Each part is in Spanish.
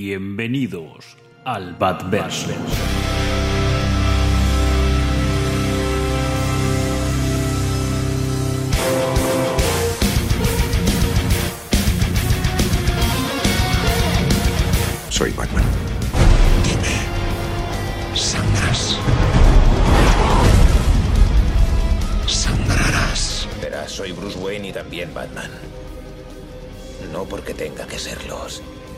Bienvenidos al Badverse. Soy Batman. Dime. Sangrarás. Sangrarás. Verás, soy Bruce Wayne y también Batman. No porque tenga que serlos.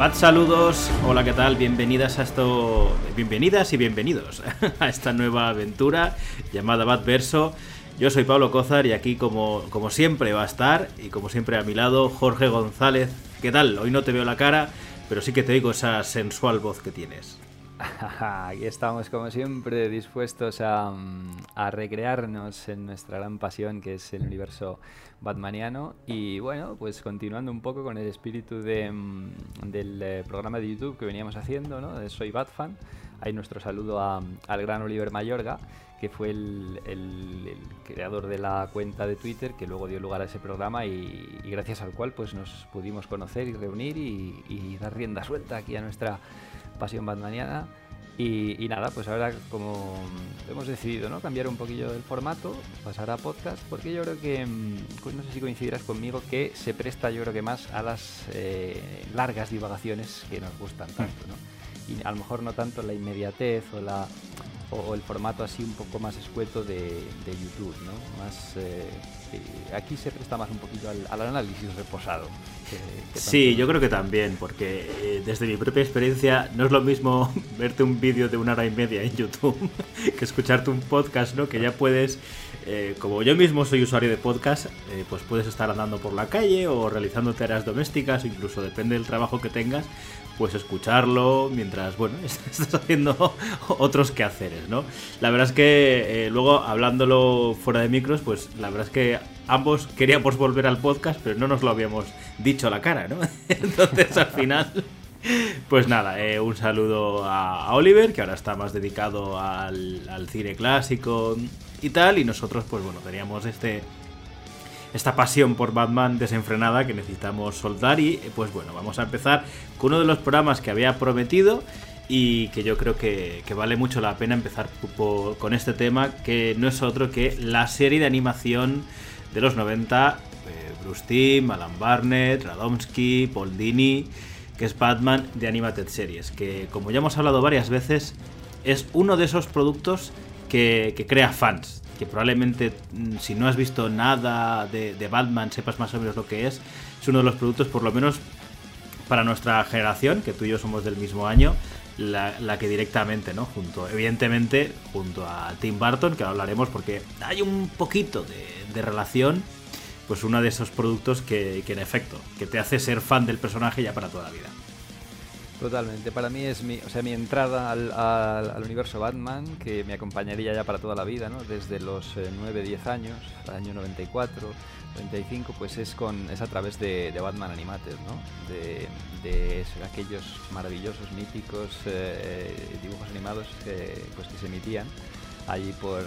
Bad saludos, hola, ¿qué tal? Bienvenidas a esto, bienvenidas y bienvenidos a esta nueva aventura llamada Bad Verso. Yo soy Pablo Cózar y aquí como, como siempre va a estar y como siempre a mi lado Jorge González. ¿Qué tal? Hoy no te veo la cara, pero sí que te oigo esa sensual voz que tienes. Aquí estamos como siempre dispuestos a, a, recrearnos en nuestra gran pasión que es el universo batmaniano y bueno, pues continuando un poco con el espíritu de, del eh, programa de YouTube que veníamos haciendo, ¿no? Soy Batfan. Hay nuestro saludo al gran Oliver Mayorga que fue el, creador de la cuenta de Twitter que luego dio lugar a ese programa y, gracias al cual pues nos pudimos conocer y reunir y dar rienda suelta aquí a nuestra pasión batmaniana. Y, y, nada, pues ahora como hemos decidido ¿no? cambiar un poquillo el formato, pasar a podcast, porque yo creo que, pues no sé si coincidirás conmigo, que se presta yo creo que más a las eh, largas divagaciones que nos gustan tanto. Y a lo mejor no tanto la inmediatez o, la, o el formato así un poco más escueto de, de YouTube, ¿no? Más... Eh, aquí se presta más un poquito al, al análisis reposado. Que, que sí, yo creo que también, porque eh, desde mi propia experiencia no es lo mismo verte un vídeo de una hora y media en YouTube que escucharte un podcast, ¿no? Que ya puedes, eh, como yo mismo soy usuario de podcast, eh, pues puedes estar andando por la calle o realizando tareas domésticas, incluso depende del trabajo que tengas, pues escucharlo mientras, bueno, estás haciendo otros quehaceres, ¿no? La verdad es que eh, luego hablándolo fuera de micros, pues la verdad es que ambos queríamos volver al podcast, pero no nos lo habíamos dicho a la cara, ¿no? Entonces al final... Pues nada, eh, un saludo a, a, Oliver, que ahora está más dedicado al, al, cine clásico y tal, y nosotros, pues bueno, teníamos este esta pasión por Batman desenfrenada que necesitamos soltar y pues bueno, vamos a empezar con uno de los programas que había prometido y que yo creo que, vale mucho la pena empezar con este tema, que no es otro que la serie de animación de los 90, eh, Bruce Alan Barnett, Radomski, Paul que es Batman de Animated Series, que como ya hemos hablado varias veces, es uno de esos productos que, que crea fans, que probablemente si no has visto nada de, Batman sepas más o menos lo que es. Es uno de los productos, por lo menos para nuestra generación, que tú y yo somos del mismo año, la, que directamente, ¿no? Junto, evidentemente, junto a Tim Burton, que hablaremos porque hay un poquito de, de relación, pues uno de esos productos que, que en efecto, que te hace ser fan del personaje ya para toda la vida. Totalmente, para mí es mi, o sea, mi entrada al, al, al, universo Batman, que me acompañaría ya para toda la vida, ¿no? desde los eh, 9, 10 años, año 94, 95, pues es, con, es a través de, Batman Animated, ¿no? de, de, aquellos maravillosos, míticos eh, dibujos animados que, pues, que se emitían allí por...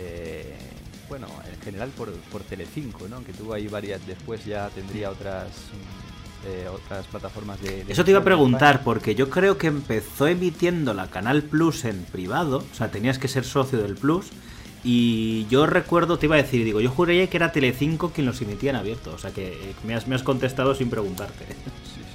Eh, bueno, en general por, por Telecinco, ¿no? que tuvo ahí varias, después ya tendría otras eh, otras plataformas de, de, Eso te iba a preguntar, porque yo creo que empezó emitiendo la Canal Plus en privado, o sea, tenías que ser socio del Plus, y yo recuerdo, te iba a decir, digo, yo juraría que era Telecinco quien los emitía en abierto, o sea que me has, me has contestado sin preguntarte.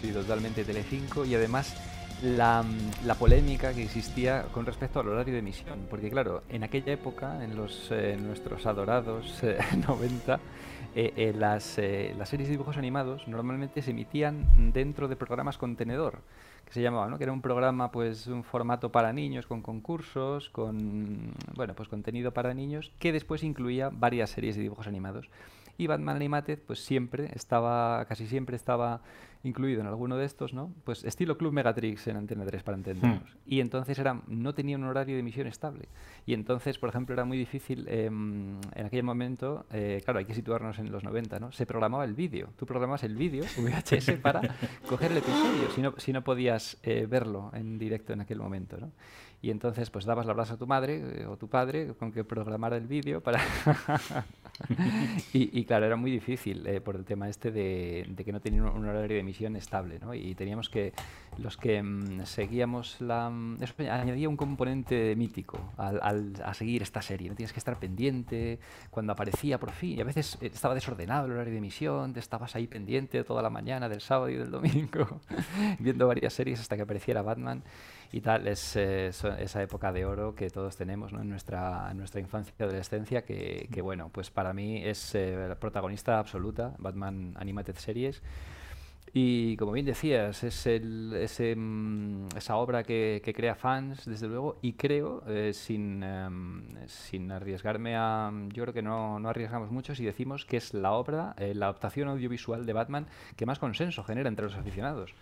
Sí, sí, totalmente Telecinco, y además la, la, polémica que existía con respecto al horario de emisión, porque claro, en aquella época, en los eh, nuestros adorados eh, 90, eh, eh, las, eh, las, series de dibujos animados normalmente se emitían dentro de programas contenedor, que se llamaba, ¿no? que era un programa, pues un formato para niños, con concursos, con bueno, pues contenido para niños, que después incluía varias series de dibujos animados. Y Batman Animated, pues siempre estaba, casi siempre estaba incluido en alguno de estos, ¿no? Pues estilo Club Megatrix en Antena 3, para entendernos. Hmm. Y entonces era, no tenía un horario de emisión estable. Y entonces, por ejemplo, era muy difícil, em, en aquel momento, eh, claro, hay que situarnos en los 90, ¿no? Se programaba el vídeo. Tú programabas el vídeo, VHS, para coger el episodio, si no, si no podías eh, verlo en directo en aquel momento, ¿no? Y entonces pues dabas la brasa a tu madre eh, o tu padre con que programara el vídeo para y, claro era muy difícil eh, por el tema este de, que no tenía un, horario de emisión estable ¿no? y teníamos que los que mm, seguíamos la mm, eso añadía un componente mítico al, a seguir esta serie no tienes que estar pendiente cuando aparecía por fin y a veces eh, estaba desordenado el horario de emisión te estabas ahí pendiente toda la mañana del sábado y del domingo viendo varias series hasta que apareciera Batman y tal, es eh, esa época de oro que todos tenemos en, nuestra, nuestra infancia y adolescencia, que, bueno, pues para mí es eh, la protagonista absoluta, Batman Animated Series. Y como bien decías, es mm, esa obra que, crea fans, desde luego, y creo, eh, sin, em, sin arriesgarme a... Yo creo que no, no, arriesgamos mucho si decimos que es la obra, la adaptación audiovisual de Batman que más consenso genera entre los aficionados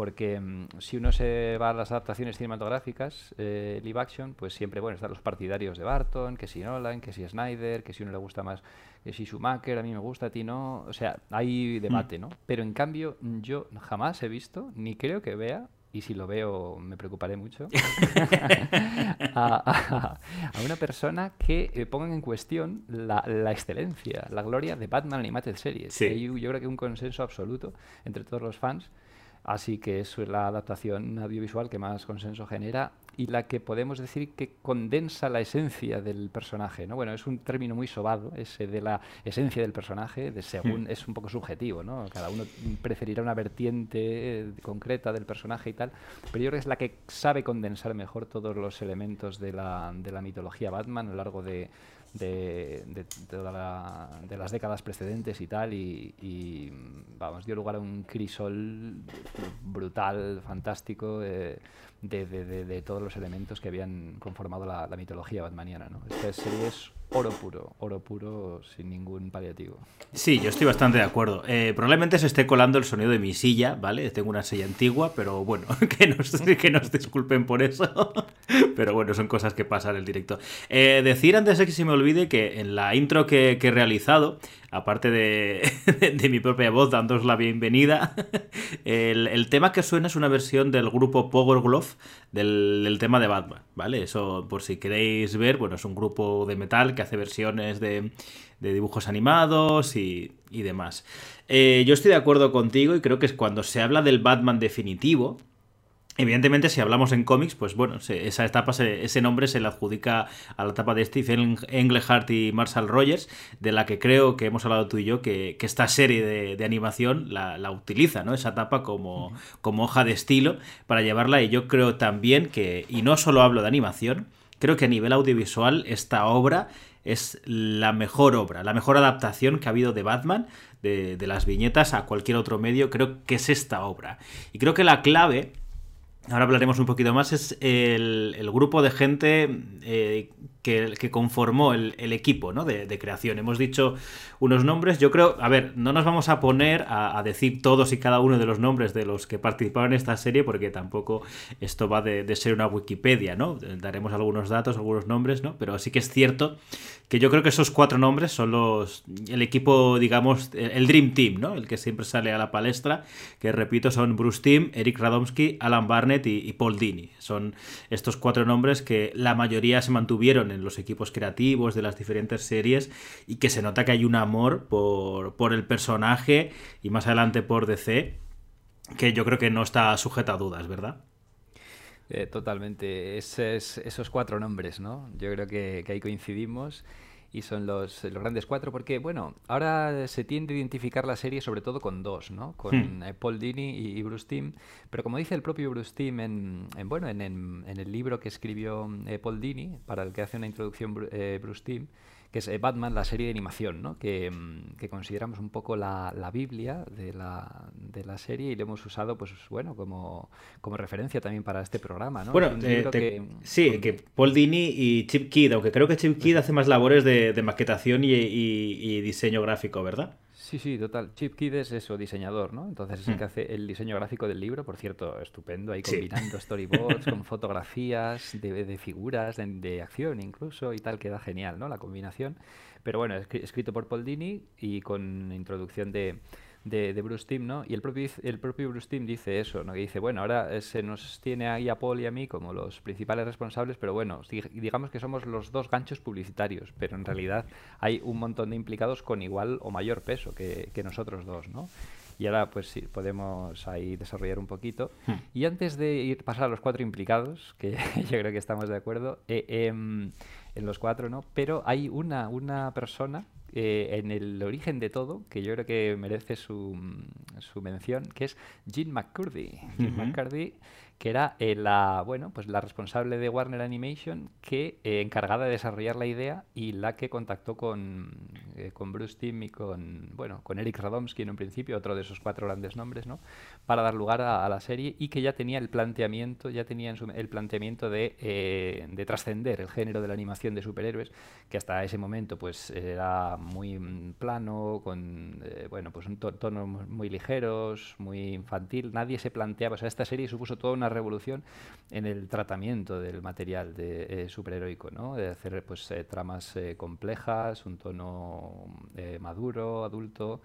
porque mm, si uno se va a las adaptaciones cinematográficas, eh, live action, pues siempre, bueno, están los partidarios de Barton, que si Nolan, que si Snyder, que si uno le gusta más, que si Schumacher, a mí me gusta, a ti no, o sea, hay debate, mm. ¿no? Pero en cambio, yo jamás he visto, ni creo que vea, y si lo veo me preocuparé mucho, a, una persona que eh, ponga en cuestión la, la, excelencia, la gloria de Batman Animated Series. yo creo que un consenso absoluto entre todos los fans Así que es la adaptación audiovisual que más consenso genera y la que podemos decir que condensa la esencia del personaje. ¿no? Bueno, es un término muy sobado, ese de la esencia del personaje, de según hmm. es un poco subjetivo, ¿no? Cada uno preferirá una vertiente eh, concreta del personaje y tal, pero yo creo que es la que sabe condensar mejor todos los elementos de la, de la mitología Batman a lo largo de, de, de, las décadas precedentes y tal, y, vamos, dio lugar a un crisol brutal, fantástico, de, de todos los elementos que habían conformado la, mitología batmaniana. ¿no? Esta serie es oro puro, oro puro sin ningún paliativo. Sí, yo estoy bastante de acuerdo. Eh, probablemente se esté colando el sonido de mi silla, ¿vale? Tengo una silla antigua, pero bueno, que nos, que nos disculpen por eso. pero bueno, son cosas que pasan en el directo. Eh, decir antes de que se me olvide que en la intro que, que he realizado aparte de, mi propia voz dándos la bienvenida, el, tema que suena es una versión del grupo Power Glove del, tema de Batman, ¿vale? Eso por si queréis ver, bueno, es un grupo de metal que hace versiones de, dibujos animados y, demás. Eh, yo estoy de acuerdo contigo y creo que es cuando se habla del Batman definitivo, Evidentemente, si hablamos en cómics, pues bueno, esa etapa, ese nombre se le adjudica a la etapa de Stephen Englehart y Marshall Rogers, de la que creo que hemos hablado tú y yo, que, esta serie de, animación la, utiliza, ¿no? Esa etapa como, como hoja de estilo para llevarla. Y yo creo también que, y no solo hablo de animación, creo que a nivel audiovisual esta obra es la mejor obra, la mejor adaptación que ha habido de Batman, de, las viñetas a cualquier otro medio, creo que es esta obra. Y creo que la clave ahora hablaremos un poquito más, es el, grupo de gente eh, que, conformó el, equipo ¿no? de, creación. Hemos dicho unos nombres, yo creo, a ver, no nos vamos a poner a, decir todos y cada uno de los nombres de los que participaron en esta serie, porque tampoco esto va de, ser una Wikipedia, ¿no? Daremos algunos datos, algunos nombres, ¿no? Pero sí que es cierto que yo creo que esos cuatro nombres son los el equipo, digamos, el Dream Team, ¿no? El que siempre sale a la palestra, que repito, son Bruce Timm, Eric Radomski, Alan Barnett y, Paul Dini. Son estos cuatro nombres que la mayoría se mantuvieron en los equipos creativos de las diferentes series y que se nota que hay un amor por, por el personaje y más adelante por DC que yo creo que no está sujeta a dudas, ¿verdad? Eh, totalmente. esos cuatro nombres, ¿no? Yo creo que, que ahí coincidimos y son los, los, grandes cuatro, porque, bueno, ahora se tiende a identificar la serie sobre todo con dos, ¿no? Con hmm. eh, Paul Dini y, Bruce Timm, pero como dice el propio Bruce Timm en, en bueno, en, en, el libro que escribió eh, Paul Dini, para el que hace una introducción eh, Bruce Timm, que es eh, Batman, la serie de animación, ¿no? que, mm, que consideramos un poco la, la Biblia de la, de la, serie y lo hemos usado pues bueno como, como referencia también para este programa. ¿no? Bueno, eh, te, que, sí, con... que Paul Dini y Chip Kidd, aunque creo que Chip Kidd hace más labores de, de maquetación y, y, y diseño gráfico, ¿verdad? Sí, sí, total. Chip Kidd es eso, diseñador, ¿no? Entonces es el que hace el diseño gráfico del libro, por cierto, estupendo, ahí combinando sí. storyboards con fotografías de, de figuras, de, de, acción incluso, y tal, queda genial, ¿no? La combinación. Pero bueno, escrito por Paul Dini y con introducción de, de, de, Bruce Timm, ¿no? Y el propio, el propio Bruce Timm dice eso, ¿no? Que dice, bueno, ahora se nos tiene ahí a Paul y a mí como los principales responsables, pero bueno, digamos que somos los dos ganchos publicitarios, pero en realidad hay un montón de implicados con igual o mayor peso que, que nosotros dos, ¿no? Y ahora, pues sí, podemos ahí desarrollar un poquito. Hmm. Y antes de ir pasar a los cuatro implicados, que yo creo que estamos de acuerdo, eh, eh, en los cuatro, ¿no? Pero hay una, una persona eh, en el origen de todo, que yo creo que merece su, su mención, que es Jean McCurdy. Uh -huh. McCurdy, que era eh, la, bueno, pues la responsable de Warner Animation, que eh, encargada de desarrollar la idea y la que contactó con, eh, con Bruce Timm y con, bueno, con Eric Radomski en un principio, otro de esos cuatro grandes nombres, ¿no? para dar lugar a, la serie y que ya tenía el planteamiento, ya tenía el planteamiento de, de trascender el género de la animación de superhéroes, que hasta ese momento pues era muy plano, con bueno, pues un to tonos muy ligeros, muy infantil, nadie se planteaba, o sea, esta serie supuso toda una revolución en el tratamiento del material de, eh, superheroico, ¿no? de hacer pues, eh, tramas eh, complejas, un tono maduro, adulto,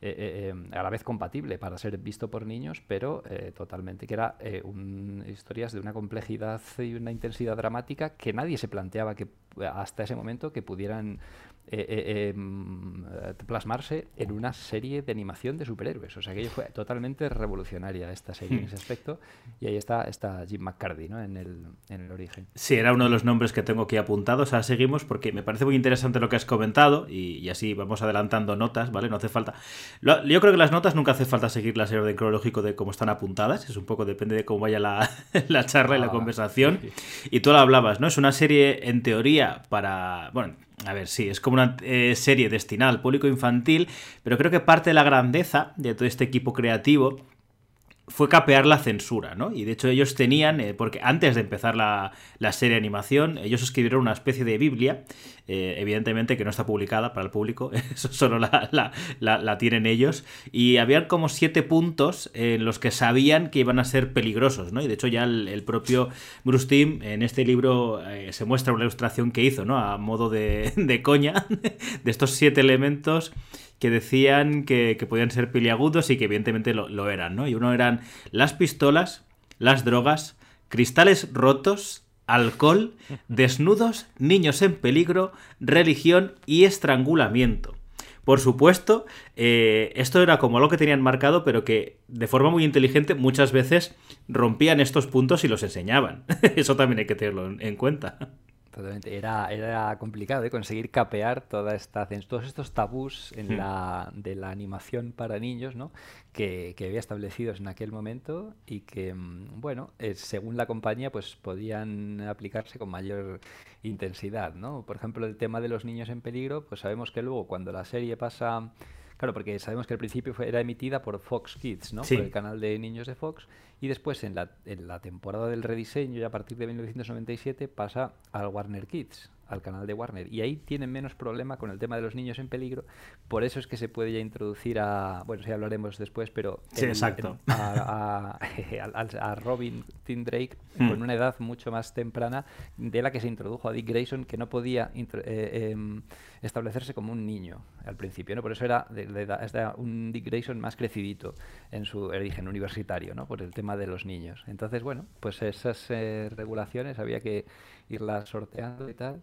a la vez compatible para ser visto por niños, pero totalmente que era historias de una complejidad y una intensidad dramática que nadie se planteaba que hasta ese momento que pudieran eh, eh, eh, plasmarse en una serie de animación de superhéroes. O sea que fue totalmente revolucionaria esta serie en ese aspecto. Y ahí está, está Jim McCarthy ¿no? en, el, en el origen. Sí, era uno de los nombres que tengo aquí apuntados. Ahora seguimos porque me parece muy interesante lo que has comentado y, y así vamos adelantando notas, ¿vale? No hace falta. Lo, yo creo que las notas nunca hace falta seguirlas en orden cronológico de cómo están apuntadas. Es un poco depende de cómo vaya la, la charla ah, y la conversación. Sí, sí. Y tú lo hablabas, ¿no? Es una serie en teoría para. Bueno, a ver, sí, es como una eh, serie destinada al público infantil, pero creo que parte de la grandeza de todo este equipo creativo fue capear la censura, ¿no? Y de hecho ellos tenían, eh, porque antes de empezar la, la, serie de animación, ellos escribieron una especie de Biblia, eh, evidentemente que no está publicada para el público, eso solo la, la, la, tienen ellos, y habían como siete puntos en los que sabían que iban a ser peligrosos, ¿no? Y de hecho ya el, propio Bruce Timm en este libro eh, se muestra una ilustración que hizo, ¿no? A modo de, de coña, de estos siete elementos que decían que, que, podían ser peliagudos y que evidentemente lo, lo, eran, ¿no? Y uno eran las pistolas, las drogas, cristales rotos, alcohol, desnudos, niños en peligro, religión y estrangulamiento. Por supuesto, eh, esto era como algo que tenían marcado, pero que de forma muy inteligente muchas veces rompían estos puntos y los enseñaban. Eso también hay que tenerlo en, en cuenta. Totalmente. Era, era complicado ¿eh? conseguir capear toda esta, todos estos tabús en Hmm. la, de la animación para niños ¿no? que, que había establecidos en aquel momento y que, mm, bueno, eh, según la compañía, pues podían aplicarse con mayor intensidad. ¿no? Por ejemplo, el tema de los niños en peligro, pues sabemos que luego cuando la serie pasa... Claro, porque sabemos que al principio fue, era emitida por Fox Kids, ¿no? Sí. Por el canal de niños de Fox. Y después, en la, en la temporada del rediseño, ya a partir de 1997, pasa al Warner Kids, al canal de Warner. Y ahí tienen menos problema con el tema de los niños en peligro. Por eso es que se puede ya introducir a. Bueno, sí hablaremos después, pero. Sí, exacto. En, a, a, a, Robin Tim Drake mm. con una edad mucho más temprana de la que se introdujo a Dick Grayson, que no podía eh, eh, establecerse como un niño al principio. ¿no? Por eso era de, de, de, un Dick Grayson más crecidito en su origen universitario, ¿no? por el tema de los niños. Entonces, bueno, pues esas eh, regulaciones había que irlas sorteando y tal.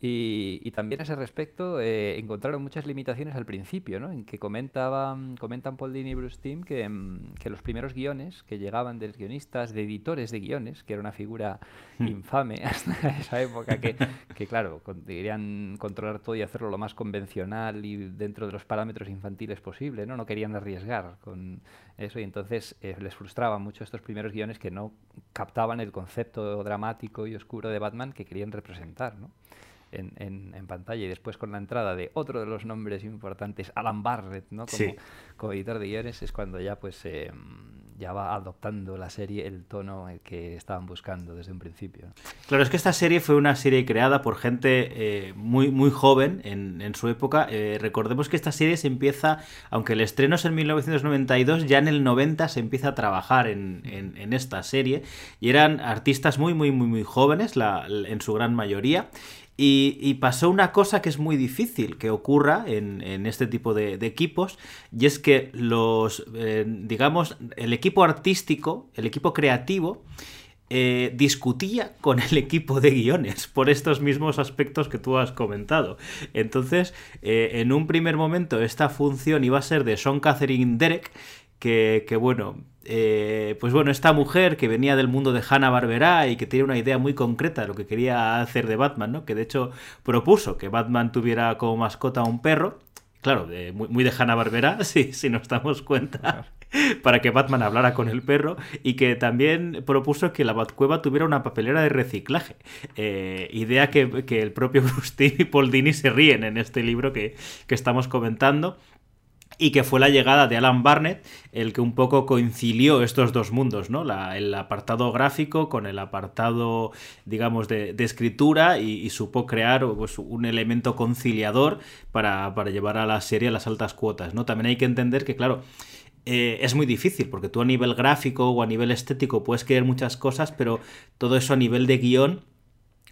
Y, y, también a ese respecto eh, encontraron muchas limitaciones al principio, ¿no? en que comentaban, comentan Paul Dini y Bruce Timm que, mm, que, los primeros guiones que llegaban de guionistas, de editores de guiones, que era una figura mm. infame hasta esa época, que, que claro, con, querían controlar todo y hacerlo lo más convencional y dentro de los parámetros infantiles posible, no, no querían arriesgar con eso y entonces eh, les frustraba mucho estos primeros guiones que no captaban el concepto dramático y oscuro de Batman que querían representar, ¿no? En, en, pantalla y después con la entrada de otro de los nombres importantes, Alan Barrett, ¿no? Como, como editor de guiones, es cuando ya pues eh, ya va adoptando la serie el tono que estaban buscando desde un principio. Claro, es que esta serie fue una serie creada por gente eh, muy, muy joven en, en su época. Eh, recordemos que esta serie se empieza, aunque el estreno es en 1992, ya en el 90 se empieza a trabajar en, en, esta serie y eran artistas muy, muy, muy, muy jóvenes, la, en su gran mayoría. Y, pasó una cosa que es muy difícil que ocurra en, este tipo de, equipos, y es que los, eh, digamos, el equipo artístico, el equipo creativo, eh, discutía con el equipo de guiones por estos mismos aspectos que tú has comentado. Entonces, eh, en un primer momento, esta función iba a ser de Sean Catherine Derek, que, que bueno, eh, pues bueno, esta mujer que venía del mundo de Hanna Barbera y que tenía una idea muy concreta de lo que quería hacer de Batman, ¿no? Que de hecho propuso que Batman tuviera como mascota un perro. Claro, muy, de Hanna Barbera, si, si nos damos cuenta. Para que Batman hablara con el perro y que también propuso que la Batcueva tuviera una papelera de reciclaje. Eh, idea que, el propio Bruce y Paul Dini se ríen en este libro que, que estamos comentando y que fue la llegada de Alan Barnett el que un poco concilió estos dos mundos, ¿no? el apartado gráfico con el apartado, digamos, de, escritura y, supo crear pues, un elemento conciliador para, llevar a la serie a las altas cuotas, ¿no? También hay que entender que, claro, eh, es muy difícil, porque tú a nivel gráfico o a nivel estético puedes querer muchas cosas, pero todo eso a nivel de guion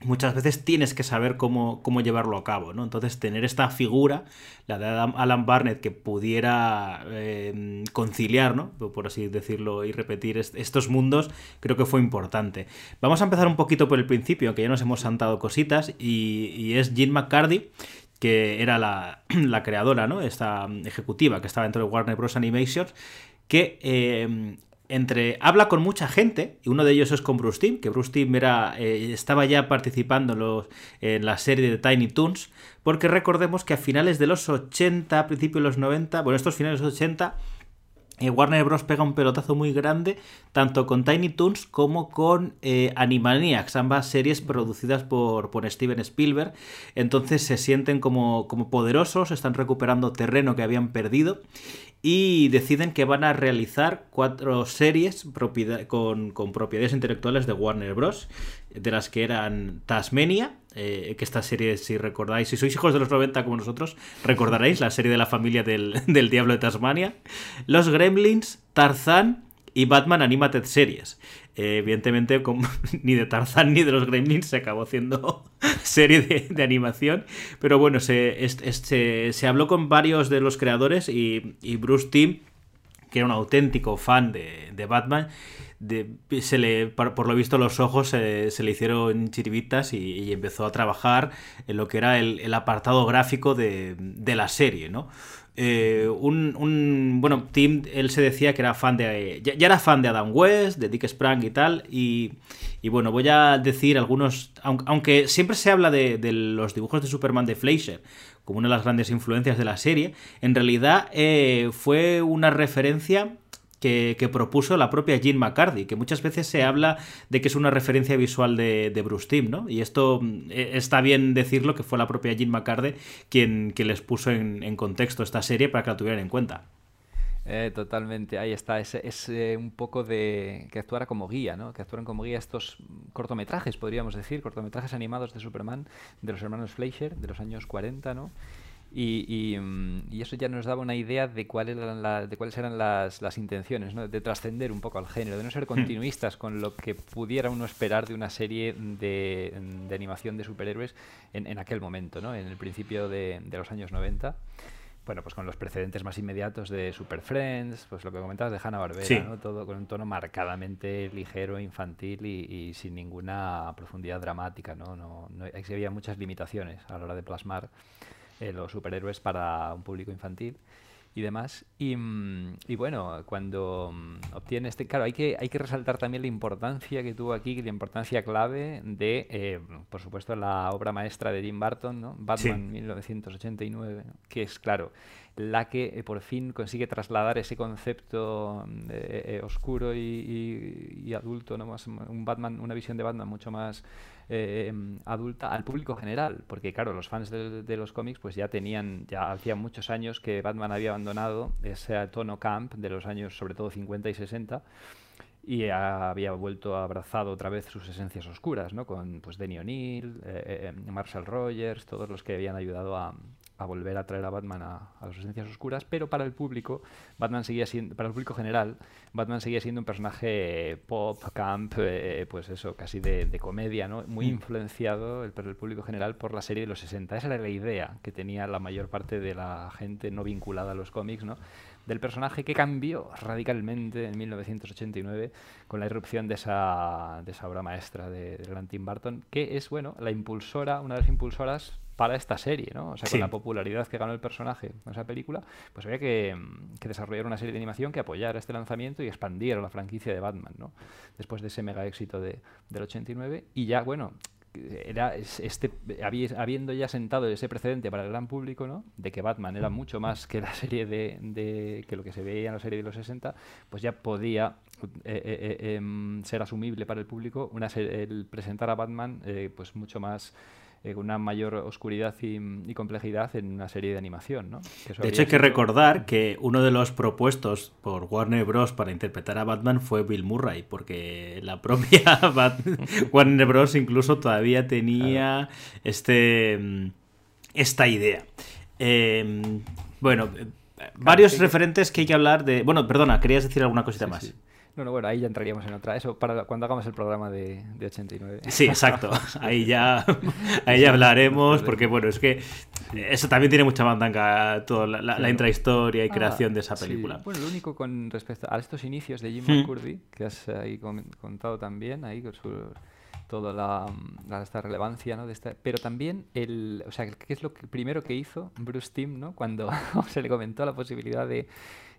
muchas veces tienes que saber cómo, cómo, llevarlo a cabo, ¿no? Entonces, tener esta figura, la de Alan Barnett, que pudiera em, conciliar, ¿no? Por así decirlo, y repetir estos mundos, creo que fue importante. Vamos a empezar un poquito por el principio, aunque ya nos hemos santado cositas, y, es Jim McCarthy, que era la, creadora, ¿no? Esta ejecutiva que estaba dentro de Warner Bros. Animation, que em, entre habla con mucha gente, y uno de ellos es con Bruce Timm, que Bruce Timm era, eh, estaba ya participando en, la serie de Tiny Toons, porque recordemos que a finales de los 80, a principios de los 90, bueno, estos finales de los 80, eh, Warner Bros. pega un pelotazo muy grande, tanto con Tiny Toons como con eh, Animaniacs, ambas series producidas por, por, Steven Spielberg. Entonces se sienten como, como poderosos, están recuperando terreno que habían perdido y deciden que van a realizar cuatro series con, propiedades intelectuales de Warner Bros. De las que eran Tasmania, eh, que esta serie, si recordáis, si sois hijos de los 90 como nosotros, recordaréis la serie de la familia del, del Diablo de Tasmania, Los Gremlins, Tarzán y Batman Animated Series. Eh, evidentemente, ni de Tarzan ni de los Gremlins se acabó haciendo serie de, animación. Pero bueno, se, se, habló con varios de los creadores y, Bruce Timm, que era un auténtico fan de, Batman, se le, por, lo visto los ojos se, le hicieron chiribitas y, empezó a trabajar en lo que era el, el apartado gráfico de, de la serie, ¿no? Eh, un, bueno, Tim, él se decía que era fan de. Ya, era fan de Adam West, de Dick Sprang y tal. Y, bueno, voy a decir algunos. Aunque siempre se habla de, los dibujos de Superman de Fleischer como una de las grandes influencias de la serie, en realidad eh, fue una referencia que, propuso la propia Jean McCarthy, que muchas veces se habla de que es una referencia visual de, Bruce Timm, ¿no? Y esto mm, e, está bien decirlo, que fue la propia Jean McCarthy quien, les puso en, contexto esta serie para que la tuvieran en cuenta. Eh, totalmente, ahí está, es, eh, un poco de que actuara como guía, ¿no? Que actuaran como guía estos cortometrajes, podríamos decir, cortometrajes animados de Superman, de los hermanos Fleischer, de los años 40, ¿no? Mm, y, eso ya nos daba una idea de, cuál eran de cuáles eran las, las intenciones, ¿no? de trascender un poco al género, de no ser hmm. continuistas con lo que pudiera uno esperar de una serie de, de animación de superhéroes en, en, aquel momento, ¿no? en el principio de, de, los años 90. Bueno, pues con los precedentes más inmediatos de Super Friends, pues lo que comentabas de Hanna-Barbera, ¿no? todo con un tono marcadamente ligero, infantil y, y sin ninguna profundidad dramática. ¿no? No, no, había muchas limitaciones a la hora de plasmar eh, los superhéroes para un público infantil y demás. Y, mm, y, bueno, cuando mm, obtiene este... Claro, hay que, hay que resaltar también la importancia que tuvo aquí, la importancia clave de, eh, por supuesto, la obra maestra de Jim Barton, ¿no? Batman 1989, que es, claro, la que eh, por fin consigue trasladar ese concepto mm, eh, oscuro y, adulto, ¿no? Más, un Batman, una visión de Batman mucho más em, adulta al público general, porque claro, los fans de, los cómics pues ya tenían, ya hacía muchos años que Batman había abandonado ese tono camp de los años sobre todo 50 y 60 y había vuelto abrazado otra vez sus esencias oscuras, ¿no? Con pues Denny O'Neill, eh, eh, Marshall Rogers, todos los que habían ayudado a, a volver a traer a Batman a, a, las esencias oscuras, pero para el público, Batman seguía siendo, para el público general, Batman seguía siendo un personaje pop, camp, eh, pues eso, casi de, de comedia, ¿no? Muy mm. influenciado el, el público general por la serie de los 60. Esa era la idea que tenía la mayor parte de la gente no vinculada a los cómics, ¿no? del personaje que cambió radicalmente en 1989 con la irrupción de esa, de esa obra maestra de, de gran Tim Burton, que es, bueno, la impulsora, una de las impulsoras para esta serie, ¿no? O sea, con la popularidad que ganó el personaje en esa película, pues había que, que, desarrollar una serie de animación que apoyara este lanzamiento y expandiera la franquicia de Batman, ¿no? Después de ese mega éxito de, del 89. Y ya, bueno, era este habiendo ya sentado ese precedente para el gran público ¿no? de que Batman era mucho más que la serie de, que lo que se veía en la serie de los 60 pues ya podía eh, eh, eh, em, ser asumible para el público una el presentar a Batman pues mucho más una mayor oscuridad y, complejidad en una serie de animación. ¿no? de hecho, hay que recordar que uno de los propuestos por Warner Bros. para interpretar a Batman fue Bill Murray, porque la propia Warner Bros. incluso todavía tenía este, mm, esta idea. Em, bueno, eh, varios referentes que hay que hablar de... Bueno, perdona, querías decir alguna cosita más. No, no, bueno, ahí ya entraríamos en otra. Eso para cuando hagamos el programa de, de 89. Sí, exacto. Ahí ya, ahí ya hablaremos, porque bueno, es que eso también tiene mucha mandanga, toda la, intrahistoria y ah, creación de esa película. Bueno, lo único con respecto a estos inicios de Jim hmm. McCurdy, que has ahí contado también, ahí con su toda la, esta relevancia ¿no? de esta, pero también el o sea qué es lo que, primero que hizo Bruce Timm ¿no? cuando se le comentó la posibilidad de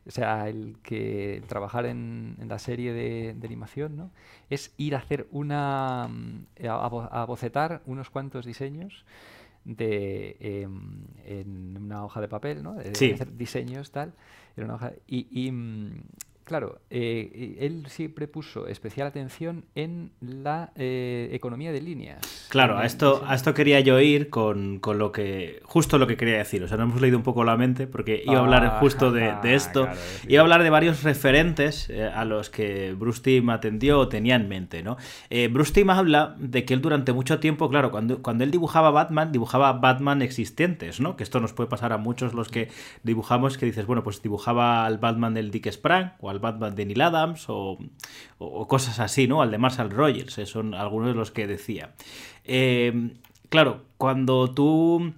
o sea, el que trabajar en, la serie de, animación, ¿no? Es ir a hacer una. Mm, a, bocetar unos cuantos diseños de em, en una hoja de papel, ¿no? De, hacer diseños, tal. En una hoja, y, y mm, Claro, eh, él siempre puso especial atención en la eh, economía de líneas. Claro, a esto, a esto quería yo ir con, lo que. Justo lo que quería decir. O sea, no hemos leído un poco la mente porque iba a hablar ah, justo de, esto. iba a hablar de varios referentes eh, a los que Bruce Timm atendió o tenía en mente, ¿no? Bruce Timm habla de que él durante mucho tiempo, claro, cuando, cuando él dibujaba Batman, dibujaba Batman existentes, ¿no? Que esto nos puede pasar a muchos los que dibujamos que dices, bueno, pues dibujaba al Batman del Dick Sprang o al Batman de Neil Adams o, cosas así, ¿no? Al de Marshall Rogers, eh, son algunos de los que decía. Eh, claro, cuando tú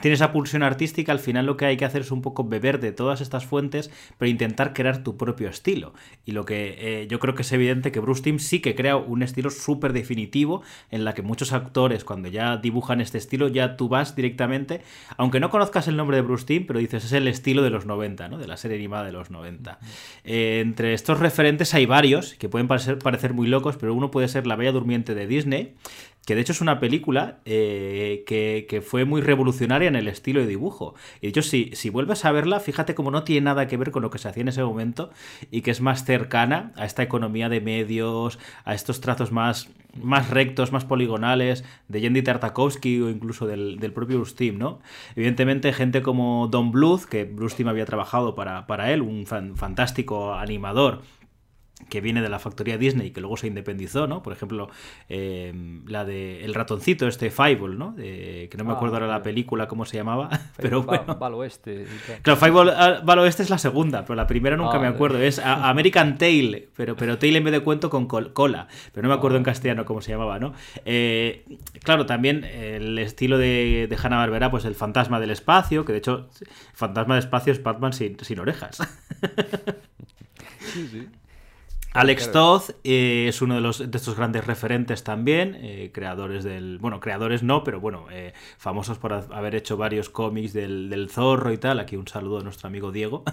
tienes esa pulsión artística, al final lo que hay que hacer es un poco beber de todas estas fuentes, pero intentar crear tu propio estilo. Y lo que eh, yo creo que es evidente que Bruce Timm sí que crea un estilo súper definitivo, en la que muchos actores, cuando ya dibujan este estilo, ya tú vas directamente, aunque no conozcas el nombre de Bruce Timm, pero dices, es el estilo de los 90, ¿no? De la serie animada de los 90. Eh, entre estos referentes hay varios, que pueden parecer, parecer muy locos, pero uno puede ser La Bella Durmiente de Disney, que de hecho es una película eh, que, fue muy revolucionaria en el estilo de dibujo. Y de hecho, si, si vuelves a verla, fíjate como no tiene nada que ver con lo que se hacía en ese momento y que es más cercana a esta economía de medios, a estos trazos más, más rectos, más poligonales de Yendi Tartakovsky o incluso del, propio Bruce Timm, ¿no? Evidentemente, gente como Don Bluth, que Bruce Timm había trabajado para, para él, un fantástico animador que viene de la factoría Disney y que luego se independizó, ¿no? Por ejemplo, eh, la de El ratoncito, este Fireball, ¿no? que no me acuerdo ahora la película cómo se llamaba, pero bueno. Oeste. Claro, Fireball ah, Val Oeste es la segunda, pero la primera nunca me acuerdo. Es American Tail, pero, pero Tail en vez de cuento con cola, pero no me acuerdo en castellano cómo se llamaba, ¿no? Eh, claro, también el estilo de, de Hanna-Barbera, pues el fantasma del espacio, que de hecho, fantasma del espacio es Batman sin, sin orejas. Sí, sí. Alex Todd eh, es uno de, los, de estos grandes referentes también, eh, creadores del... Bueno, creadores no, pero bueno, eh, famosos por haber hecho varios cómics del, del, zorro y tal. Aquí un saludo a nuestro amigo Diego.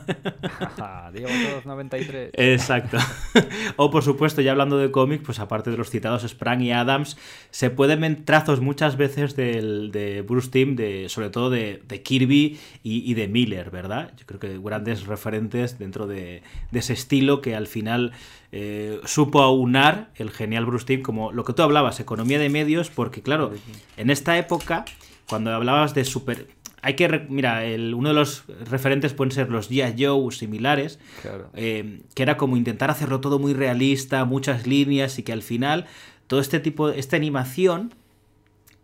Diego Todd 93. Exacto. o por supuesto, ya hablando de cómics, pues aparte de los citados Sprang y Adams, se pueden ver trazos muchas veces del, de Bruce Timm, de, sobre todo de, de Kirby y, y, de Miller, ¿verdad? Yo creo que grandes referentes dentro de, de ese estilo que al final eh, supo aunar el genial Bruce Timm como lo que tú hablabas, economía de medios, porque claro, en esta época, cuando hablabas de super... Hay que, mira, el, uno de los referentes pueden ser los G.I. Joe similares, Claro. eh, que era como intentar hacerlo todo muy realista, muchas líneas y que al final todo este tipo, esta animación,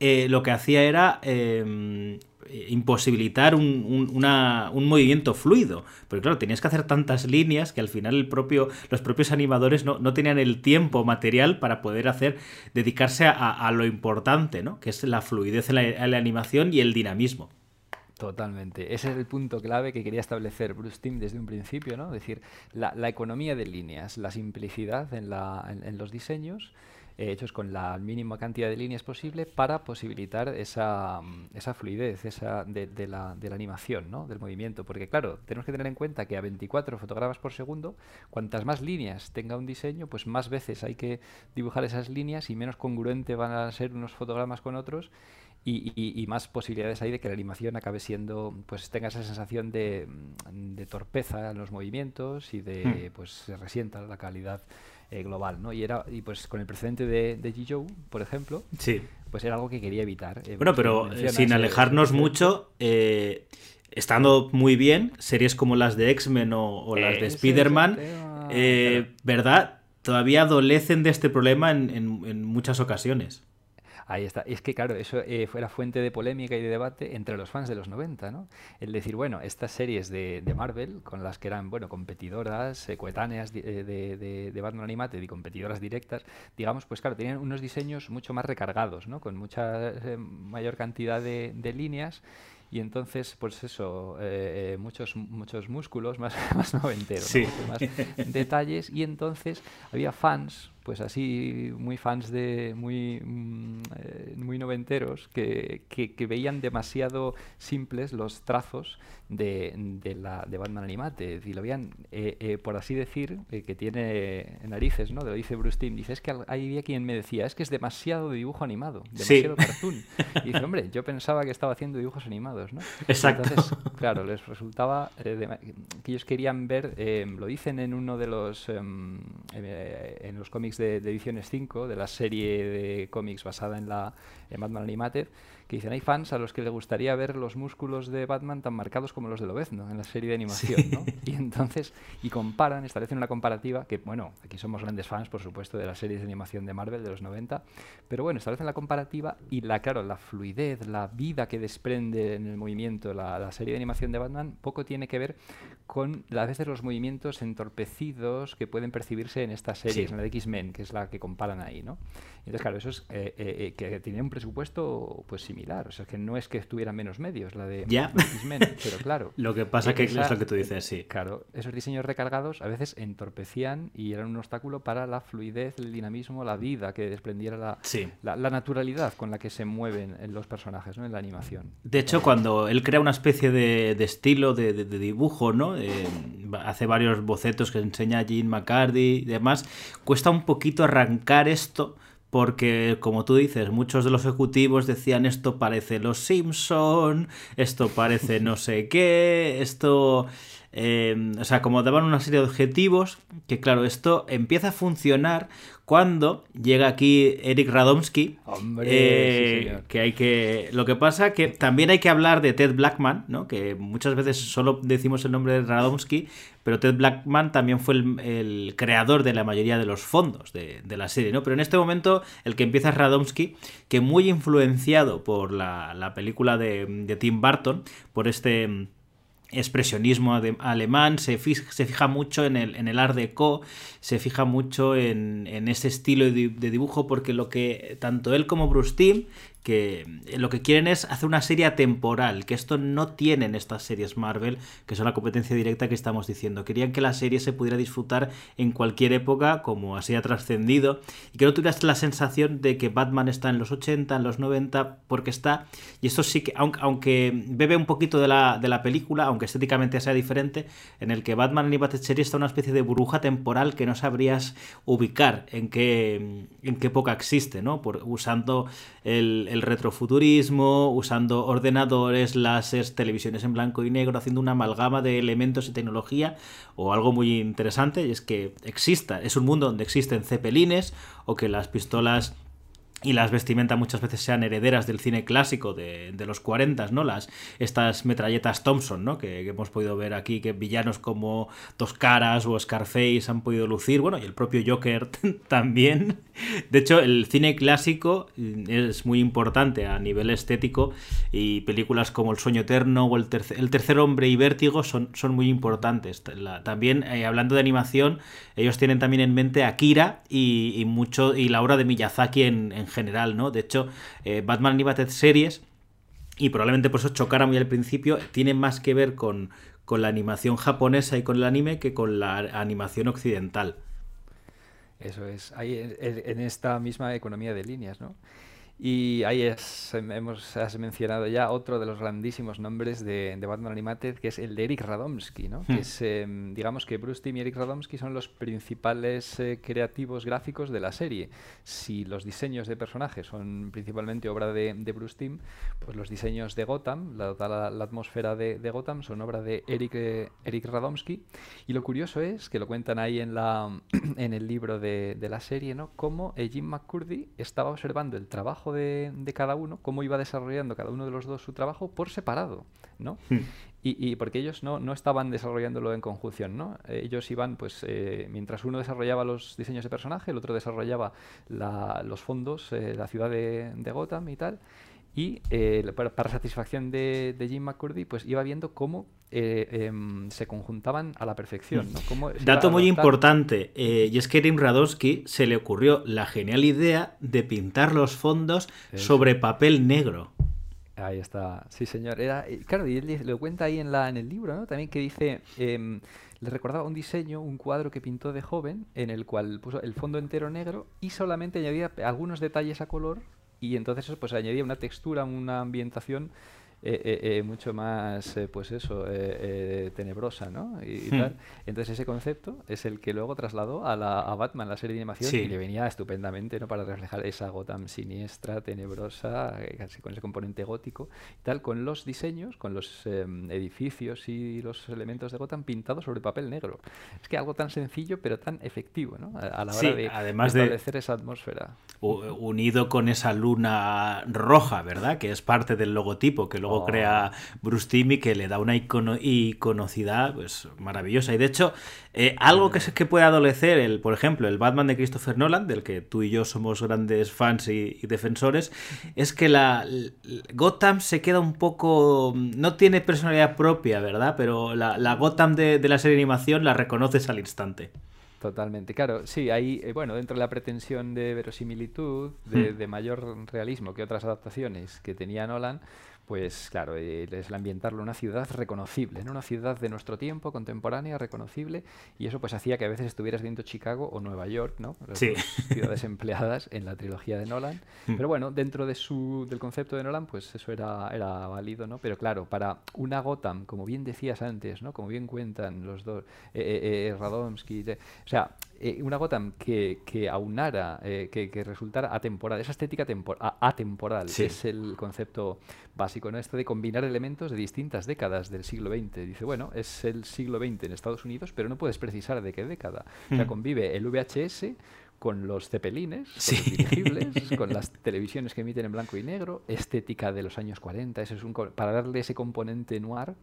eh, lo que hacía era eh, imposibilitar un, un, movimiento fluido. Porque claro, tenías que hacer tantas líneas que al final el propio, los propios animadores no, no tenían el tiempo material para poder hacer, dedicarse a, lo importante, ¿no? Que es la fluidez en la, animación y el dinamismo. Totalmente. Ese es el punto clave que quería establecer Bruce Timm desde un principio, ¿no? Es decir, la, economía de líneas, la simplicidad en los diseños, eh, hechos con la mínima cantidad de líneas posible para posibilitar esa, mm, esa fluidez esa de, de la, de la animación, ¿no? Del movimiento. Porque claro, tenemos que tener en cuenta que a 24 fotogramas por segundo, cuantas más líneas tenga un diseño, pues más veces hay que dibujar esas líneas y menos congruente van a ser unos fotogramas con otros y, y- y más posibilidades hay de que la animación acabe siendo, pues tenga esa sensación de, mm, de torpeza en los movimientos y de, pues se resienta la calidad eh, global, ¿no? Y era, y pues con el precedente de, de G-Joe, por ejemplo, Sí. pues era algo que quería evitar. eh, Bueno, pero eh, sin alejarnos mucho, eh, estando muy bien, series como las de X-Men o, o las de Spider-Man. ¿verdad? Todavía adolecen de este problema en, en- en muchas ocasiones. Ahí está. Es que, claro, eso eh, fue la fuente de polémica y de debate entre los fans de los 90, ¿no? El decir, bueno, estas series de, de Marvel, con las que eran, bueno, competidoras, eh, coetáneas eh, de, de- de Batman Animated y competidoras directas, digamos, pues claro, tenían unos diseños mucho más recargados, ¿no? Con mucha eh, mayor cantidad de, líneas y entonces, pues eso, eh, muchos, muchos músculos más, más noventeros, ¿no? Sí. Más detalles y entonces había fans pues así muy fans de muy mm, eh, muy noventeros que, que- que veían demasiado simples los trazos de, de la de Batman Animated. Y lo veían eh, eh, por así decir eh, que tiene narices no lo dice Bruce Timm. Dice es que había quien me decía es que es demasiado de dibujo animado Sí. demasiado cartoon y dice hombre yo pensaba que estaba haciendo dibujos animados no Exacto. entonces, claro, les resultaba de- que ellos querían ver, eh, lo dicen en uno de los, em, en los cómics de, de Ediciones 5, de la serie de cómics basada en la en Batman Animated, que dicen, hay fans a los que les gustaría ver los músculos de Batman tan marcados como los de Lobezno en la serie de animación, ¿no? Y entonces, y comparan, establecen una comparativa, que bueno, aquí somos grandes fans, por supuesto, de las series de animación de Marvel de los 90, pero bueno, establecen la comparativa y la, claro, la fluidez, la vida que desprende en el movimiento la, la serie de animación de Batman, poco tiene que ver con a veces los movimientos entorpecidos que pueden percibirse en estas series, Sí. en la de X-Men, que es la que comparan ahí, ¿no? Entonces, claro, eso es eh, eh, eh, que tenía un presupuesto pues similar, o sea, que no es que tuvieran menos medios la de, X-Men, pero claro. Lo que pasa eh, que esa- es lo que tú dices, sí. Claro, esos diseños recargados a veces entorpecían y eran un obstáculo para la fluidez, el dinamismo, la vida que desprendiera la, Sí. la, la naturalidad con la que se mueven en los personajes, ¿no? En la animación. De hecho, cuando él crea una especie de, de estilo de, de- de dibujo, ¿no? Va- hace varios bocetos que enseña Gene McCarthy y demás, cuesta un poquito arrancar esto. Porque, como tú dices, muchos de los ejecutivos decían esto parece Los Simpson, esto parece no sé qué, esto... eh, o sea, como daban una serie de objetivos, que claro, esto empieza a funcionar cuando llega aquí Eric Radomski, Hombre, eh, sí, señor. que hay que lo que pasa que también hay que hablar de Ted Blackman no que muchas veces solo decimos el nombre de Radomski pero Ted Blackman también fue el, el creador de la mayoría de los fondos de, de la serie no pero en este momento el que empieza es Radomski que muy influenciado por la, la película de, de Tim Burton por este expresionismo alemán, se fija, se fija mucho en el, en el art deco, se fija mucho en, en ese estilo de dibujo, porque lo que tanto él como Bruce Timm que eh, lo que quieren es hacer una serie temporal, que esto no tienen estas series Marvel, que son la competencia directa que estamos diciendo. Querían que la serie se pudiera disfrutar en cualquier época, como así ha trascendido, y que no tuvieras la sensación de que Batman está en los 80, en los 90, porque está, y esto sí que, aunque, bebe un poquito de la, de la película, aunque estéticamente sea diferente, en el que Batman Animated Series está una especie de burbuja temporal que no sabrías ubicar en qué, en qué época existe, ¿no? Por, usando el retrofuturismo, usando ordenadores, láseres, televisiones en blanco y negro, haciendo una amalgama de elementos y tecnología, o algo muy interesante, y es que exista, es un mundo donde existen cepelines, o que las pistolas y las vestimentas muchas veces sean herederas del cine clásico de, los 40, ¿no? Las, estas metralletas Thompson, ¿no? Que, hemos podido ver aquí, que villanos como Dos Caras o Scarface han podido lucir, bueno, y el propio Joker también. De hecho, el cine clásico es muy importante a nivel estético y películas como El Sueño Eterno o El, tercer, Hombre y Vértigo son, son muy importantes. también, eh, hablando de animación, ellos tienen también en mente Akira y, mucho, y la obra de Miyazaki en, en general, ¿no? De hecho, eh, Batman Series, y probablemente por eso chocara muy al principio, tiene más que ver con, con la animación japonesa y con el anime que con la animación occidental. Eso es, ahí en esta misma economía de líneas, ¿no? Y ahí es, em, hemos, has mencionado ya otro de los grandísimos nombres de, de Batman Animated, que es el de Eric Radomski, ¿no? Que hmm. es, em, digamos que Bruce Timm y Eric Radomski son los principales eh, creativos gráficos de la serie. Si los diseños de personajes son principalmente obra de, de Bruce Timm, pues los diseños de Gotham, la, la, atmósfera de, de, Gotham, son obra de Eric, eh, Eric Radomski. Y lo curioso es, que lo cuentan ahí en, la, en el libro de, de la serie, ¿no? Cómo eh, Jim McCurdy estaba observando el trabajo de, cada uno, cómo iba desarrollando cada uno de los dos su trabajo por separado, ¿no? Hmm. Y, porque ellos no, no, estaban desarrollándolo en conjunción, ¿no? Ellos iban, pues, eh, mientras uno desarrollaba los diseños de personaje, el otro desarrollaba los fondos, eh, la ciudad de, de Gotham y tal, y eh, para, satisfacción de, Jim McCurdy, pues iba viendo cómo eh, em, se conjuntaban a la perfección. Dato muy importante, eh, y es que a Tim Radowski se le ocurrió la genial idea de pintar los fondos sobre papel negro. Ahí está, sí señor. Era, claro, y él lo cuenta ahí en, la, en el libro, ¿no? También que dice, em, le recordaba un diseño, un cuadro que pintó de joven, en el cual puso el fondo entero negro y solamente añadía algunos detalles a color y entonces eso pues añadía una textura, una ambientación eh, eh, eh, mucho más, pues eso, tenebrosa, ¿no? Y, hmm. tal. Entonces ese concepto es el que luego trasladó a, la, a Batman, la serie de animación, y le venía estupendamente, ¿no? Para reflejar esa Gotham siniestra, tenebrosa, casi con ese componente gótico, y tal, con los diseños, con los edificios y los elementos de Gotham pintados sobre papel negro. Es que algo tan sencillo, pero tan efectivo, ¿no? A, la hora de, además establecer esa atmósfera. Unido con esa luna roja, ¿verdad? Que es parte del logotipo, que luego Crea Bruce Timmy que le da una icono iconocidad pues, maravillosa. Y de hecho, eh, algo que, que puede adolecer, el, por ejemplo, el Batman de Christopher Nolan, del que tú y yo somos grandes fans y, defensores, es que la, Gotham se queda un poco... no tiene personalidad propia, ¿verdad? Pero la, Gotham de, la serie de animación la reconoces al instante. Totalmente, claro, sí, ahí, eh, bueno, dentro de la pretensión de verosimilitud, de, hmm. de, mayor realismo que otras adaptaciones que tenía Nolan, pues claro, eh, es el ambientarlo en una ciudad reconocible, en una ciudad de nuestro tiempo, contemporánea, reconocible, y eso pues hacía que a veces estuvieras viendo Chicago o Nueva York, ¿no? ciudades empleadas en la trilogía de Nolan. Mm. Pero bueno, dentro de su, del concepto de Nolan, pues eso era, era válido, ¿no? Pero claro, para una Gotham, como bien decías antes, ¿no? Como bien cuentan los dos, eh, eh, eh Radomski, o sea, eh, una Gotham que, que aunara, eh, que, que, resultara atemporal, esa estética atemporal, es el concepto básico, ¿no? Esto de combinar elementos de distintas décadas del siglo XX. Dice, bueno, es el siglo XX en Estados Unidos, pero no puedes precisar de qué década. O sea, mm. convive el VHS con los cepelines, con los dirigibles, con las televisiones que emiten en blanco y negro, estética de los años 40, eso es un, para darle ese componente noir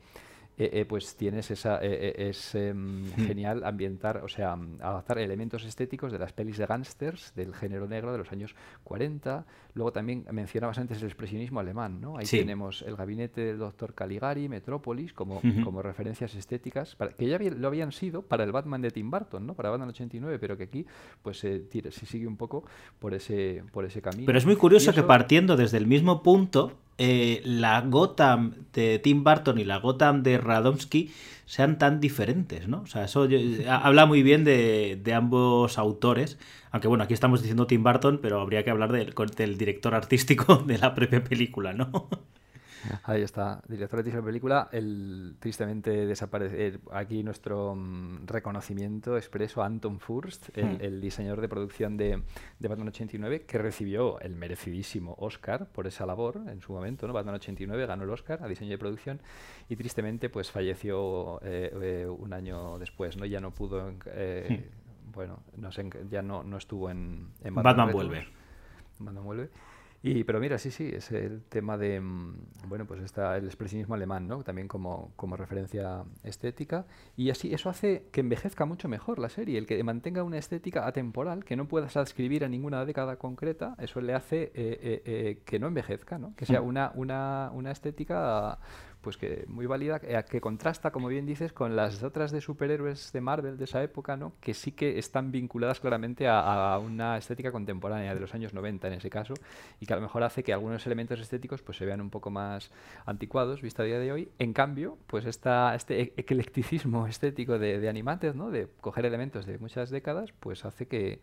eh, eh, pues tienes esa eh, es em, Hmm. genial ambientar, o sea, mm, adaptar elementos estéticos de las pelis de gángsters del género negro de los años 40. Luego también mencionabas antes el expresionismo alemán, ¿no? Ahí Sí. tenemos el gabinete del doctor Caligari, Metrópolis, como, como referencias estéticas, para- que ya lo habían sido para el Batman de Tim Burton, ¿no? Para Batman 89, pero que aquí pues se, sigue un poco por ese, por ese camino. Pero es muy curioso que partiendo desde el mismo punto, eh, la Gotham de Tim Burton y la Gotham de Radomski sean tan diferentes, ¿no? O sea, eso yo- habla muy bien de, de ambos autores. Aunque bueno, aquí estamos diciendo Tim Burton, pero habría que hablar del, del director artístico de la propia película, ¿no? Ahí está, director de la película, el tristemente desaparece. Aquí nuestro mm, reconocimiento expreso a Anton Furst, el, Hmm. el diseñador de producción de, de Batman 89, que recibió el merecidísimo Oscar por esa labor en su momento. ¿no? Batman 89 ganó el Oscar a diseño de producción y tristemente pues falleció eh, eh, un año después. ¿no? Ya no pudo, eh, bueno, no sé, ya no, no estuvo en, en Batman Returns. vuelve. Batman vuelve. Y, pero mira, sí, sí, es el tema de, mm, bueno, pues está el expresionismo alemán, ¿no? También como, como referencia estética. Y así, eso hace que envejezca mucho mejor la serie. El que mantenga una estética atemporal, que no puedas adscribir a ninguna década concreta, eso le hace eh, eh, eh, que no envejezca, ¿no? Que sea una, una, una estética pues que muy válida, eh, que contrasta, como bien dices, con las otras de superhéroes de Marvel de esa época, ¿no? que sí que están vinculadas claramente a, una estética contemporánea de los años 90 en ese caso, y que a lo mejor hace que algunos elementos estéticos pues se vean un poco más anticuados vista a día de hoy. En cambio, pues esta, este e- eclecticismo estético de, de Animated, ¿no? de coger elementos de muchas décadas, pues hace que,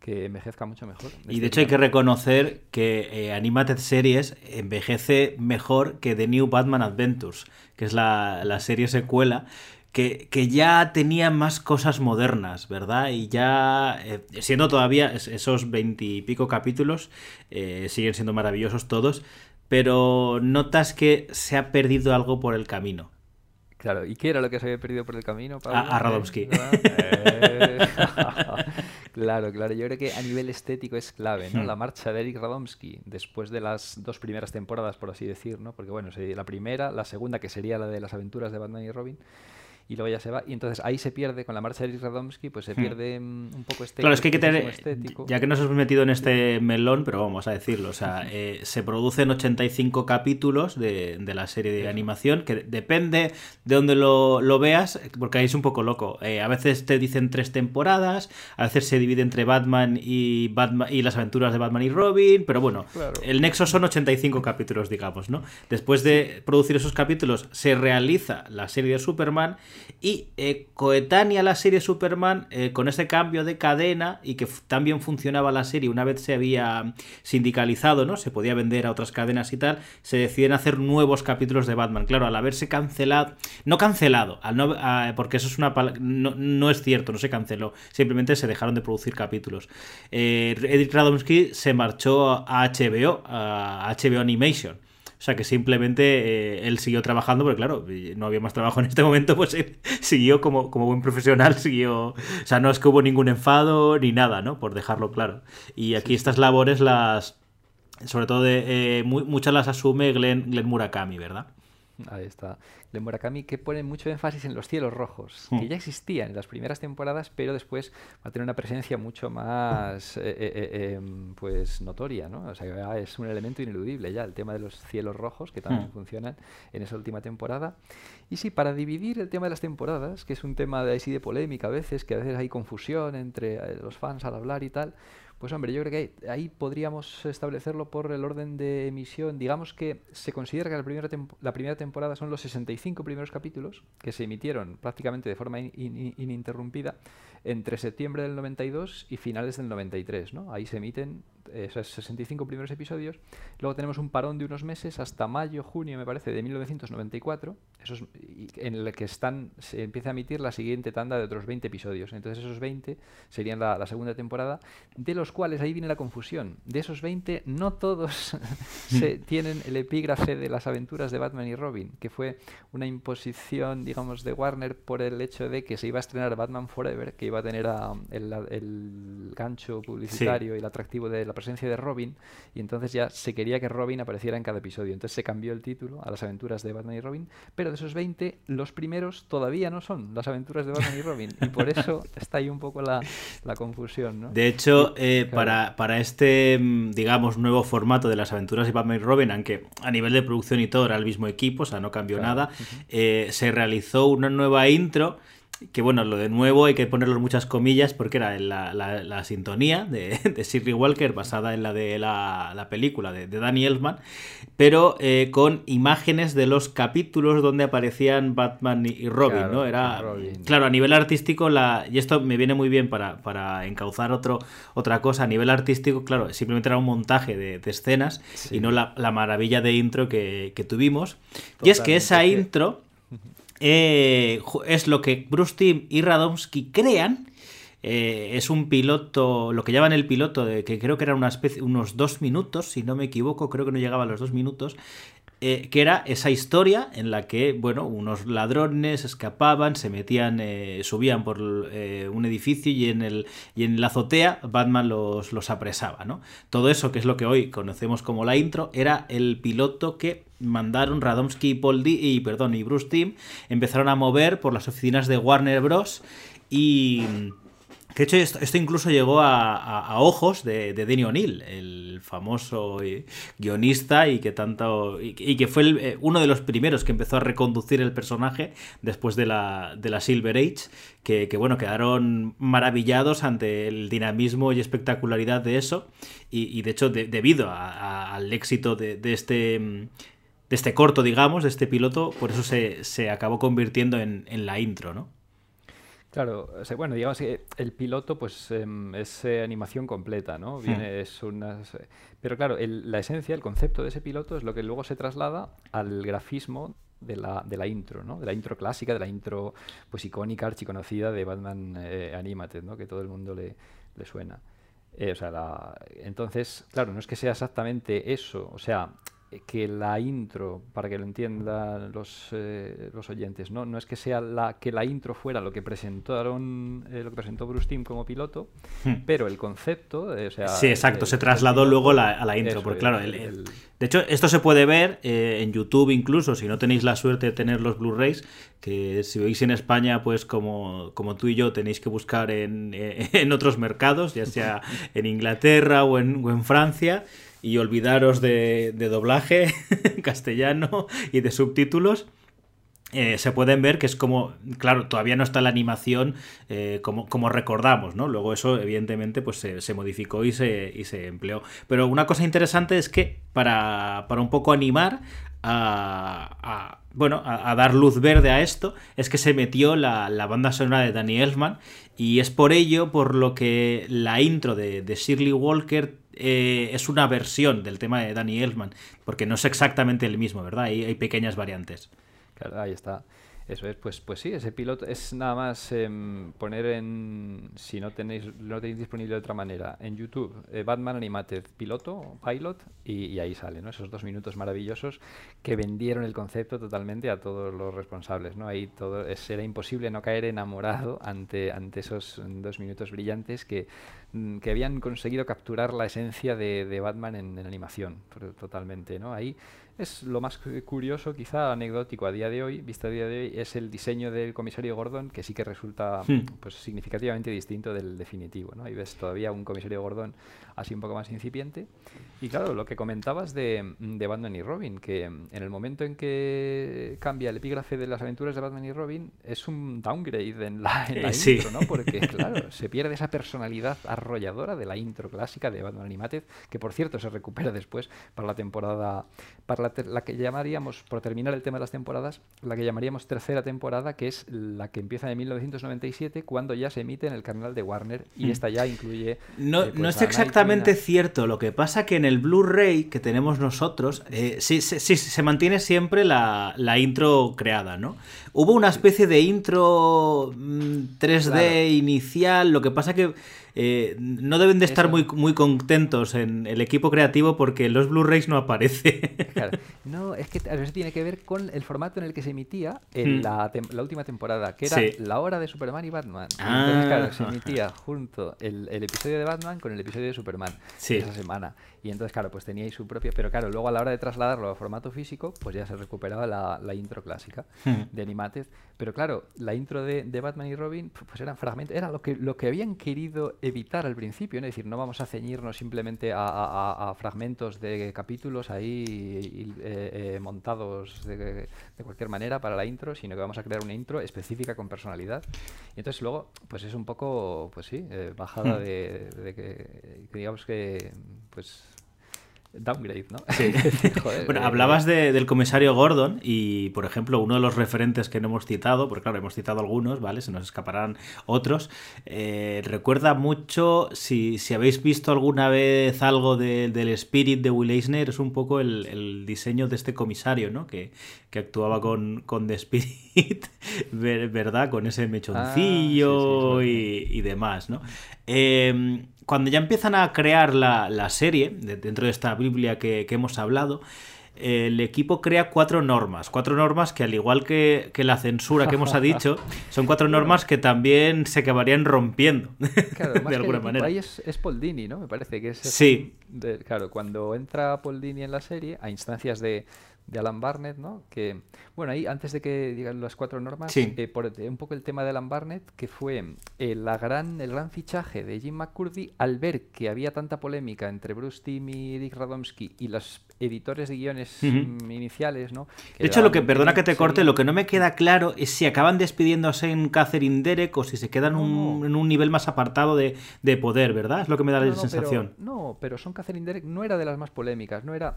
que envejezca mucho mejor. Y de hecho hay que reconocer que eh, Animated Series envejece mejor que The New Batman Adventures, que es la, la serie secuela, que, que ya tenía más cosas modernas, ¿verdad? Y ya, eh, siendo todavía es- esos veintipico capítulos, eh, siguen siendo maravillosos todos, pero notas que se ha perdido algo por el camino. Claro, ¿y qué era lo que se había perdido por el camino, Pablo? a Radomski. Claro, claro. Yo creo que a nivel estético es clave, ¿no? Hmm. La marcha de Eric Radomski después de las dos primeras temporadas, por así decir, ¿no? Porque, bueno, sería la primera, la segunda, que sería la de las aventuras de Batman y Robin, y luego ya se va. Y entonces ahí se pierde, con la marcha de Eric Radomski, pues se pierde mm, un poco este Hmm. Claro, es que hay que tener, estético. ya que nos hemos metido en este melón, pero vamos a decirlo, o sea, eh, se producen 85 capítulos de, de la serie de animación, que depende de donde lo, lo veas, porque ahí es un poco loco. Eh, a veces te dicen tres temporadas, a veces se divide entre Batman y, Batman y las aventuras de Batman y Robin, pero bueno, Claro. el nexo son 85 capítulos, digamos, ¿no? Después de producir esos capítulos, se realiza la serie de Superman y eh, coetánea la serie Superman, eh, con ese cambio de cadena y que también funcionaba la serie una vez se había sindicalizado, ¿no? Se podía vender a otras cadenas y tal, se deciden hacer nuevos capítulos de Batman. Claro, al haberse cancelado, no cancelado, al no, porque eso es una no, no es cierto, no se canceló, simplemente se dejaron de producir capítulos. Eh, Eric Radomski se marchó a HBO, a HBO Animation. O sea que simplemente eh, él siguió trabajando, porque claro, no había más trabajo en este momento, pues él siguió como, como buen profesional, siguió... O sea, no es que hubo ningún enfado ni nada, ¿no? Por dejarlo claro. Y aquí estas labores las... Sobre todo de, eh, mu- muchas las asume Glenn, Glenn Murakami, ¿verdad? Ahí está. De Murakami que pone mucho énfasis en los cielos rojos, Hmm. que ya existían en las primeras temporadas, pero después va a tener una presencia mucho más eh, eh, eh, em, pues notoria, ¿no? O sea, es un elemento ineludible ya el tema de los cielos rojos que también Hmm. funcionan en esa última temporada. Y sí, para dividir el tema de las temporadas, que es un tema de así de polémica a veces, que a veces hay confusión entre eh, los fans al hablar y tal, pues hombre, yo creo que ahí, ahí podríamos establecerlo por el orden de emisión. Digamos que se considera que la primera, la primera temporada son los 65 primeros capítulos que se emitieron prácticamente de forma in- in- ininterrumpida entre septiembre del 92 y finales del 93. ¿no? Ahí se emiten esos 65 primeros episodios. Luego tenemos un parón de unos meses hasta mayo, junio, me parece, de 1994, esos, y- en el que están, se empieza a emitir la siguiente tanda de otros 20 episodios. Entonces esos 20 serían la, la segunda temporada, de los cuales ahí viene la confusión. De esos 20, no todos se tienen el epígrafe de las aventuras de Batman y Robin, que fue una imposición, digamos, de Warner por el hecho de que se iba a estrenar Batman Forever, que iba a tener a- el, el gancho publicitario y el atractivo de la presencia de Robin y entonces ya se quería que Robin apareciera en cada episodio. Entonces se cambió el título a las aventuras de Batman y Robin, pero de esos 20, los primeros todavía no son las aventuras de Batman y Robin y por eso está ahí un poco la, confusión. ¿no? De hecho, eh, para, para este, mm, digamos, nuevo formato de las aventuras de Batman y Robin, aunque a nivel de producción y todo era el mismo equipo, o sea, no cambió nada, eh, se realizó una nueva intro que bueno, lo de nuevo hay que ponerlo en muchas comillas porque era la, la, sintonía de, de Shirley Walker basada en la de la, película de, de, Danny Elfman, pero eh, con imágenes de los capítulos donde aparecían Batman y Robin, ¿no? Era, claro, a nivel artístico, la, y esto me viene muy bien para, para encauzar otro, otra cosa, a nivel artístico, claro, simplemente era un montaje de, escenas y no la, maravilla de intro que, tuvimos. y es que esa intro eh, es lo que Bruce y Radomski crean. Eh, es un piloto, lo que llaman el piloto, de, que creo que era una especie, unos dos minutos, si no me equivoco, creo que no llegaba a los dos minutos, eh, que era esa historia en la que, bueno, unos ladrones escapaban, se metían, eh, subían por eh, un edificio y en, el, y en la azotea Batman los, los apresaba, ¿no? Todo eso, que es lo que hoy conocemos como la intro, era el piloto que mandaron Radomski y, Paul y, perdón, y Bruce Timm, empezaron a mover por las oficinas de Warner Bros. y de hecho, esto, incluso llegó a, ojos de, de O'Neill, el famoso eh, guionista y que tanto. y, que fue eh, uno de los primeros que empezó a reconducir el personaje después de la, Silver Age. Que, bueno, quedaron maravillados ante el dinamismo y espectacularidad de eso. Y, de hecho, debido al éxito de, este de este corto, digamos, de este piloto, por eso se, acabó convirtiendo en, en, la intro, ¿no? Claro, bueno, digamos que el piloto pues em, es eh, animación completa, ¿no? Hmm. Viene, es unas, pero claro, la esencia, el concepto de ese piloto es lo que luego se traslada al grafismo de la, de la intro, ¿no? De la intro clásica, de la intro pues icónica, archiconocida de Batman eh, Animated, ¿no? Que todo el mundo le, le suena. Eh, o sea, entonces, claro, no es que sea exactamente eso, o sea, que la intro, para que lo entiendan los, eh, los oyentes, ¿no? no es que sea la que la intro fuera lo que presentaron eh, lo que presentó Bruce Timm como piloto, hmm. pero el concepto, eh, o sea, sí, exacto, se trasladó luego a la intro, porque claro, el, de hecho esto se puede ver en YouTube incluso si no tenéis la suerte de tener los Blu-rays, que si veis en España, pues como, como tú y yo tenéis que buscar en, en otros mercados, ya sea en Inglaterra o en, o en Francia y olvidaros de, doblaje castellano y de subtítulos. Eh, se pueden ver que es como, claro, todavía no está la animación eh, como, como, recordamos, ¿no? Luego eso, evidentemente, pues se, modificó y se, y se, empleó. Pero una cosa interesante es que para, para un poco animar a, bueno, a, dar luz verde a esto, es que se metió la, banda sonora de Danny Elfman y es por ello por lo que la intro de, Shirley Walker eh, es una versión del tema de Danny Elfman, porque no es exactamente el mismo, ¿verdad? Hay pequeñas variantes. Claro, ahí está. Eso es, pues, pues sí, ese piloto es nada más em, poner en, si no tenéis, no tenéis disponible de otra manera, en YouTube, eh, Batman Animated piloto, pilot, y, ahí sale, ¿no? Esos dos minutos maravillosos que vendieron el concepto totalmente a todos los responsables, ¿no? Ahí todo, era imposible no caer enamorado ante, ante esos dos minutos brillantes que, mm, que habían conseguido capturar la esencia de, de Batman en, en animación, totalmente, ¿no? Ahí es lo más curioso, quizá anecdótico a día de hoy, vista a día de hoy, es el diseño del comisario Gordon, que sí que resulta hmm. pues, significativamente distinto del definitivo. ¿no? Ahí ves todavía un comisario Gordon así un poco más incipiente. Y claro, lo que comentabas de, de, Batman y Robin, que en el momento en que cambia el epígrafe de las aventuras de Batman y Robin, es un downgrade en la, intro, ¿no? Porque, claro, se pierde esa personalidad arrolladora de la intro clásica de Batman Animated, que por cierto se recupera después para la temporada, para la, que llamaríamos, por terminar el tema de las temporadas, la que llamaríamos tercera temporada, que es la que empieza en 1997, cuando ya se emite en el canal de Warner, y hmm. esta ya incluye... No, eh, no pues, es exactamente cierto. Lo que pasa que en el Blu-ray que tenemos nosotros, eh, sí, sí, se mantiene siempre la, intro creada, ¿no? Hubo una especie de intro 3D mm, inicial, lo que pasa que eh, no deben de estar muy, muy contentos en el equipo creativo porque los Blu-rays no aparece. Claro. No, es que a veces tiene que ver con el formato en el que se emitía en Hmm. la, la última temporada, que era Sí. la hora de Superman y Batman. Ah. Entonces, claro, se emitía junto el, el episodio de Batman con el episodio de Superman Sí. esa semana. Y entonces, claro, pues tenía ahí su propia. Pero claro, luego a la hora de trasladarlo a formato físico, pues ya se recuperaba la, la intro clásica Hmm. de Animated. Pero claro, la intro de, de Batman y Robin, pues eran fragmentos. Era lo que, lo que habían querido evitar al principio, ¿no? Es decir, no vamos a ceñirnos simplemente a, a- a- fragmentos de capítulos ahí y- eh, eh, montados de, de cualquier manera para la intro, sino que vamos a crear una intro específica con personalidad. Y entonces luego, pues es un poco, pues sí, eh, bajada Hmm. de, de que digamos que, pues, downgrade, ¿no? Sí. Joder, bueno, eh, hablabas de- del comisario Gordon y, por ejemplo, uno de los referentes que no hemos citado, porque claro, hemos citado algunos, ¿vale? Se nos escaparán otros. eh, recuerda mucho, si, si habéis visto alguna vez algo de- del Spirit de Will Eisner, es un poco el, el diseño de este comisario, ¿no? Que, que actuaba con, con The Spirit, ver- ¿verdad? Con ese mechoncillo Ah, sí, sí, y, y demás, ¿no? Eh, cuando ya empiezan a crear la, la serie, de- dentro de esta Biblia que, que hemos hablado, el equipo crea cuatro normas. Cuatro normas que, al igual que, que la censura que hemos dicho, son cuatro normas que también se acabarían rompiendo. Claro, más de alguna manera. Ahí es, es Paul Dini, ¿no? Me parece que es. Sí. de- claro, cuando entra Paul Dini en la serie, a instancias de, de Alan Barnett, ¿no? Que, bueno, ahí antes de que digan las cuatro normas, Sí. eh, por eh, un poco el tema de Alan Barnett, que fue eh, la gran, el gran fichaje de Jim McCurdy al ver que había tanta polémica entre Bruce Timm y Dick Radomski y los editores de guiones iniciales, ¿no? De hecho, lo que, perdona que te corte, lo que no me queda claro es si acaban despidiendo a Shane Catherine Derek o si se quedan un- No. en un nivel más apartado de, de poder, ¿verdad? Es lo que me da la no, sensación. Pero, no, pero Son Catherine Derek no era de las más polémicas, no era...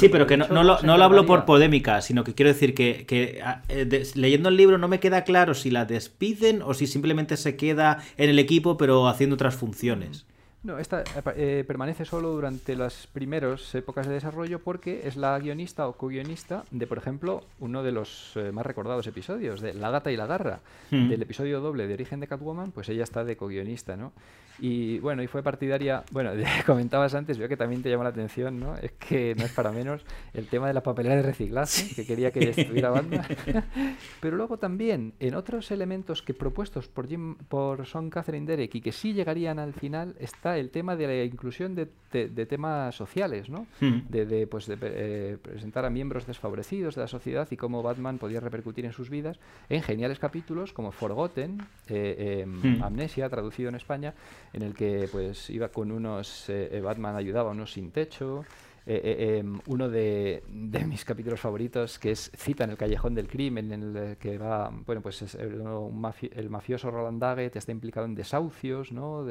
sí, pero que no, lo, se no lo hablo por polémica, sino que quiero decir que, que, ah, eh, de- leyendo el libro no me queda claro si la despiden o si simplemente se queda en el equipo pero haciendo otras funciones. No, esta eh, eh, permanece solo durante las primeras épocas de desarrollo porque es la guionista o co-guionista de, por ejemplo, uno de los eh, más recordados episodios, de La gata y la garra, Hmm. del episodio doble de Origen de Catwoman, pues ella está de co-guionista, ¿no? Y bueno, y fue partidaria, bueno, comentabas antes, veo que también te llama la atención, ¿no? Es que no es para menos el tema de la papelera de reciclaje, que quería que estuviera banda. Pero luego también, en otros elementos que propuestos por Jim, por Son Catherine Derek y que sí llegarían al final, está el tema de la inclusión de, de- de temas sociales, ¿no? Hmm. De, de, pues, de eh, presentar a miembros desfavorecidos de la sociedad y cómo Batman podía repercutir en sus vidas en geniales capítulos como Forgotten, eh, em, Hmm. Amnesia, traducido en España, en el que pues iba con unos, eh, eh, Batman ayudaba a unos sin techo, eh, em, uno de, mis capítulos favoritos que es Cita en el callejón del crimen en el que va bueno pues es el, mafioso Roland Daggett está implicado en desahucios ¿no?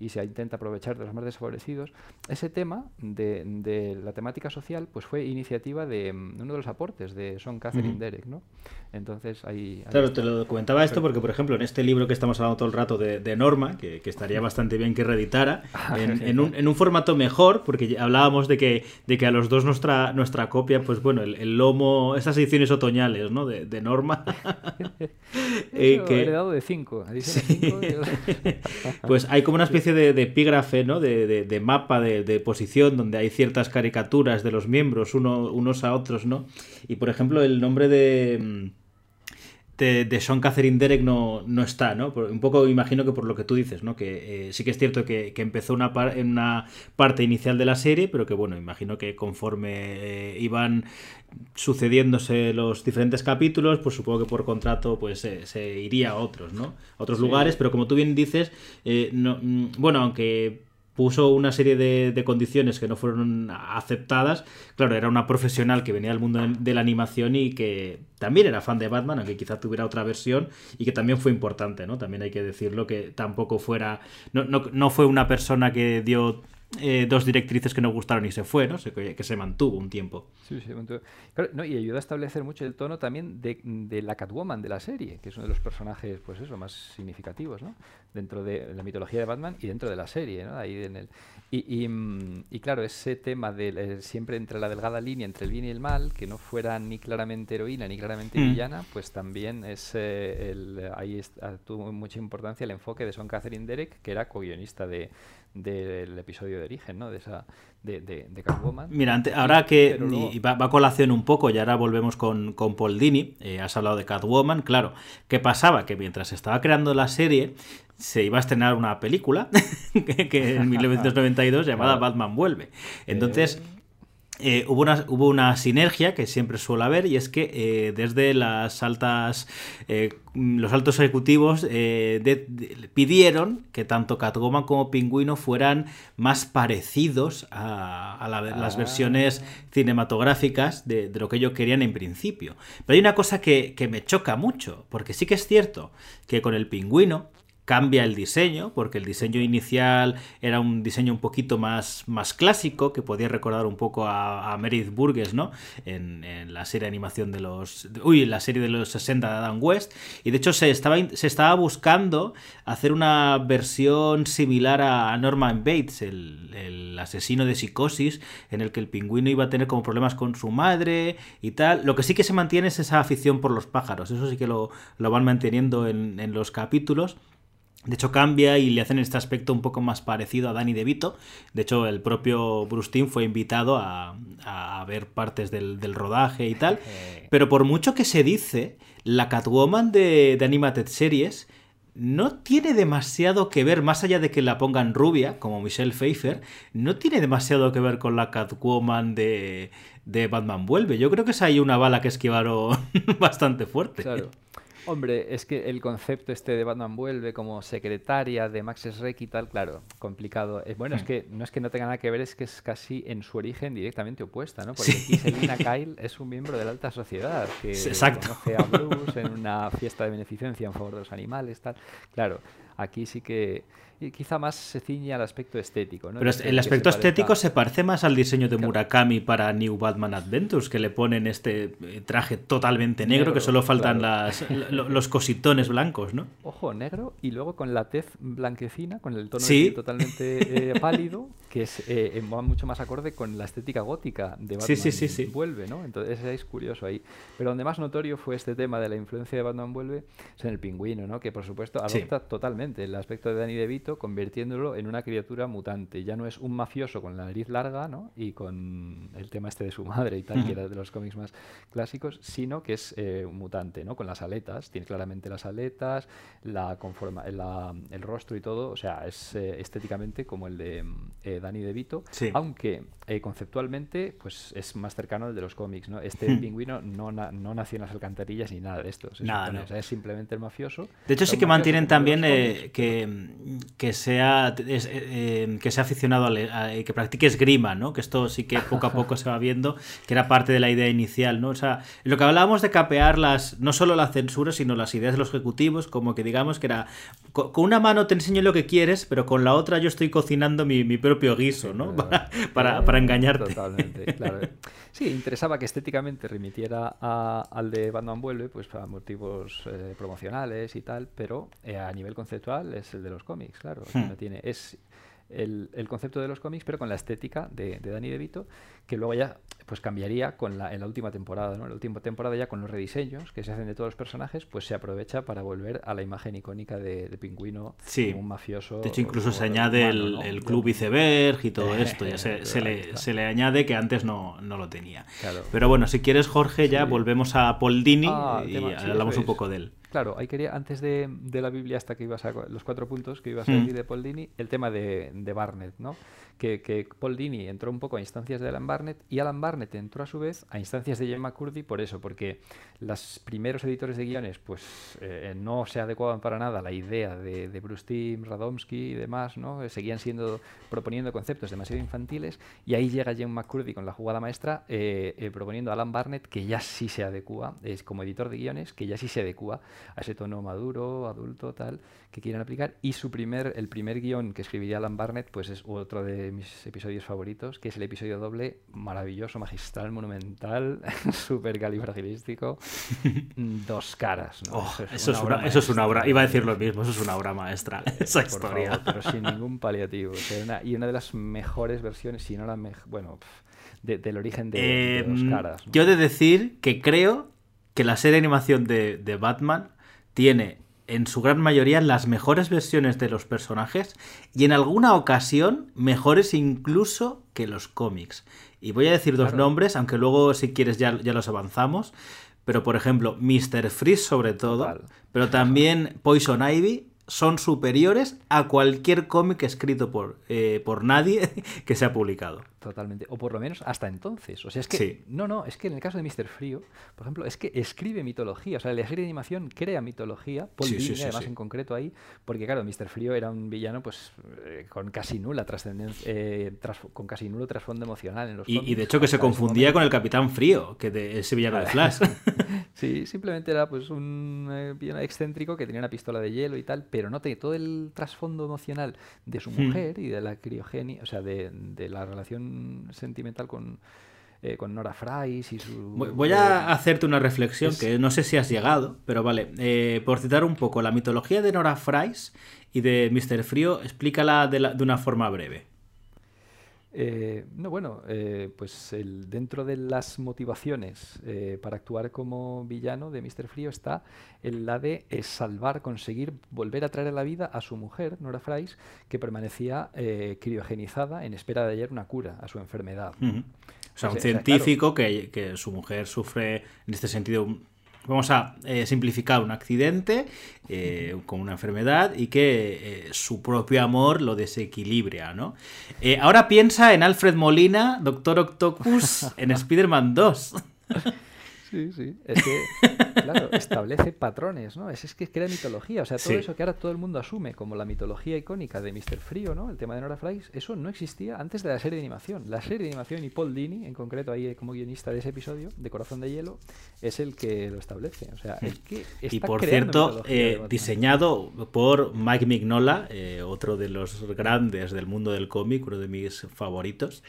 Y se intenta aprovechar de los más desfavorecidos ese tema de, de la temática social pues fue iniciativa de mm, uno de los aportes de Son Catherine Ujú. Derek ¿no? entonces ahí, ahí Claro, está. te lo comentaba esto porque, por ejemplo, en este libro que estamos hablando todo el rato de, de Norma, que, que estaría bastante bien que reeditara, en, en un, en un formato mejor, porque hablábamos de que, de que a los dos nuestra, nuestra copia, pues bueno, el, el lomo, estas ediciones otoñales, ¿no? De, de Norma. eh, Eso, que- heredado de 5 Pues hay como una especie de, epígrafe, ¿no? De, de- mapa de, posición donde hay ciertas caricaturas de los miembros uno- unos a otros, ¿no? Y por ejemplo, el nombre de. De, de Sean Catherine Derek no, no está, ¿no? Por- un poco imagino que por lo que tú dices, ¿no? Que eh, sí que es cierto que, que empezó una par- en una parte inicial de la serie, pero que bueno, imagino que conforme eh, iban sucediéndose los diferentes capítulos, pues supongo que por contrato pues se- se iría a otros, ¿no? A otros lugares, pero como tú bien dices, eh, no, mm, bueno, aunque puso una serie de, condiciones que no fueron aceptadas, claro, era una profesional que venía del mundo de, de la animación y que también era fan de Batman, aunque quizá tuviera otra versión y que también fue importante, ¿no? También hay que decirlo que tampoco fuera, no, no, no fue una persona que dio eh, dos directrices que no gustaron y se fue, ¿no? que, se mantuvo un tiempo. Sí, sí, claro, no, y ayuda a establecer mucho el tono también de, de, la Catwoman de la serie, que es uno de los personajes, pues eso, más significativos, ¿no? Dentro de la mitología de Batman y dentro de la serie, ¿no? Ahí en el, y, mm, y, claro, ese tema de eh, siempre entre la delgada línea entre el bien y el mal, que no fuera ni claramente heroína ni claramente mm. villana, pues también es eh, el, ahí tuvo mucha importancia el enfoque de Son Catherine Derek, que era co-guionista de, del episodio de origen, ¿no? De esa de, de, Catwoman. Mira, ahora que va, a colación un poco y ahora volvemos con, con Paul Dini, eh, has hablado de Catwoman, claro, ¿qué pasaba? Que mientras estaba creando la serie se iba a estrenar una película que, en 1992 llamada Batman Vuelve. Entonces, eh, hubo, una, hubo una sinergia que siempre suele haber y es que eh, desde las altas eh, los altos ejecutivos pidieron que tanto Catwoman como Pingüino fueran más parecidos a, las ah. versiones cinematográficas de, de, lo que ellos querían en principio. Pero hay una cosa que, que me choca mucho, porque sí que es cierto que con el Pingüino cambia el diseño, porque el diseño inicial era un diseño un poquito más, más clásico, que podía recordar un poco a, Meredith Burgess, ¿no? En, la serie de animación de los... Uy, la serie de los 60 de Adam West. Y de hecho se estaba, se estaba buscando hacer una versión similar a Norman Bates, el, asesino de psicosis, en el que el pingüino iba a tener como problemas con su madre y tal. Lo que sí que se mantiene es esa afición por los pájaros, eso sí que lo, lo van manteniendo en, en los capítulos. De hecho, cambia y le hacen este aspecto un poco más parecido a Danny DeVito. De hecho, el propio Bruce Timm fue invitado a, ver partes del, rodaje y tal. Pero por mucho que se dice, la Catwoman de, de Animated Series no tiene demasiado que ver, más allá de que la pongan rubia, como Michelle Pfeiffer, no tiene demasiado que ver con la Catwoman de, de Batman Vuelve. Yo creo que es ahí una bala que esquivaron bastante fuerte. Claro. Hombre, es que el concepto este de Batman vuelve como secretaria de Max Schreck y tal, claro, complicado. Eh, bueno, es hmm. que no es que no tenga nada que ver, es que es casi en su origen directamente opuesta, ¿no? Porque aquí Selina Kyle es un miembro de la alta sociedad que conoce a Bruce en una fiesta de beneficencia en favor de los animales, tal. Claro, aquí sí que quizá más se ciñe al aspecto estético. ¿no? Pero el aspecto estético se parece más al diseño de Murakami para New Batman Adventures, que le ponen este eh, traje totalmente negro, que solo faltan las, los cositones blancos, ¿no? Ojo, negro y luego con la tez blanquecina, con el tono totalmente eh, pálido, que es eh, mucho más acorde con la estética gótica de Batman. Sí, sí, sí, Vuelve, ¿no? Entonces es curioso ahí. Pero donde más notorio fue este tema de la influencia de Batman Vuelve es en el pingüino, ¿no? Que por supuesto adopta totalmente el aspecto de Danny DeVito convirtiéndolo en una criatura mutante. Ya no es un mafioso con la nariz larga, ¿no? Y con el tema este de su madre y tal, que era de los cómics más clásicos, sino que es eh, un mutante, ¿no? Con las aletas, tiene claramente las aletas, la conforma, el rostro y todo, o sea, es eh, estéticamente como el de eh, Danny DeVito, aunque conceptualmente pues es más cercano al de los cómics, ¿no? Este pingüino no, no nació en las alcantarillas ni nada de esto, nada, es simplemente el mafioso. De hecho sí que mantienen también que, que sea, eh, eh, que sea aficionado a, que practique esgrima, ¿no? Que esto sí que poco a poco se va viendo, que era parte de la idea inicial, ¿no? O sea, lo que hablábamos de capear las, no solo la censura, sino las ideas de los ejecutivos, como que digamos que era, con una mano te enseño lo que quieres, pero con la otra yo estoy cocinando mi, propio guiso, ¿no? Para, para, engañarte. Totalmente, claro. Sí, interesaba que estéticamente remitiera al de Batman Vuelve, pues para motivos eh, promocionales y tal, pero a nivel conceptual es el de los cómics, claro. Hmm. no tiene, es el, el, concepto de los cómics, pero con la estética de, de Danny DeVito, que luego ya pues cambiaría con la, en la última temporada, ¿no? En la última temporada ya con los rediseños que se hacen de todos los personajes, pues se aprovecha para volver a la imagen icónica de, Pingüino como un mafioso. De hecho, incluso se añade el, club iceberg y todo esto, ya se, se, le, se, le, añade que antes no, no lo tenía. Pero bueno, si quieres, Jorge, ya volvemos a Paul Dini ah, y hablamos un poco de él. Claro, ahí quería, antes de, de, la Biblia hasta que ibas a los cuatro puntos que ibas a mm. decir de Paul Dini, el tema de, de Barnett, ¿no? Que, Paul Dini entró un poco a instancias de Alan Barnett y Alan Barnett entró a su vez a instancias de Jim McCurdy por eso, porque los primeros editores de guiones pues eh, no se adecuaban para nada a la idea de, de Bruce Timm, Radomski y demás, ¿no? Seguían siendo, proponiendo conceptos demasiado infantiles y ahí llega Jim McCurdy con la jugada maestra eh, eh, proponiendo a Alan Barnett que ya sí se adecua, es como editor de guiones, que ya sí se adecua a ese tono maduro, adulto, tal, que quieren aplicar. Y su primer, el primer guion que escribiría Alan Barnett, pues es otro de mis episodios favoritos, que es el episodio doble, maravilloso, magistral, monumental, súper califragilístico, dos caras. ¿no? Oh, eso, es una, eso, es una, obra, iba a decir lo mismo, eso es una obra maestra, esa historia. pero sin ningún paliativo. y una de las mejores versiones, si no la mejor, bueno, del origen de, dos em, caras. Yo he de decir que creo que la serie de animación de, de Batman tiene en su gran mayoría las mejores versiones de los personajes y en alguna ocasión mejores incluso que los cómics. Y voy a decir dos nombres, aunque luego si quieres ya, ya los avanzamos. Pero por ejemplo, Mr. Freeze sobre todo, pero también Poison Ivy son superiores a cualquier cómic escrito por, eh, por nadie que se ha publicado. Totalmente. O por lo menos hasta entonces. O sea, es que. No, no, es que en el caso de Mr. Frío, por ejemplo, es que escribe mitología. O sea, la serie de animación crea mitología. Paul sí, además, en concreto ahí. Porque, claro, Mr. Frío era un villano, pues, eh, con casi nula trascendencia. Eh, con casi nulo trasfondo emocional en los y, y de hecho, que se confundía con el Capitán Frío, que de ese villano de Flash. sí, simplemente era, pues, un villano excéntrico que tenía una pistola de hielo y tal pero no tiene todo el trasfondo emocional de su hmm. mujer y de la criogenia, o sea, de, la relación sentimental con, eh, con Nora Fries y su... Voy a hacerte una reflexión que no sé si has llegado, pero vale, eh, por citar un poco, la mitología de Nora Fries y de Mr. Frío, explícala de, de una forma breve. Eh, no, bueno, eh, pues el, dentro de las motivaciones eh, para actuar como villano de Mr. Frío está el la de salvar, conseguir volver a traer a la vida a su mujer, Nora Fries, que permanecía criogenizada en espera de hallar una cura a su enfermedad. O sea, un científico que, que, su mujer sufre en este sentido vamos a eh, simplificar un accidente eh, con una enfermedad y que eh, su propio amor lo desequilibra, ¿no? ahora piensa en Alfred Molina, Doctor Octopus, en Spider-Man 2. Sí, sí. Es que, claro, establece patrones, ¿no? Es, es que crea mitología. O sea, todo eso que ahora todo el mundo asume como la mitología icónica de Mr. Frío, ¿no? El tema de Nora Fries, eso no existía antes de la serie de animación. La serie de animación y Paul Dini, en concreto ahí como guionista de ese episodio, de Corazón de Hielo, es el que lo establece. O sea, el que Y por cierto, eh, diseñado por Mike Mignola, eh, otro de los grandes del mundo del cómic, uno de mis favoritos.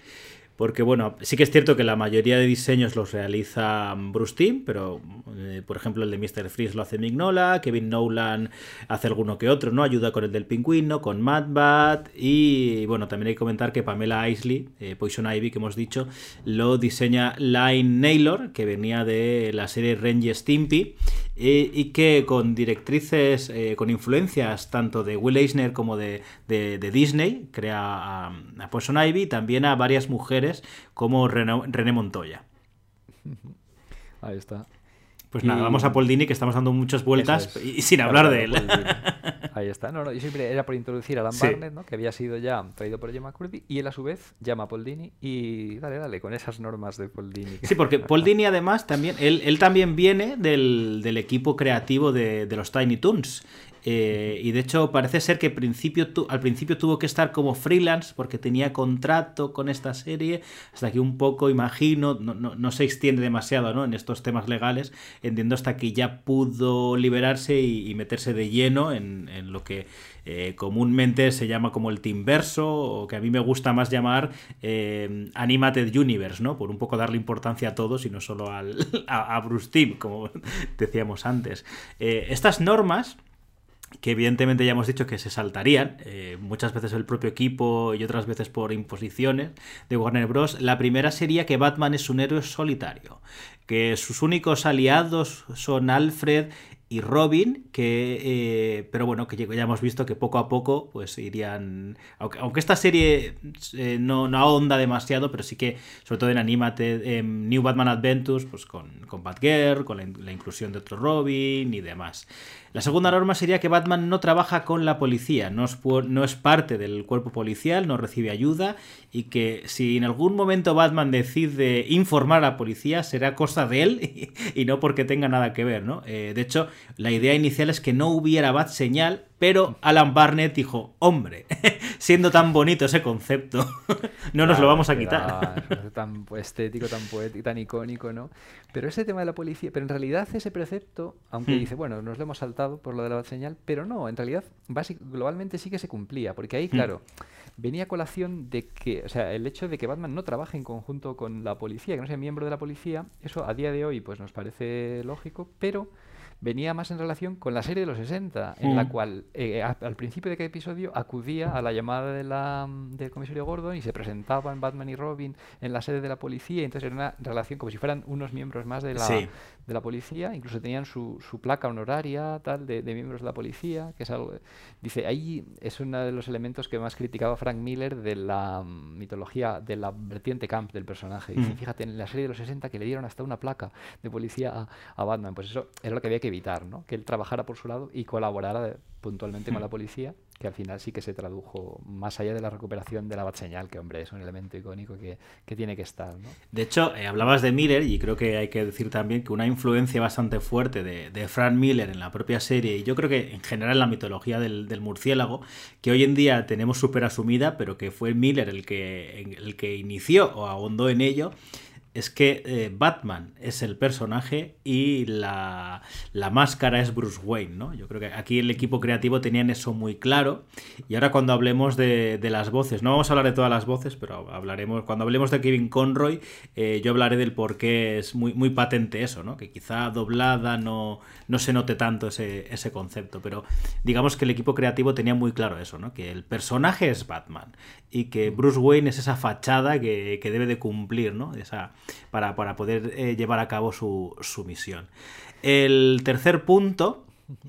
Porque, bueno, sí que es cierto que la mayoría de diseños los realiza Bruce Timm, pero, eh, por ejemplo, el de Mr. Freeze lo hace Mignola, Kevin Nolan hace alguno que otro, ¿no? Ayuda con el del pingüino, con Mad Bat, y, bueno, también hay que comentar que Pamela Isley, eh, Poison Ivy, que hemos dicho, lo diseña Line Naylor, que venía de la serie Range Stimpy, y que con directrices, eh, con influencias tanto de Will Eisner como de, Disney, crea a, a Poison Ivy, también a varias mujeres como René, Montoya. Ahí está. Pues nada, vamos a Paul Dini, que estamos dando muchas vueltas y sin hablar de él. Ahí está. No, no, yo siempre era por introducir a Alan Barnett, ¿no? que había sido ya traído por Gemma McCurdy, y él a su vez llama a Paul Dini y dale, dale, con esas normas de Paul Dini. Sí, porque Paul Dini además también, él, él también viene del, del equipo creativo de, de, los Tiny Toons. Eh, y de hecho parece ser que al principio tuvo que estar como freelance porque tenía contrato con esta serie, hasta que un poco, imagino, no, se extiende demasiado ¿no? en estos temas legales, entiendo hasta que ya pudo liberarse y, meterse de lleno en, lo que eh, comúnmente se llama como el Teamverso, o que a mí me gusta más llamar eh, Animated Universe, ¿no? Por un poco darle importancia a todos y no solo al, a, Bruce Team, como decíamos antes. estas normas que evidentemente ya hemos dicho que se saltarían, eh, muchas veces el propio equipo y otras veces por imposiciones de Warner Bros. La primera sería que Batman es un héroe solitario, que sus únicos aliados son Alfred y Robin, que eh, pero bueno, que ya hemos visto que poco a poco pues irían, aunque, esta serie eh, no, no, ahonda demasiado, pero sí que sobre todo en Animate, en New Batman Adventures, pues con, con Batgirl, con la inclusión de otro Robin y demás. La segunda norma sería que Batman no trabaja con la policía, no es, no es parte del cuerpo policial, no recibe ayuda y que si en algún momento Batman decide informar a la policía será cosa de él y, no porque tenga nada que ver, ¿no? Eh, de hecho, la idea inicial es que no hubiera bat señal, pero Alan Barnett dijo, hombre, siendo tan bonito ese concepto, no nos lo vamos a quitar. tan estético, tan poético, tan icónico, ¿no? Pero ese tema de la policía, pero en realidad ese precepto, aunque hmm. dice, bueno, nos lo hemos saltado por lo de la señal, pero no, en realidad globalmente sí que se cumplía, porque ahí, hmm. claro, venía colación de que, o sea, el hecho de que Batman no trabaje en conjunto con la policía, que no sea miembro de la policía, eso a día de hoy pues nos parece lógico, pero venía más en relación con la serie de los 60, en la mm. cual eh, al principio de cada episodio acudía a la llamada de la, del comisario Gordon y se presentaban Batman y Robin en la sede de la policía, y entonces era una relación como si fueran unos miembros más de la, de la policía, incluso tenían su, su placa honoraria tal de, miembros de la policía, que es algo... Dice, ahí es uno de los elementos que más criticaba Frank Miller de la mitología, de la vertiente camp del personaje. Dice, mm. fíjate, en la serie de los 60 que le dieron hasta una placa de policía a, a Batman, pues eso era lo que había que evitar, ¿no? Que él trabajara por su lado y colaborara puntualmente con la policía, que al final sí que se tradujo más allá de la recuperación de la bat señal, que hombre, es un elemento icónico que, tiene que estar. De hecho, eh, hablabas de Miller y creo que hay que decir también que una influencia bastante fuerte de, de Frank Miller en la propia serie, y yo creo que en general en la mitología del, del murciélago, que hoy en día tenemos súper asumida, pero que fue Miller el que, el que inició o ahondó en ello, es que eh, Batman es el personaje y la, máscara es Bruce Wayne, ¿no? Yo creo que aquí el equipo creativo tenían eso muy claro. Y ahora cuando hablemos de, las voces, no vamos a hablar de todas las voces, pero hablaremos, cuando hablemos de Kevin Conroy, eh, yo hablaré del por qué es muy, muy patente eso, ¿no? Que quizá doblada no, no se note tanto ese, ese concepto, pero digamos que el equipo creativo tenía muy claro eso, ¿no? Que el personaje es Batman y que Bruce Wayne es esa fachada que, que debe de cumplir, ¿no? Esa para, poder eh, llevar a cabo su, su misión. El tercer punto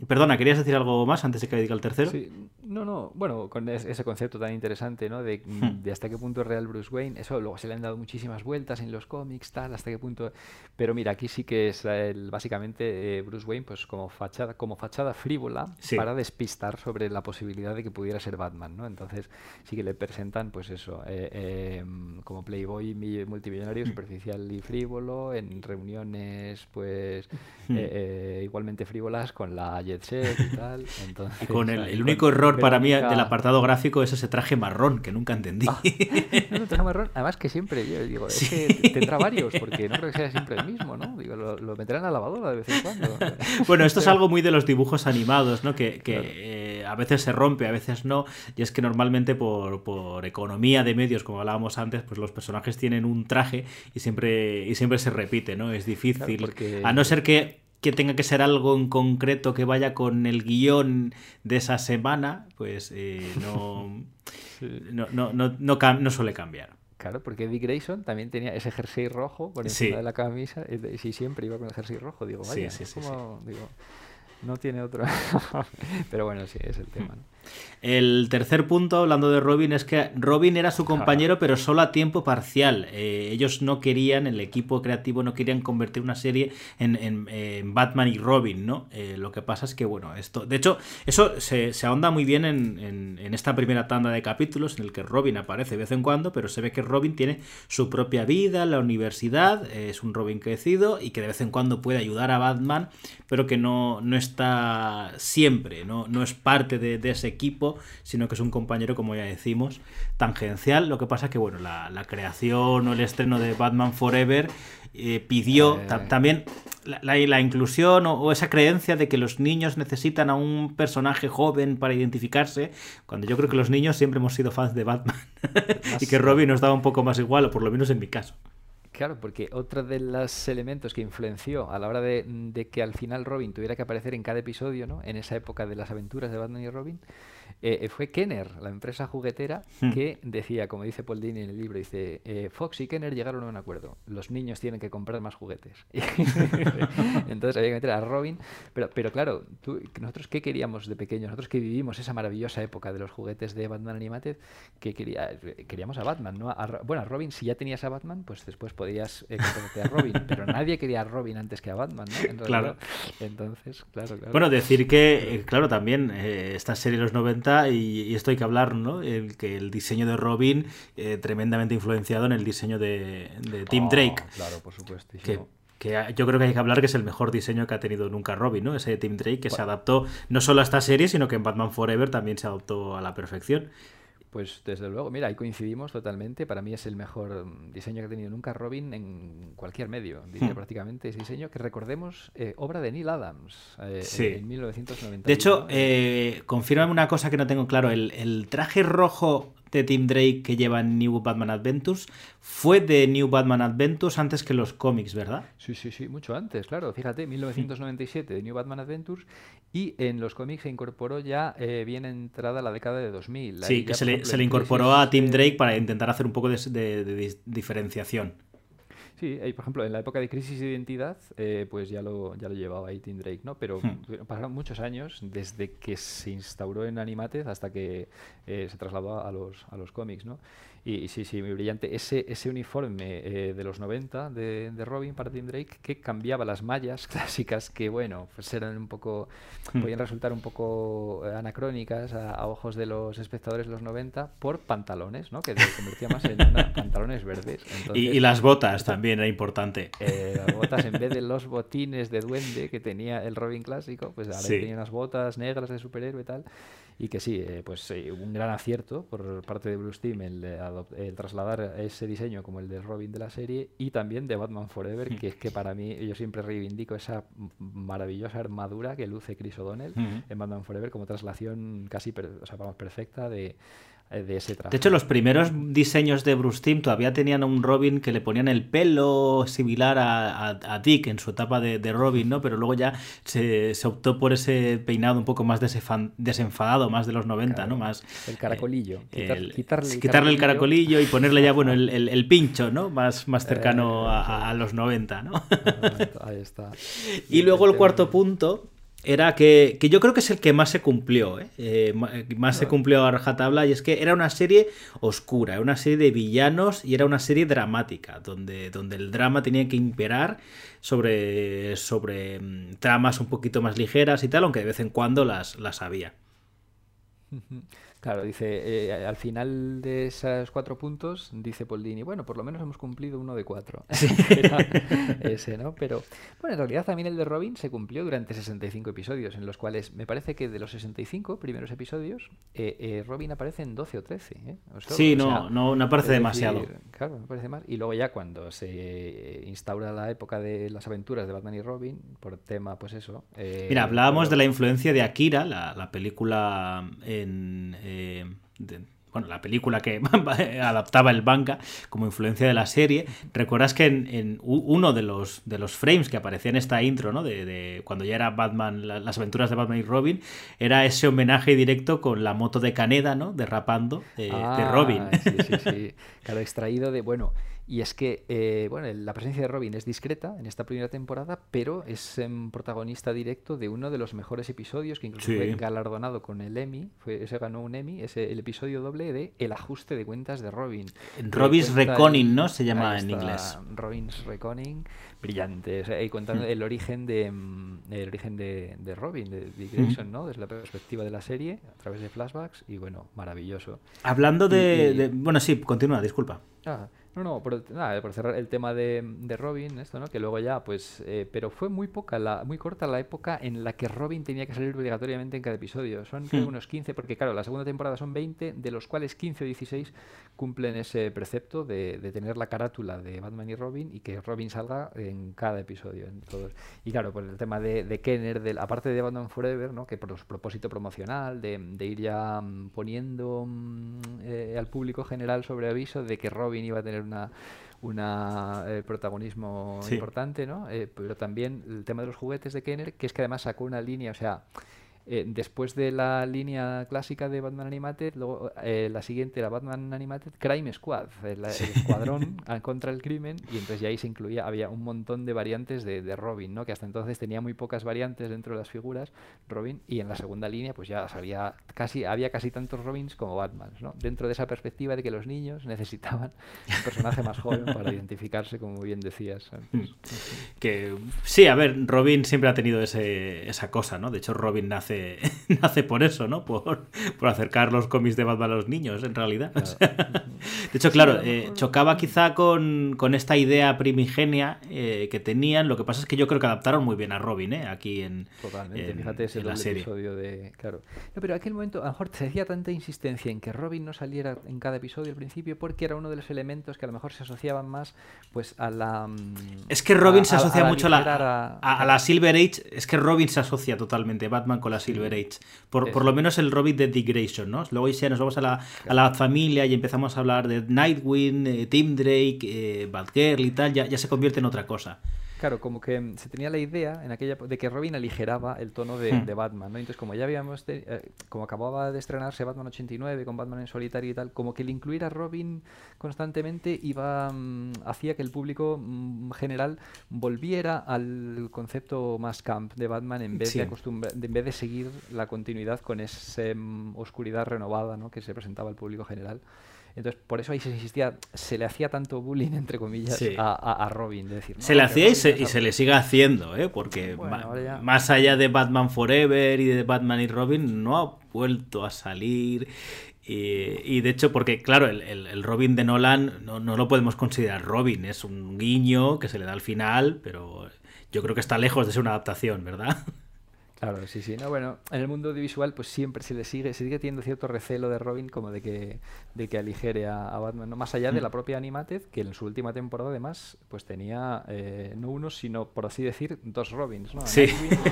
Perdona, ¿querías decir algo más antes de que diga el tercero? Sí. No, no, bueno, con ese concepto tan interesante, ¿no? De, hmm. de, hasta qué punto es real Bruce Wayne, eso luego se le han dado muchísimas vueltas en los cómics, tal, hasta qué punto... Pero mira, aquí sí que es el, básicamente eh, Bruce Wayne pues como fachada, como fachada frívola para despistar sobre la posibilidad de que pudiera ser Batman, ¿no? Entonces sí que le presentan pues eso, eh, em, como playboy multimillonario, hmm. superficial y frívolo, en reuniones pues hmm. eh, igualmente frívolas con la Jet Set y tal. y con el, único error para mí del apartado gráfico es ese traje marrón que nunca entendí. Ah, no, traje marrón, además que siempre, yo digo, es que tendrá varios, porque no creo que sea siempre el mismo, ¿no? Digo, lo, meterán a la lavadora de vez en cuando. bueno, esto es algo muy de los dibujos animados, ¿no? Que, que eh, a veces se rompe, a veces no, y es que normalmente por, por economía de medios, como hablábamos antes, pues los personajes tienen un traje y siempre, y siempre se repite, ¿no? Es difícil. porque... A no ser que que tenga que ser algo en concreto que vaya con el guion de esa semana, pues eh, no, no, no, no, suele cambiar. Claro, porque Eddie Grayson también tenía ese jersey rojo por encima de la camisa y sí, siempre iba con el jersey rojo. Digo, vaya, sí, como, digo, no tiene otro. Pero bueno, sí, es el tema. ¿no? El tercer punto, hablando de Robin, es que Robin era su compañero, pero solo a tiempo parcial. Eh, ellos no querían, el equipo creativo no querían convertir una serie en, Batman y Robin, ¿no? Eh, lo que pasa es que, bueno, esto. De hecho, eso se, ahonda muy bien en, esta primera tanda de capítulos, en el que Robin aparece de vez en cuando, pero se ve que Robin tiene su propia vida, la universidad, es un Robin crecido y que de vez en cuando puede ayudar a Batman, pero que no, no está siempre, no, no es parte de, de ese equipo, sino que es un compañero, como ya decimos, tangencial. Lo que pasa que, bueno, la, creación o el estreno de Batman Forever eh, pidió eh. también la, la, inclusión o, esa creencia de que los niños necesitan a un personaje joven para identificarse, cuando yo creo que los niños siempre hemos sido fans de Batman y que Robin nos daba un poco más igual, o por lo menos en mi caso. Claro, porque otro de los elementos que influenció a la hora de, de, que al final Robin tuviera que aparecer en cada episodio, ¿no? En esa época de las aventuras de Batman y Robin, eh, eh, fue Kenner, la empresa juguetera, hmm. que decía, como dice Paul Dini en el libro, dice, eh, Fox y Kenner llegaron a un acuerdo, los niños tienen que comprar más juguetes. Entonces había que meter a Robin, pero, pero claro, tú, nosotros qué queríamos de pequeños, nosotros que vivimos esa maravillosa época de los juguetes de Batman Animated, que quería, queríamos a Batman, ¿no? bueno, a Robin, si ya tenías a Batman, pues después podías eh, a Robin, pero nadie quería a Robin antes que a Batman, ¿no? claro. Entonces, claro, claro. Bueno, decir que, claro, también esta serie de los 90 y, esto hay que hablar, ¿no? El, que el diseño de Robin eh, tremendamente influenciado en el diseño de, Tim oh, Drake. Claro, por supuesto. Que que yo creo que hay que hablar que es el mejor diseño que ha tenido nunca Robin, ¿no? Ese Tim Drake que se adaptó no solo a esta serie, sino que en Batman Forever también se adaptó a la perfección. Pues desde luego, mira, ahí coincidimos totalmente. Para mí es el mejor diseño que ha tenido nunca Robin en cualquier medio. Diría Hmm. prácticamente ese diseño que recordemos, eh, obra de Neil Adams eh, Sí. en 1990. De hecho, eh, confírmame una cosa que no tengo claro. El, el traje rojo de Tim Drake que lleva en New Batman Adventures fue de New Batman Adventures antes que los cómics, ¿verdad? Sí, sí, sí, mucho antes, claro. Fíjate, 1997 de New Batman Adventures y en los cómics se incorporó ya eh, bien entrada la década de 2000. Ahí Sí, que se le, se incorporó a Tim eh, Drake para intentar hacer un poco de, de- de dis- diferenciación. Sí, ahí, por ejemplo, en la época de crisis de identidad, eh, pues ya lo, ya lo llevaba ahí Tim Drake, ¿no? Pero Hmm. pasaron muchos años desde que se instauró en Animated hasta que eh, se trasladó a los, a los cómics, ¿no? Y, y sí, sí, muy brillante. Ese, ese uniforme eh, de los 90 de, de Robin para Tim Drake que cambiaba las mallas clásicas que, bueno, pues eran un poco, Hmm. podían resultar un poco eh, anacrónicas a, a ojos de los espectadores de los 90 por pantalones, ¿no? Que se convertía más en una- pantalones verdes. Y las botas también era importante. eh, las botas en vez de los botines de duende que tenía el Robin clásico, pues ahora Sí. tenía unas botas negras de superhéroe y tal. Y que sí, eh, pues eh, un gran acierto por parte de Bruce Timm el, el trasladar ese diseño como el de Robin de la serie y también de Batman Forever, Mm. que es que para mí yo siempre reivindico esa maravillosa armadura que luce Chris O'Donnell Ujú. en Batman Forever como traslación casi per- o sea, vamos, perfecta de, de ese traje. De hecho, los primeros diseños de Bruce Timm todavía tenían un Robin que le ponían el pelo similar a, a- a Dick en su etapa de, de Robin, ¿no? Pero luego ya se, se optó por ese peinado un poco más desenfadado, más de los 90, ¿no? Más, El caracolillo. eh, el- quitarle, el quitarle el caracolillo. y ponerle ya, bueno, el, el- el pincho, ¿no? Más, más cercano Eh, a, a los 90, ¿no? Ahí está. Y luego el cuarto punto era que, que yo creo que es el que más se cumplió, ¿eh? Eh, ma- más se cumplió a rajatabla, y es que era una serie oscura, era una serie de villanos y era una serie dramática, donde, donde el drama tenía que imperar sobre, sobre mm, tramas un poquito más ligeras y tal, aunque de vez en cuando las, las había. Claro, dice, eh, al final de esos cuatro puntos, dice Paul Dini, bueno, por lo menos hemos cumplido uno de cuatro. Era ese, ¿no? Pero, bueno, en realidad también el de Robin se cumplió durante 65 episodios, en los cuales me parece que de los 65 primeros episodios, eh, eh, Robin aparece en 12 o 13. ¿eh? O sea, Sí, o no, sea, no, no parece es demasiado. claro, me parece más. Y luego ya cuando se eh, instaura la época de las aventuras de Batman y Robin, por tema, pues eso. Mira, hablábamos pero- de la influencia de Akira, la, la película en... eh, de- bueno, la película que adaptaba el manga como influencia de la serie. ¿Recuerdas que en, uno de los, de los frames que aparecía en esta intro, ¿no? De, de cuando ya era Batman, la- las aventuras de Batman y Robin, era ese homenaje directo con la moto de Caneda, ¿no? Derrapando de, de Ah, Robin. Sí, sí, sí. Claro, extraído de. Bueno, y es que eh, bueno, la presencia de Robin es discreta en esta primera temporada, pero es em, protagonista directo de uno de los mejores episodios que incluso Sí. fue galardonado con el Emmy. Fue, se ganó un Emmy, es el episodio doble de El ajuste de cuentas de Robin. Robin's el- ¿no? Se llama en inglés. Robin's Reckoning, brillante. o sea, y contando Mm. el origen de mm, el origen de, de Robin, de Dick Grayson, ¿no? Desde la perspectiva de la serie, a través de flashbacks, y bueno, maravilloso. Hablando de, Y- y- de- Bueno, sí, continúa, disculpa. Ah, no, no, por, nada, por cerrar el tema de, de Robin, esto, ¿no? Que luego ya, pues, eh, pero fue muy poca, la, muy corta la época en la que Robin tenía que salir obligatoriamente en cada episodio. Son Hmm. unos 15, porque claro, la segunda temporada son 20, de los cuales 15 o 16 cumplen ese precepto de, de tener la carátula de Batman y Robin y que Robin salga en cada episodio. En todos. Y claro, por el tema de, de Kenner, del, aparte de Batman Forever, ¿no? Que por su propósito promocional, de, de ir ya mm, poniendo mm, eh, al público general sobre aviso de que Robin iba a tener una una eh, protagonismo Sí. importante, ¿no? Eh, pero también el tema de los juguetes de Kenner, que es que además sacó una línea, o sea, eh, después de la línea clásica de Batman Animated, luego eh, la siguiente era Batman Animated Crime Squad, el, el escuadrón contra el crimen, y entonces ya ahí se incluía, había un montón de variantes de, de Robin, ¿no? Que hasta entonces tenía muy pocas variantes dentro de las figuras, Robin, y en la segunda línea pues ya había casi, había casi tantos Robins como Batman, ¿no? Dentro de esa perspectiva de que los niños necesitaban un personaje más joven para identificarse, como bien decías antes. Que sí, a ver, Robin siempre ha tenido ese, esa cosa, ¿no? De hecho, Robin nace, nace por eso, ¿no? Por, por acercar los cómics de Batman a los niños, en realidad. O sea, De hecho, claro, eh, chocaba quizá con, con, esta idea primigenia eh, que tenían. Lo que pasa es que yo creo que adaptaron muy bien a Robin, ¿eh? Aquí en, Totalmente. Fíjate ese en la serie. episodio de... Claro. No, pero aquel momento, a lo mejor se hacía tanta insistencia en que Robin no saliera en cada episodio al principio porque era uno de los elementos que a lo mejor se asociaban más pues a la... Mm, es que Robin se asocia mucho a la, a, la Silver Age. Es que Robin se asocia totalmente, Batman con la Silver Age. Por, por lo menos el Robin de Dick Grayson, ¿no? Luego ya nos vamos a la, a la familia y empezamos a hablar de Nightwing, eh, Tim Drake, eh, Batgirl y tal, ya, ya se convierte en otra cosa. Claro, como que se tenía la idea en aquella de que Robin aligeraba el tono de, hmm. Batman, ¿no? Entonces, como ya habíamos, eh, como acababa de estrenarse Batman 89 con Batman en solitario y tal, como que el incluir a Robin constantemente iba mm, hacía que el público mm, general volviera al concepto más camp de Batman en vez de acostumbrar, en vez de seguir la continuidad con esa mm, oscuridad renovada, ¿no? Que se presentaba al público general. Entonces, por eso ahí se insistía, se le hacía tanto bullying, entre comillas, a, Robin. decir, se le hacía y se, le sigue haciendo, ¿eh? porque más allá de Batman Forever y de Batman y Robin, no ha vuelto a salir. Y, de hecho, porque claro, el, Robin de Nolan no, no, lo podemos considerar Robin, es un guiño que se le da al final, pero yo creo que está lejos de ser una adaptación, ¿verdad? Claro, sí, sí. No, bueno, en el mundo audiovisual pues siempre se le sigue, se sigue teniendo cierto recelo de Robin como de que, de que aligere a, Batman, ¿no? más allá de la mm. propia Animated, que en su última temporada además pues tenía eh, no uno, sino por así decir, dos Robins, ¿no? Sí.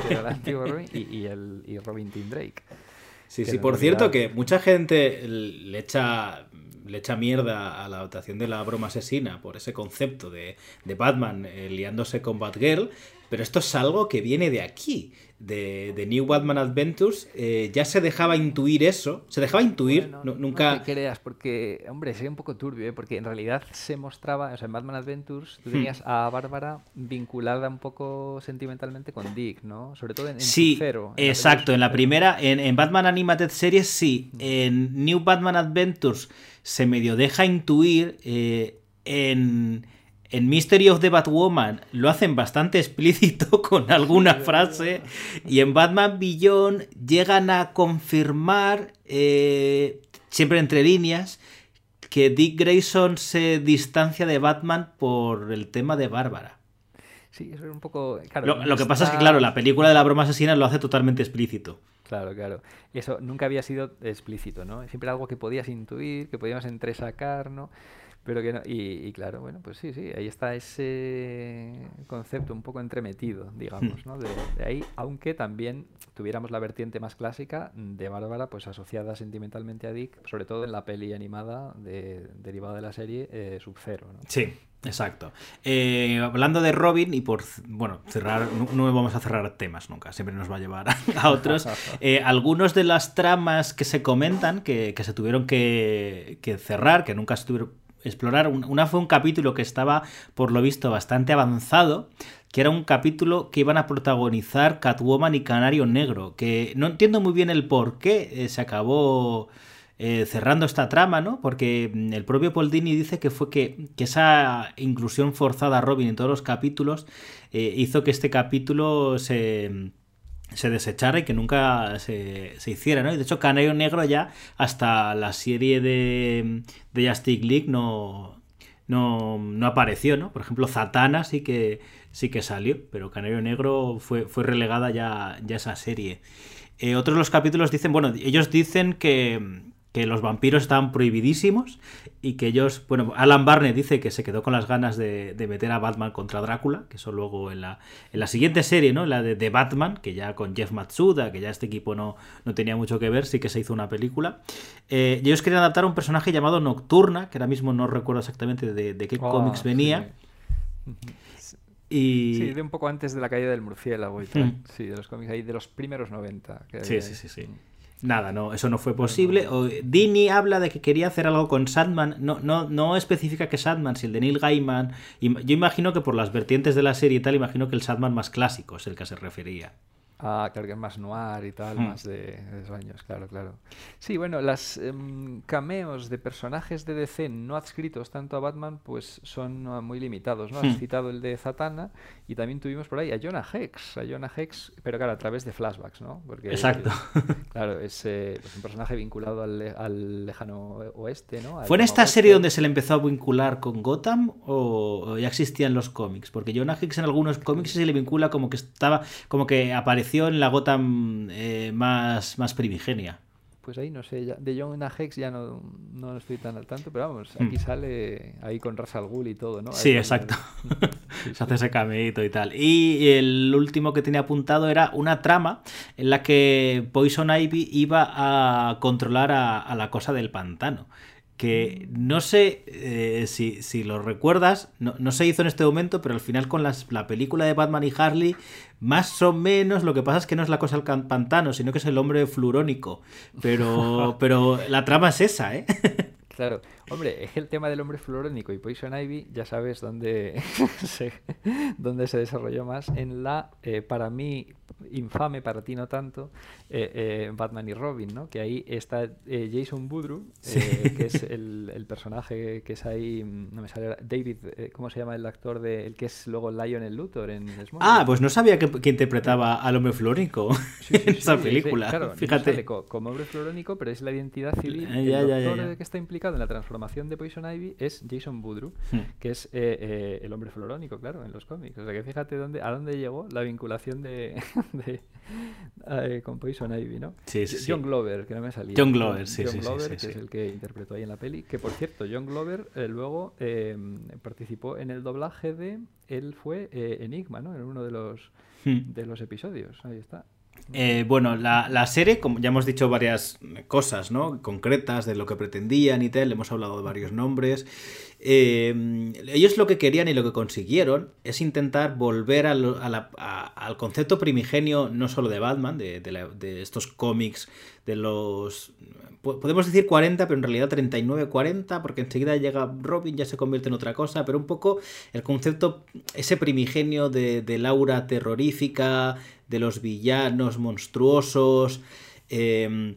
el antiguo Robin, y, el, y Robin Tim Drake. Sí, sí, por cierto que mucha gente le echa le echa mierda a la adaptación de la broma asesina por ese concepto de, de Batman eh, liándose con Batgirl, pero esto es algo que viene de aquí de, New Batman Adventures, eh, ya se dejaba intuir eso. Se dejaba intuir, nunca. No te creas, porque, hombre, sería un poco turbio, ¿eh? porque en realidad se mostraba, o sea, en Batman Adventures, tú hmm. tenías a Bárbara vinculada un poco sentimentalmente con Dick, ¿no? Sobre todo en, Sí, exacto. En la primera, en, Batman Animated Series, sí. Hmm. En New Batman Adventures se medio deja intuir. Eh, en en Mystery of the Batwoman lo hacen bastante explícito con alguna frase. Y en Batman Beyond llegan a confirmar, eh, siempre entre líneas, que Dick Grayson se distancia de Batman por el tema de Bárbara. Sí, eso es un poco. lo, que pasa es que, claro, la película de la broma asesina lo hace totalmente explícito. Claro, claro. Eso nunca había sido explícito, ¿no? Siempre algo que podías intuir, que podíamos entresacar, ¿no? Pero que no, y, claro, bueno, pues sí, sí, ahí está ese concepto un poco entremetido, digamos, ¿no? De, ahí, aunque también tuviéramos la vertiente más clásica de Bárbara, pues asociada sentimentalmente a Dick, sobre todo en la peli animada de, derivada de la serie eh, Sub-Zero, ¿no? Sí, Exacto. Eh, hablando de Robin, y por, bueno, cerrar, no, vamos a cerrar temas nunca, siempre nos va a llevar a, otros. Eh, algunos de las tramas que se comentan, que, que se tuvieron que, que, cerrar, que nunca se tuvieron explorar. Una fue un capítulo que estaba, por lo visto, bastante avanzado, que era un capítulo que iban a protagonizar Catwoman y Canario Negro, que no entiendo muy bien el por qué eh, se acabó eh, cerrando esta trama, ¿no? Porque mm, el propio Paul Dini dice que fue que, esa inclusión forzada a Robin en todos los capítulos eh, hizo que este capítulo se se desechara y que nunca se, hiciera, ¿no? Y de hecho, Canario Negro ya hasta la serie de, de Justice League no, no, no, apareció, ¿no? Por ejemplo, Zatanna sí que, sí que salió, pero Canario Negro fue, fue relegada ya, ya esa serie. Eh, otros los capítulos dicen, bueno, ellos dicen que, que los vampiros estaban prohibidísimos y que ellos, bueno, Alan Barney dice que se quedó con las ganas de, meter a Batman contra Drácula, que eso luego en la, en la siguiente serie, ¿no? La de, Batman, que ya con Jeff Matsuda, que ya este equipo no, no tenía mucho que ver, sí que se hizo una película. Eh, ellos querían adaptar a un personaje llamado Nocturna, que ahora mismo no recuerdo exactamente de, qué ah, cómics venía. Y... Sí, de un poco antes de la caída del murciélago y tal. Mm. Sí, de los cómics ahí, de los primeros 90. sí, sí, sí, sí. Nada, no, eso no fue posible. Dini habla de que quería hacer algo con Sandman. No, no, no especifica que Sandman, si el de Neil Gaiman. Yo imagino que por las vertientes de la serie y tal, imagino que el Sandman más clásico es el que se refería. Ah, claro que es más noir y tal, Hmm. más de, de esos años, claro, claro. Sí, bueno, las em, cameos de personajes de DC no adscritos tanto a Batman, pues son ah, muy limitados, ¿no? Has Hmm. citado el de Zatanna y también tuvimos por ahí a Jonah Hex, a Jonah Hex, pero claro, a través de flashbacks, ¿no? Porque, Exacto. Claro, es eh, pues un personaje vinculado al, le- al lejano oeste, ¿no? Al ¿Fue en esta Oeste. serie donde se le empezó a vincular con Gotham o, o ya existían los cómics? Porque Jonah Hicks en algunos cómics se le vincula como que estaba, como que en la Gotham eh, más, más primigenia. Pues ahí no sé, ya- de Jonah Hex ya no, no estoy tan al tanto, pero vamos, Hmm. aquí sale ahí con Ras al Ghul y todo, ¿no? Ahí Sí, exacto. Se hace ese cameíto y tal. Y el último que tenía apuntado era una trama en la que Poison Ivy iba a controlar a, a la cosa del pantano. Que no sé eh, si, si lo recuerdas, no, no se hizo en este momento, pero al final con las- la película de Batman y Harley, más o menos lo que pasa es que no es la cosa del can- pantano, sino que es el hombre flurónico. Pero, pero la trama es esa, ¿eh? Claro, hombre, el tema del hombre fluorónico y Poison Ivy, ya sabes dónde se, dónde se desarrolló más en la, eh, para mí, infame, para ti no tanto, eh, eh, Batman y Robin, ¿no? Que ahí está Jason Woodrow, eh, que es el, el personaje que es ahí, mm, no me sale, David, ¿cómo se llama el actor de, el que es luego Lionel Luthor en Smallville? Ah, pues no sabía que, que interpretaba al hombre flurónico Sí, sí, en sí, esa es de- película. claro, Fíjate. como hombre fluorónico, pero es la identidad civil. El ya, ya. que está implicado en la transformación de Poison Ivy es Jason Woodrow, Hmm. que es eh, eh, el hombre fluorónico, claro, en los cómics. O sea que fíjate dónde, a dónde llegó la vinculación de, de, eh, con Poison Ivy, ¿no? Sí, sí, sí. John Glover, que no me salía. John Glover, sí, John sí, sí, Glover, que es el que interpretó ahí en la peli. Que por cierto, John Glover eh, luego participó en el doblaje de. Él fue Enigma, ¿no? En uno de los, Hmm. de los episodios. Ahí está. Eh, bueno, la, serie, como ya hemos dicho varias cosas, ¿no? Concretas de lo que pretendían y hemos hablado de varios nombres. Eh, ellos lo que querían y lo que consiguieron es intentar volver a al concepto primigenio, no solo de Batman, de, de de estos cómics de los... po- Podemos decir 40, pero en realidad 39-40, porque enseguida llega Robin, ya se convierte en otra cosa, pero un poco el concepto, ese primigenio de, del aura terrorífica, de los villanos monstruosos, eh,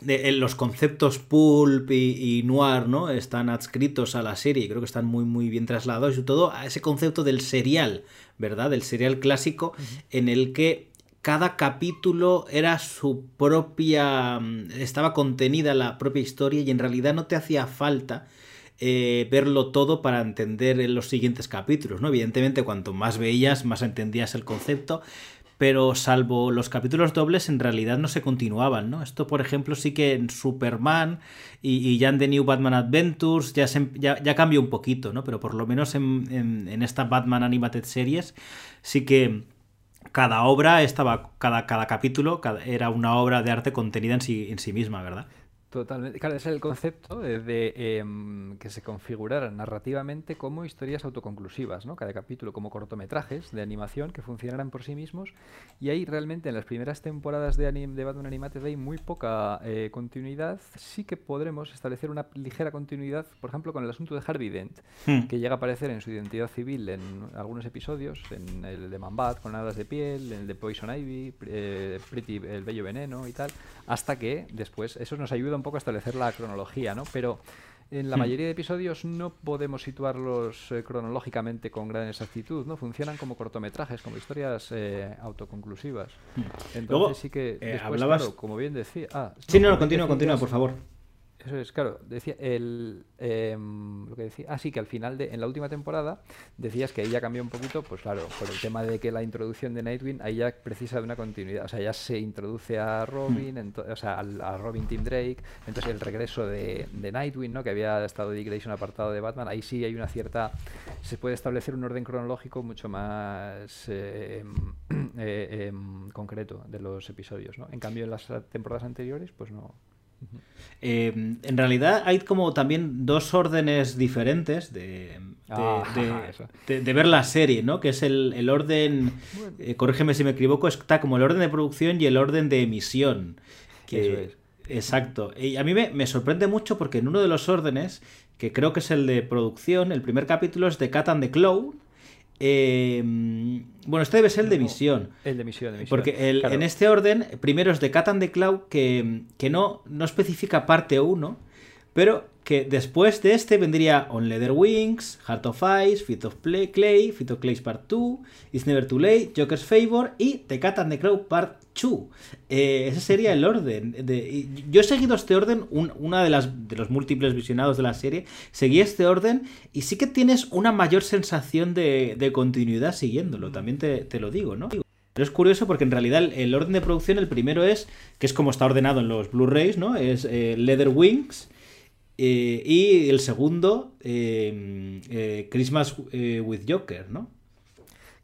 de- eh, los conceptos pulp y, y noir, ¿no? Están adscritos a la serie y creo que están muy, muy bien trasladados y todo a ese concepto del serial, ¿verdad? Del serial clásico en el que cada capítulo era su propia... mm, estaba contenida la propia historia y en realidad no te hacía falta eh, verlo todo para entender en los siguientes capítulos, ¿no? Evidentemente, cuanto más veías, más entendías el concepto, pero salvo los capítulos dobles, en realidad no se continuaban, ¿no? Esto, por ejemplo, sí que en Superman y, y ya en The New Batman Adventures ya, se- ya, ya cambió un poquito, ¿no? Pero por lo menos en, en- esta Batman Animated Series sí que cada obra estaba, cada, cada capítulo era una obra de arte contenida en sí, en sí misma, ¿verdad? Totalmente. Claro, ese es el concepto de, de, em, que se configuraran narrativamente como historias autoconclusivas, ¿no? Cada capítulo como cortometrajes de animación que funcionaran por sí mismos. Y ahí realmente en las primeras temporadas de, anim- de Batman Animated hay muy poca eh, continuidad. Sí que podremos establecer una ligera continuidad, por ejemplo, con el asunto de Harvey Dent, Hmm. que llega a aparecer en su identidad civil en algunos episodios, en el de Mambat con alas de piel, en el de Poison Ivy, eh, Pretty, el bello veneno y tal, hasta que después eso nos ayuda un poco a establecer la cronología, ¿no? Pero en la Hmm. mayoría de episodios no podemos situarlos eh, cronológicamente con gran exactitud, ¿no? Funcionan como cortometrajes, como historias eh, autoconclusivas. Entonces Luego, sí que eh, hablabas- claro, como bien decía... Ah, Sí, no, continúa, continúa, por favor. Eso es, claro. Decía el, em, lo que decía. Ah, sí, que al final de, en la última temporada decías que ahí ya cambió un poquito, pues claro, por el tema de que la introducción de Nightwing ahí ya precisa de una continuidad. O sea, ya se introduce a Robin, ento- o sea, al- a, Robin Tim Drake. Entonces el regreso de, de Nightwing, ¿no? Que había estado Dick Grayson apartado de Batman. Ahí sí hay una cierta. Se puede establecer un orden cronológico mucho más eh, em, eh, em, concreto de los episodios, ¿no? En cambio, en las temporadas anteriores, pues no. Eh, en realidad hay como también dos órdenes diferentes de, de, Ah, de- de- de ver la serie, ¿no? Que es el, el orden, eh, corrígeme si me equivoco, está como el orden de producción y el orden de emisión. Que, Eso es. Exacto. Y a mí me, me sorprende mucho porque en uno de los órdenes, que creo que es el de producción, el primer capítulo es de Cat and the Clown, eh, bueno, este debe ser el de No, misión. El de misión, de misión. Porque el- Claro. en este orden, primero es de Cat and the Cloud, que, que no, no especifica parte 1, pero que después de este vendría On Leather Wings, Heart of Ice, Fit of Clay, Fit of Clay's Part 2, It's Never Too Late, Joker's Favor y The Cat and the Cloud Part 2. Eh, ese sería el orden. yo he seguido este orden, un- una de, las, de los múltiples visionados de la serie, seguí este orden y sí que tienes una mayor sensación de, de continuidad siguiéndolo, también te, te lo digo, ¿no? Pero es curioso porque en realidad el, el orden de producción, el primero es, que es como está ordenado en los Blu-rays, ¿no? Es eh, Leather Wings. Eh, y el segundo, eh, eh, Christmas eh, with Joker, ¿no?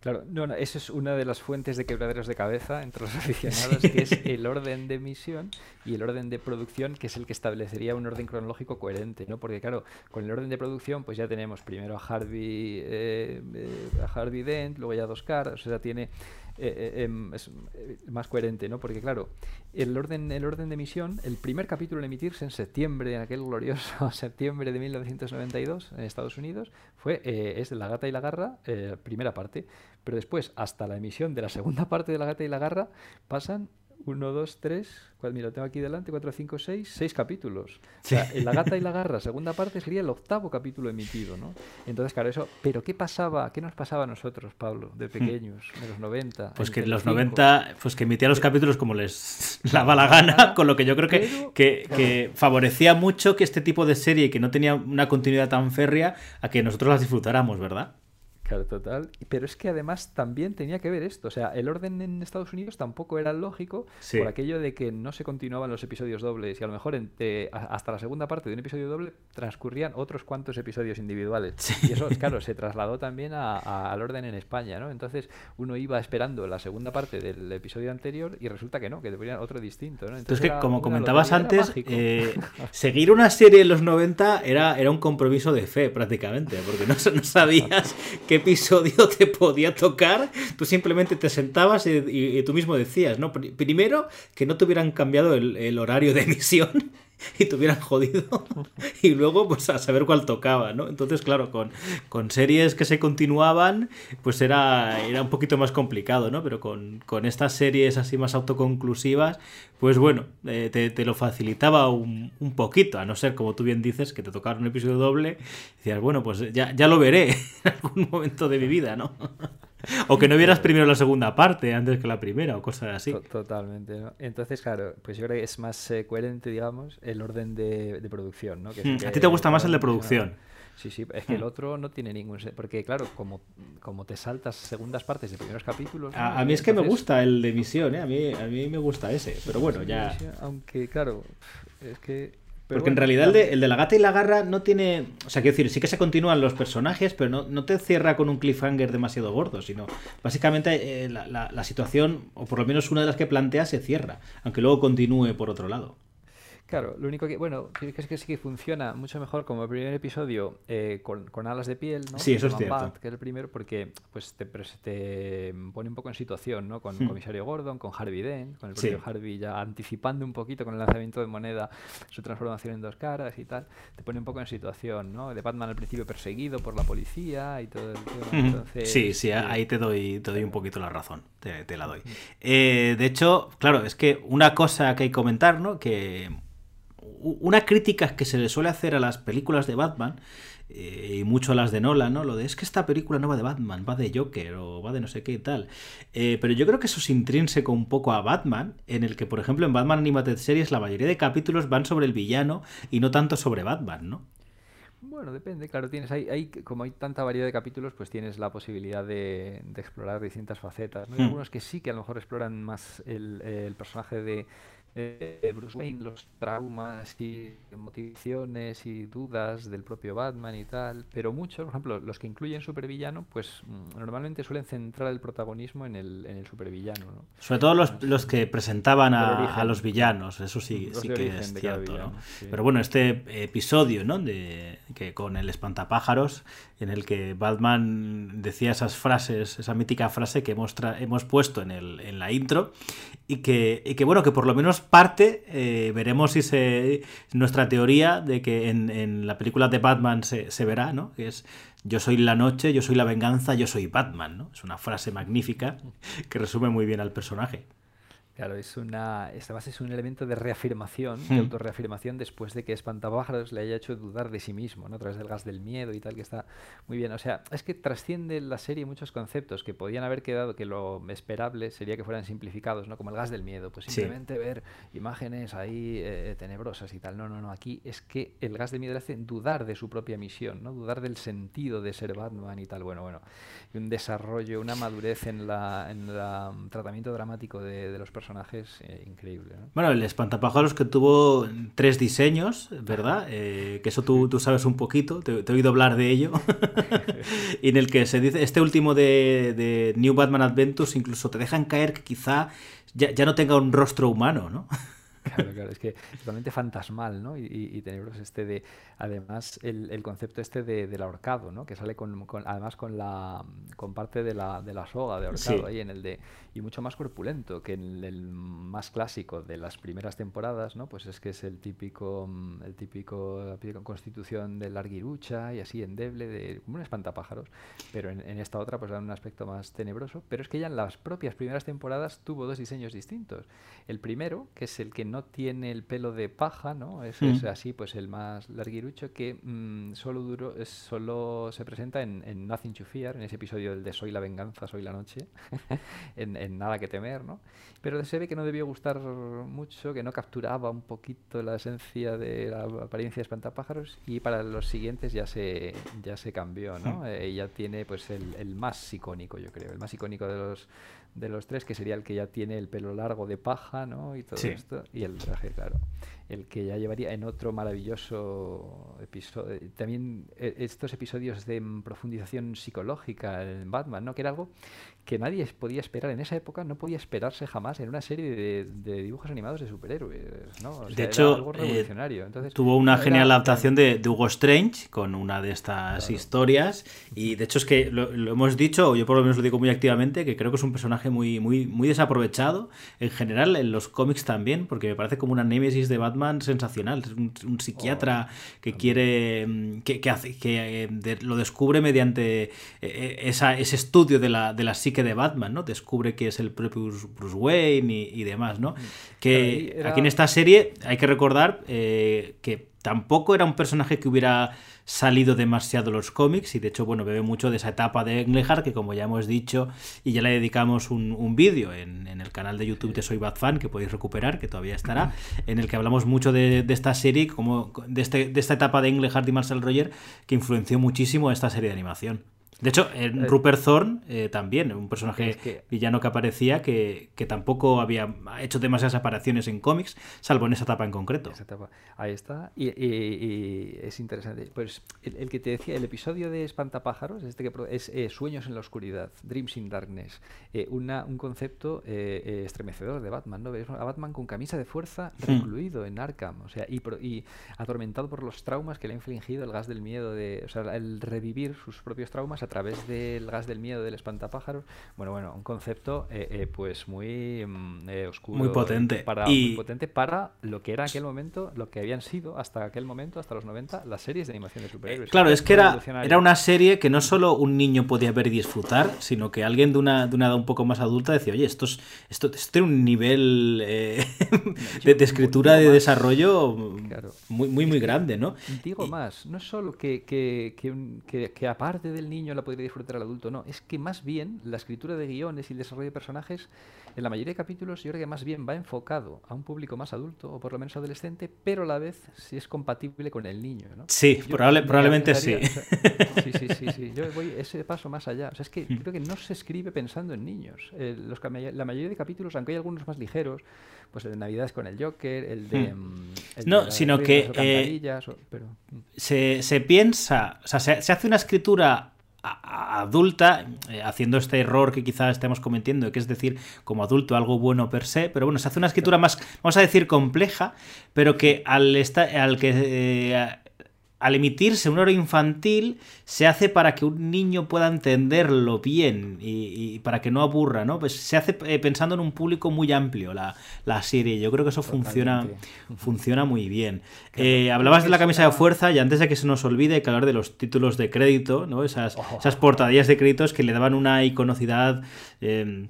Claro, no, no, eso es una de las fuentes de quebraderos de cabeza entre los aficionados, que es el orden de emisión y el orden de producción, que es el que establecería un orden cronológico coherente, ¿no? Porque claro, con el orden de producción, pues ya tenemos primero a Harvey, eh, eh, a Harvey Dent, luego ya a dos caras, o sea, tiene eh, eh, em, es eh, más coherente, ¿no? Porque claro, el orden, el orden de emisión, el primer capítulo en emitirse en septiembre, en aquel glorioso septiembre de 1992 en Estados Unidos, fue eh, es La Gata y la Garra, primera parte. Pero después, hasta la emisión de la segunda parte de La Gata y la Garra, pasan 1, 2, 3, mira, lo tengo aquí delante, 4, 5, 6, 6 capítulos. O sea, La Gata y la Garra, segunda parte, sería el octavo capítulo emitido, ¿no? Entonces, claro, eso... Pero ¿qué pasaba? ¿Qué nos pasaba a nosotros, Pablo, de pequeños, de los 90? Pues que en los Telecinco? 90, pues que emitía los capítulos como les daba la gana, con lo que yo creo que, Pero- que, que favorecía mucho que este tipo de serie que no tenía una continuidad tan férrea a que nosotros las disfrutáramos, ¿verdad? Claro, total. Pero es que además también tenía que ver esto. O sea, el orden en Estados Unidos tampoco era lógico Sí. por aquello de que no se continuaban los episodios dobles y a lo mejor entre- a- hasta la segunda parte de un episodio doble transcurrían otros cuantos episodios individuales. Y eso, claro, se trasladó también a- a- al orden en España, ¿no? Entonces uno iba esperando la segunda parte del episodio anterior y resulta que no, que debería otro distinto, ¿no? Entonces, que como comentabas antes, eh, seguir una serie en los 90 era, era un compromiso de fe prácticamente, porque no, no sabías qué episodio te podía tocar, tú simplemente te sentabas y, tú mismo decías, ¿no? Pri- Primero, que no te hubieran cambiado el horario de emisión. Y te hubieran jodido. Y luego, pues a saber cuál tocaba, ¿no? Entonces, claro, con, con series que se continuaban, pues era, era un poquito más complicado, ¿no? Pero con, con estas series así más autoconclusivas, pues bueno, eh, te, te lo facilitaba un, un poquito, a no ser, como tú bien dices, que te tocara un episodio doble, y decías, bueno, pues ya, ya lo veré en algún momento de mi vida, ¿no? O que no vieras primero la segunda parte antes que la primera, o cosas así. To- Totalmente, ¿no? Entonces, claro, pues yo creo que es más eh, coherente, digamos, el orden de, de producción, ¿no? Que Mm, que a ti te gusta más el de producción. Sí, sí, es que el Mm. otro no tiene ningún... se- Porque, claro, como, como te saltas segundas partes de primeros capítulos... ¿no? A, a mí es que me gusta el de misión, ¿eh? A mí, a mí me gusta ese, pero bueno, ya... Aunque, claro, es que... pero Porque en realidad el de, el de la gata y la garra no tiene. O sea, quiero decir, sí que se continúan los personajes, pero no, no te cierra con un cliffhanger demasiado gordo, sino básicamente eh, la, la- la situación, o por lo menos una de las que plantea, se cierra, aunque luego continúe por otro lado. Claro, lo único que, bueno, que es que sí que funciona mucho mejor como el primer episodio eh, con, con alas de piel, ¿no? Sí, eso es cierto. Bat, que es el primero, porque pues te, pone un poco en situación, ¿no? Con Hmm. Comisario Gordon, con Harvey Dent, con el Sí. propio Harvey ya anticipando un poquito con el lanzamiento de moneda su transformación en dos caras y tal, te pone un poco en situación, ¿no? De Batman al principio perseguido por la policía y todo el tema. Entonces, sí, sí, eh, ahí te doy, te doy un poquito la razón, te, te la doy. Eh, de hecho, claro, es que una cosa que hay que comentar, ¿no? Que una crítica que se le suele hacer a las películas de Batman eh, y mucho a las de Nolan, ¿no? Lo de es que esta película no va de Batman, va de Joker o va de no sé qué y tal. Eh, pero yo creo que eso es intrínseco un poco a Batman, en el que, por ejemplo, en Batman Animated Series la mayoría de capítulos van sobre el villano y no tanto sobre Batman, ¿no? Bueno, depende, claro, tienes ahí, ahí, como hay tanta variedad de capítulos, pues tienes la posibilidad de, de explorar distintas facetas. ¿no? Hay Hmm. algunos que sí que a lo mejor exploran más el, el personaje de eh, Bruce Wayne, los traumas y motivaciones y dudas del propio Batman y tal, pero muchos, por ejemplo, los que incluyen supervillano, pues mm, normalmente suelen centrar el protagonismo en el, en el supervillano, ¿no? Sobre todo los, los que presentaban a, a los villanos, eso sí, Los sí que es cierto, ¿no? sí. Pero bueno, este episodio, ¿no? De, que con el espantapájaros, en el que Batman decía esas frases, esa mítica frase que hemos, hemos puesto en, el, en la intro, y que, y que, bueno, que por lo menos parte, eh, veremos si. Nuestra teoría de que en, en la película de Batman se, se, verá, ¿no? Que es Yo soy la noche, yo soy la venganza, yo soy Batman, ¿no? Es una frase magnífica que resume muy bien al personaje. Claro, es una, esta base es un elemento de reafirmación, de autorreafirmación después de que Espantapájaros le haya hecho dudar de sí mismo, ¿no? A través del gas del miedo y tal, que está muy bien. O sea, es que trasciende la serie muchos conceptos que podían haber quedado, que lo esperable sería que fueran simplificados, ¿no? Como el gas del miedo, pues simplemente sí. ver imágenes ahí eh, tenebrosas y tal. No, no, no, aquí es que el gas del miedo le hace dudar de su propia misión, ¿no? Dudar del sentido de ser Batman y tal. Bueno, bueno, y un desarrollo, una madurez en la, en la um, tratamiento dramático de, de los personajes personajes eh, increíble. ¿no? Bueno, el espantapájaros que tuvo tres diseños, ¿verdad? Eh, que eso tú, tú, sabes un poquito, te, te, he oído hablar de ello. y en el que se dice, este último de, de, New Batman Adventures incluso te dejan caer que quizá ya, ya no tenga un rostro humano, ¿no? Claro, claro, es que totalmente fantasmal, ¿no? Y, y, y tenebroso este de, además, el, el concepto este de, del ahorcado, ¿no? Que sale con, con, además con la con parte de la, de la soga de ahorcado sí. ahí en el de y mucho más corpulento que en el más clásico de las primeras temporadas, ¿no? Pues es que es el típico el típico constitución del larguirucha y así endeble de como un espantapájaros, pero en, en esta otra pues da un aspecto más tenebroso, pero es que ya en las propias primeras temporadas tuvo dos diseños distintos. El primero, que es el que no tiene el pelo de paja, ¿no? Es, mm. es así, pues el más larguirucho que mmm, solo duro, es, solo se presenta en, en, Nothing to Fear, en ese episodio del de Soy la venganza, soy la noche, en, en, Nada que temer, ¿no? Pero se ve que no debió gustar mucho, que no capturaba un poquito la esencia de la apariencia de espantapájaros y para los siguientes ya se ya se cambió, ¿no? Mm. Eh, ya tiene pues el, el más icónico, yo creo, el más icónico de los de los tres, que sería el que ya tiene el pelo largo de paja, ¿no? Y todo sí. esto. Y el traje, claro. El que ya llevaría en otro maravilloso episodio. También eh, estos episodios de profundización psicológica en Batman, ¿no? Que era algo que nadie podía esperar en esa época, no podía esperarse jamás en una serie de, de dibujos animados de superhéroes, ¿no? O sea, de hecho, algo revolucionario. Entonces, tuvo una era, genial adaptación de, de, Hugo Strange con una de estas claro. historias. Y de hecho es que lo, lo, hemos dicho, o yo por lo menos lo digo muy activamente, que creo que es un personaje muy, muy, muy desaprovechado en general, en los cómics también, porque me parece como una némesis de Batman sensacional. Es un, un psiquiatra oh, que quiere, que, que, hace, que eh, de, lo descubre mediante eh, esa, ese estudio de la, de la psique de Batman, ¿no? Descubre que es el propio Bruce Wayne y, y demás, ¿no? Que era... aquí en esta serie hay que recordar eh, que tampoco era un personaje que hubiera salido demasiado los cómics y de hecho, bueno, bebe mucho de esa etapa de Englehart que como ya hemos dicho y ya le dedicamos un, un vídeo en, en, el canal de YouTube de Soy Batfan que podéis recuperar, que todavía estará, en el que hablamos mucho de, de esta serie, como de, este, de esta etapa de Englehart y Marcel Roger que influenció muchísimo esta serie de animación. De hecho, en eh, Rupert Thorne eh, también, un personaje es que, villano que aparecía que, que, tampoco había hecho demasiadas apariciones en cómics, salvo en esa etapa en concreto. Esa etapa. Ahí está. Y, y, y, es interesante. Pues el, el, que te decía, el episodio de Espantapájaros, este que es eh, Sueños en la Oscuridad, Dreams in Darkness, eh, una, un concepto eh, estremecedor de Batman, ¿no? Ves a Batman con camisa de fuerza hmm. recluido en Arkham, o sea, y, y, atormentado por los traumas que le ha infligido el gas del miedo, de, o sea, el revivir sus propios traumas a través del gas del miedo del espantapájaros. Bueno, bueno, un concepto eh, eh, pues muy mm, eh, oscuro. Muy potente. Para, y... Muy potente para lo que era aquel momento, lo que habían sido hasta aquel momento, hasta los 90, las series de animación de superhéroes. claro, es que era, era una serie que no solo un niño podía ver y disfrutar, sino que alguien de una, de una edad un poco más adulta decía, oye, esto, es, esto, esto tiene un nivel de, de, escritura, de desarrollo claro. muy, muy, muy grande, ¿no? Digo y... más, no es solo que, que, que, que aparte del niño la podría disfrutar al adulto, no, es que más bien la escritura de guiones y el desarrollo de personajes, en la mayoría de capítulos, yo creo que más bien va enfocado a un público más adulto o por lo menos adolescente, pero a la vez si es compatible con el niño, ¿no? Sí, probable, probablemente sí. O sea, sí. Sí, sí, sí, Yo voy ese paso más allá. O sea, es que creo que no se escribe pensando en niños. Eh, los, la mayoría de capítulos, aunque hay algunos más ligeros, pues el de Navidad es con el Joker, el de... Hmm. El no, de sino que... Eh, o, pero... se, se piensa, o sea, se, se hace una escritura adulta, eh, haciendo este error que quizás estemos cometiendo, que es decir, como adulto algo bueno per se, pero bueno, se hace una escritura más, vamos a decir, compleja, pero que al, esta, al que eh, al emitirse un oro infantil, se hace para que un niño pueda entenderlo bien y, para que no aburra, ¿no? Pues se hace eh, pensando en un público muy amplio la, la serie. Yo creo que eso funciona, funciona muy bien. Eh, hablabas de la camisa de fuerza y antes de que se nos olvide hay que hablar de los títulos de crédito, ¿no? Esas, esas portadillas de créditos que le daban una iconocidad... Eh,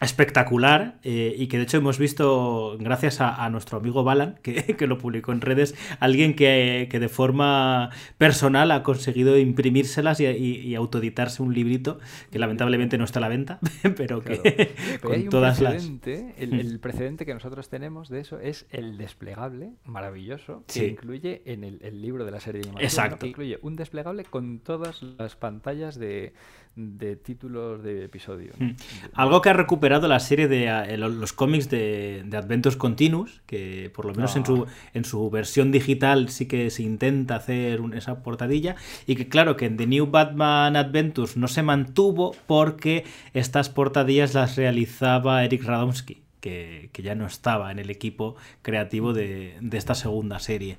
espectacular eh, y que de hecho hemos visto gracias a, nuestro amigo Balan que, lo publicó en redes alguien que, de forma personal ha conseguido imprimírselas y, y, autoeditarse un librito que lamentablemente no está a la venta pero que con todas las el, precedente que nosotros tenemos de eso es el desplegable maravilloso que incluye en el, libro de la serie de Exacto. que incluye un desplegable con todas las pantallas de de títulos de episodio. Hmm. Algo que ha recuperado la serie de eh, los cómics de, de, Adventures Continuous, que por lo menos en, su, ah. en su versión digital sí que se intenta hacer esa portadilla, y que claro que en The New Batman Adventures no se mantuvo porque estas portadillas las realizaba Eric Radomski. Que, ya no estaba en el equipo creativo de, de esta segunda serie.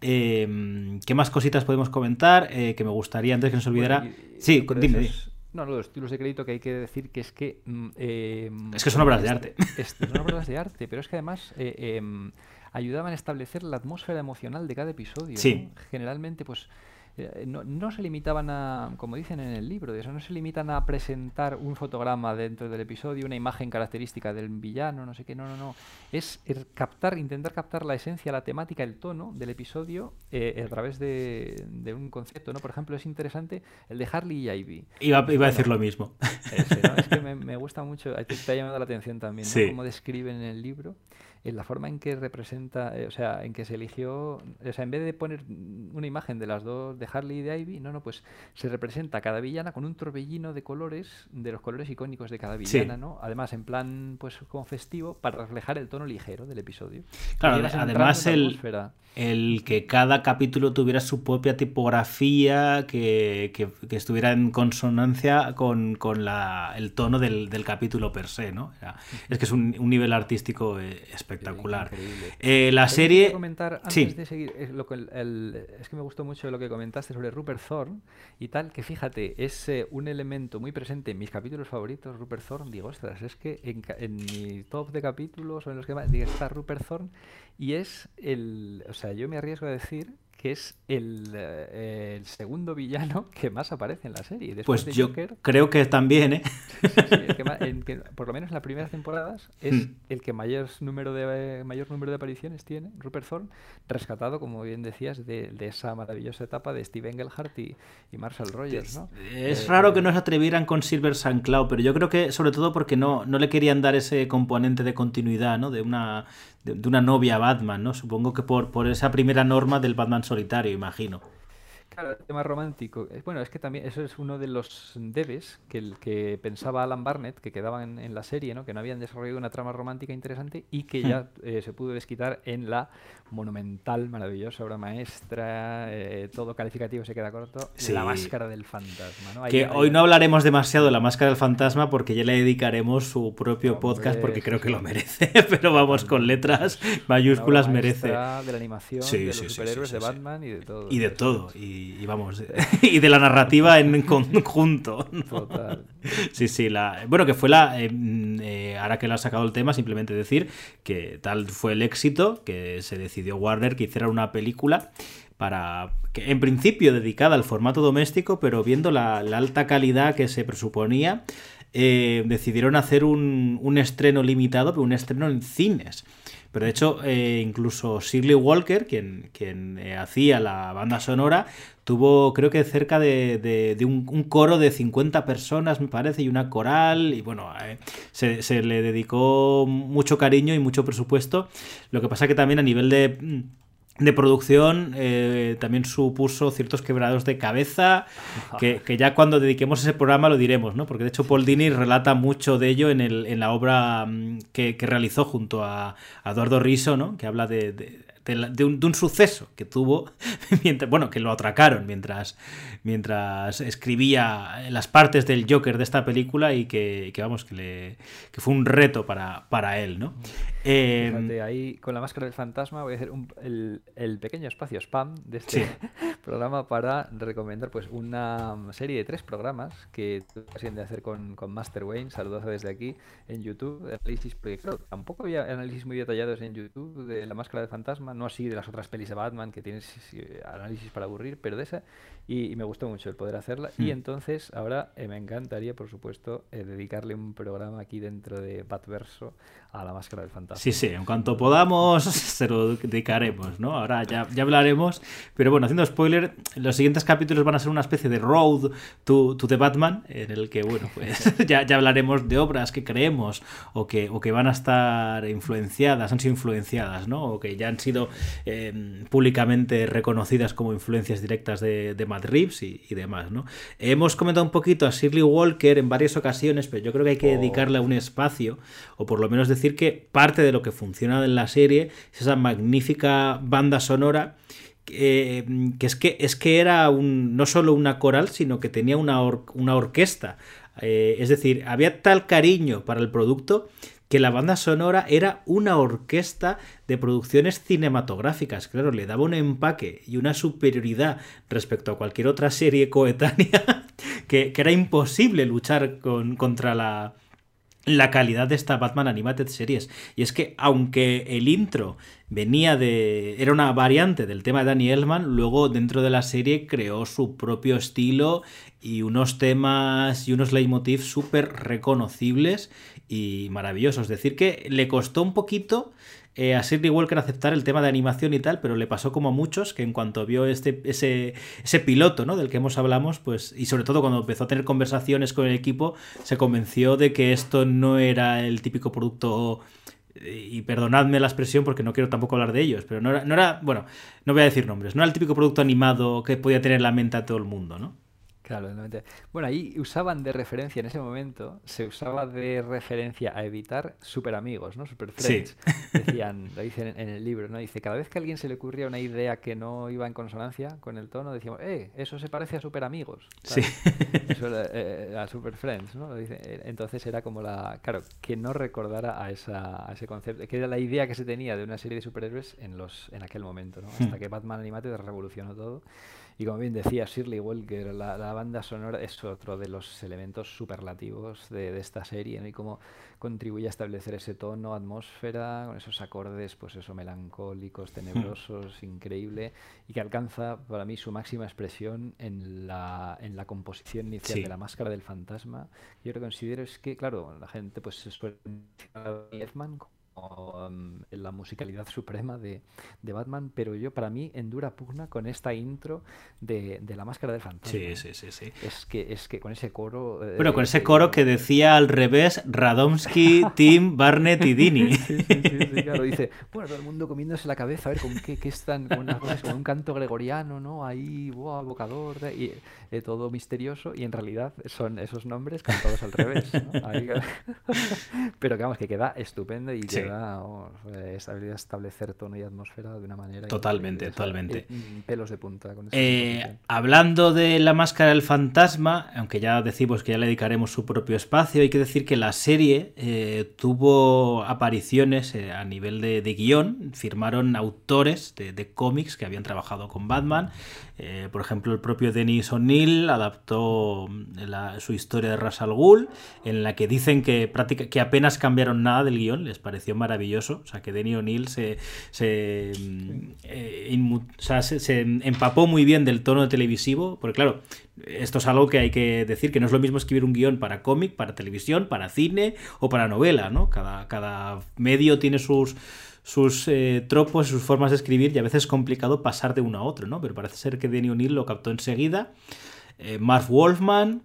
Eh, ¿Qué más cositas podemos comentar? Eh, que me gustaría, antes que nos olvidara. sí, dime. No, los títulos de crédito que hay que decir que es que... Eh, es que son obras de arte. son obras de arte, pero es que además eh, em, ayudaban a establecer la atmósfera emocional de cada episodio. Sí. Generalmente, pues no, no, se limitaban a, como dicen en el libro, eso, no se limitan a presentar un fotograma dentro del episodio, una imagen característica del villano, no sé qué, no, no, no. Es captar, intentar captar la esencia, la temática, el tono del episodio eh, a través de, un concepto, ¿no? Por ejemplo, es interesante el de Harley y Ivy. Iba, iba a decir lo mismo. Es que me, gusta mucho, te, ha llamado la atención también, ¿no? Cómo describen en el libro en la forma en que representa, eh, o sea, en que se eligió, o sea, en vez de poner una imagen de las dos, de Harley y de Ivy, no, no, pues se representa cada villana con un torbellino de colores, de los colores icónicos de cada villana, ¿no? Además, en plan, pues como festivo, para reflejar el tono ligero del episodio. Claro, además el, el que cada capítulo tuviera su propia tipografía, que, que, estuviera en consonancia con, con la, el tono del, del, capítulo per se, ¿no? es que es un, un nivel artístico espectacular eh, espectacular. Eh, la serie. comentar antes de seguir? Es, lo que es que me gustó mucho lo que comentaste sobre Rupert Thorne y tal, que fíjate, es eh, un elemento muy presente en mis capítulos favoritos, Rupert Thorne. Digo, ostras, es que en, mi top de capítulos o en los que más, digo, está Rupert Thorne y es el. O sea, yo me arriesgo a decir que es el, eh, el, segundo villano que más aparece en la serie. pues yo creo que también, ¿eh? por lo menos en las primeras temporadas es hmm. el que mayor número, de, mayor número de apariciones tiene, Rupert Thorne, rescatado, como bien decías, de, esa maravillosa etapa de Steve Englehart y, Marshall Rogers, ¿no? Es, eh, raro que no se atrevieran con Silver St. Cloud, pero yo creo que sobre todo porque no, no le querían dar ese componente de continuidad, ¿no? De una, de, una novia Batman, ¿no? Supongo que por, por esa primera norma del Batman solitario, imagino. Claro, el tema romántico. Eh, bueno, es que también eso es uno de los debes que, el, que pensaba Alan Barnett, que quedaban en, la serie, ¿no? que no habían desarrollado una trama romántica interesante y que ya hmm. eh, se pudo desquitar en la monumental, maravillosa obra maestra, eh, todo calificativo se queda corto, La Máscara del Fantasma. que hoy no hablaremos demasiado de La Máscara del Fantasma porque ya le dedicaremos su propio podcast porque creo que lo merece, pero vamos con letras mayúsculas, merece. De la animación, de los superhéroes, de Batman y de todo. Y de todo. Y y, vamos, y de la narrativa en conjunto. Sí, sí, la, bueno, que fue la, eh, eh, ahora que le ha sacado el tema, simplemente decir que tal fue el éxito, que se decidió Warner que hiciera una película para que en principio dedicada al formato doméstico, pero viendo la, alta calidad que se presuponía, eh, decidieron hacer un, un estreno limitado, pero un estreno en cines. Pero de hecho, eh, incluso Shirley Walker, quien, quien eh, hacía la banda sonora, tuvo creo que cerca de, un, coro de 50 personas, me parece, y una coral, y bueno, eh, se, se, le dedicó mucho cariño y mucho presupuesto. Lo que pasa que también a nivel de de producción eh, también supuso ciertos quebrados de cabeza que, ya cuando dediquemos ese programa lo diremos, ¿no? Porque de hecho Paul Dini relata mucho de ello en, el, en la obra mm, que, realizó junto a, Eduardo Riso, ¿no? Que habla de, de, un, suceso que tuvo, mientras, bueno, que lo atracaron mientras, mientras escribía las partes del Joker de esta película y que, vamos, que, le, que fue un reto para, para él, ¿no? Eh, ahí con la máscara del fantasma voy a hacer el, pequeño espacio spam de este programa para recomendar pues una serie de tres programas que tuve ocasión de hacer con, con Master Wayne, saludos desde aquí, en YouTube, análisis, porque tampoco había análisis muy detallados en YouTube de La Máscara de Fantasma, no así de las otras pelis de Batman que tienes análisis para aburrir, pero de esa, y, me gustó mucho el poder hacerla, y hmm. entonces ahora eh, me encantaría, por supuesto, eh, dedicarle un programa aquí dentro de Batverso a La Máscara del Fantasma. Sí, sí, en cuanto podamos se lo dedicaremos, ¿no? Ahora ya, ya hablaremos, pero bueno, haciendo spoiler, los siguientes capítulos van a ser una especie de road to, to the Batman, en el que, bueno, pues ya, ya hablaremos de obras que creemos o que, o que van a estar influenciadas, han sido influenciadas, ¿no? O que ya han sido em, públicamente reconocidas como influencias directas de, de Matt Reeves y, demás, ¿no? Hemos comentado un poquito a Shirley Walker en varias ocasiones, pero yo creo que hay que oh. dedicarle un espacio, o por lo menos decir que parte de lo que funciona en la serie es esa magnífica banda sonora que, es que es que era un, no solo una coral, sino que tenía una, una orquesta. Eh, es decir, había tal cariño para el producto que la banda sonora era una orquesta de producciones cinematográficas. Claro, le daba un empaque y una superioridad respecto a cualquier otra serie coetánea que, era imposible luchar con, contra la, la calidad de esta Batman Animated Series. Y es que, aunque el intro venía de. era una variante del tema de Danny Elfman, luego dentro de la serie creó su propio estilo y unos temas y unos leitmotiv súper reconocibles y maravillosos. Es decir, que le costó un poquito eh, a Sidney Walker aceptar el tema de animación y tal, pero le pasó como a muchos que en cuanto vio este, ese, ese piloto ¿no? del que hemos hablamos, pues, y sobre todo cuando empezó a tener conversaciones con el equipo, se convenció de que esto no era el típico producto eh, y perdonadme la expresión porque no quiero tampoco hablar de ellos, pero no era, no era, bueno, no voy a decir nombres, no era el típico producto animado que podía tener en la mente a todo el mundo, ¿no? Claro, bueno, ahí usaban de referencia en ese momento, se usaba de referencia a evitar super amigos, ¿no? Super friends. Decían, lo dicen en el libro, ¿no? Dice, cada vez que a alguien se le ocurría una idea que no iba en consonancia con el tono, decíamos, eh, eso se parece a super amigos. Sí. Eso era, eh, a super friends, ¿no? Eh, entonces era como la, claro, que no recordara a, esa, a ese concepto, que era la idea que se tenía de una serie de superhéroes en, los, en aquel momento, ¿no? Hasta hmm. que Batman Animated revolucionó todo. Y como bien decía Shirley Walker, la, la banda sonora es otro de los elementos superlativos de, de esta serie, ¿no? Y cómo contribuye a establecer ese tono, atmósfera, con esos acordes, pues eso, melancólicos, tenebrosos, increíble, y que alcanza para mí su máxima expresión en la, en la composición inicial de la máscara del fantasma. Yo lo que considero es que, claro, la gente pues se suele Edman Um, la musicalidad suprema de, Batman, pero yo para mí en dura pugna con esta intro de, la máscara del fantasma. Sí, sí, sí, sí. Es que, es que con ese coro... Eh, bueno, con ese coro que decía al revés Radomski, Tim, Barnett y Dini. Sí, sí, claro, dice, bueno, todo el mundo comiéndose la cabeza a ver con qué, qué están, con, un canto gregoriano, ¿no? Ahí, wow, evocador, y eh, todo misterioso, y en realidad son esos nombres cantados al revés, pero que vamos, que queda estupendo y que de establecer tono y atmósfera de una manera. Totalmente, totalmente. pelos de punta. Eh, hablando de la máscara del fantasma, aunque ya decimos que ya le dedicaremos su propio espacio, hay que decir que la serie eh, tuvo apariciones eh, a nivel de, guion, firmaron autores de, cómics que habían trabajado con Batman. Por ejemplo, el propio Denis O'Neill adaptó mm, su historia de Ras al en la que dicen que, que apenas cambiaron nada del guion, les pareció maravilloso. O sea, que Denny O'Neill se, se, eh, se, empapó muy bien del tono televisivo, porque claro, esto es algo que hay que decir, que no es lo mismo escribir un guion para cómic, para televisión, para cine o para novela, ¿no? Cada, cada medio tiene sus sus eh, tropos, sus formas de escribir y a veces es complicado pasar de uno a otro, ¿no? Pero parece ser que Denny O'Neill lo captó enseguida. Eh, Mark Wolfman,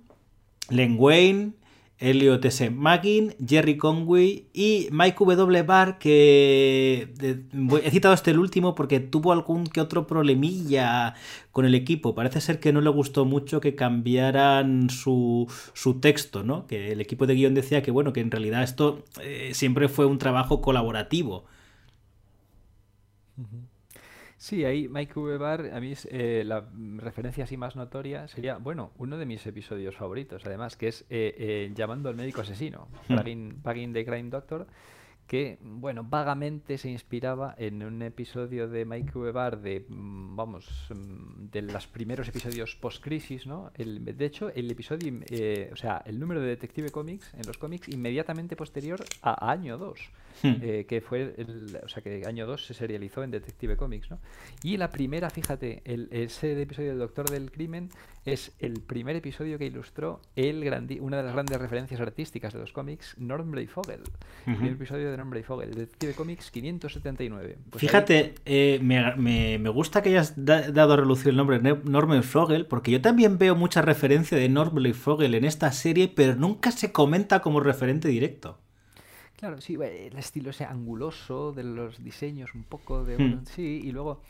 Len Wayne, Elliot S. Maggin, Jerry Conway y Mike W. Barr, que he citado este el último porque tuvo algún que otro problemilla con el equipo. Parece ser que no le gustó mucho que cambiaran su, texto, ¿no? Que el equipo de guion decía que, bueno, que en realidad esto eh, siempre fue un trabajo colaborativo. Sí, ahí Mike Weber, a mí eh, la referencia así más notoria sería, bueno, uno de mis episodios favoritos, además, que es eh, eh, Llamando al médico asesino, hmm. Paging, the Crime Doctor, que, bueno, vagamente se inspiraba en un episodio de Mike Weber de, mm, vamos, mm, de los primeros episodios post-crisis, ¿no? El, de hecho, el episodio, eh, o sea, el número de Detective Comics en los cómics inmediatamente posterior a año 2. Hmm. Eh, que fue el, o sea que año 2 se serializó en Detective Comics, ¿no? Y la primera, fíjate, el, ese episodio del Doctor del Crimen es el primer episodio que ilustró el una de las grandes referencias artísticas de los cómics, Norm Fogel. El primer episodio de Norm Fogel, Detective Comics 579. Pues fíjate, eh, me, me, me, gusta que hayas dado a relucir el nombre de Norm Fogel, porque yo también veo mucha referencia de Norm Fogel en esta serie, pero nunca se comenta como referente directo. Claro, sí, el estilo ese anguloso de los diseños, un poco de... Hmm. Sí, y luego...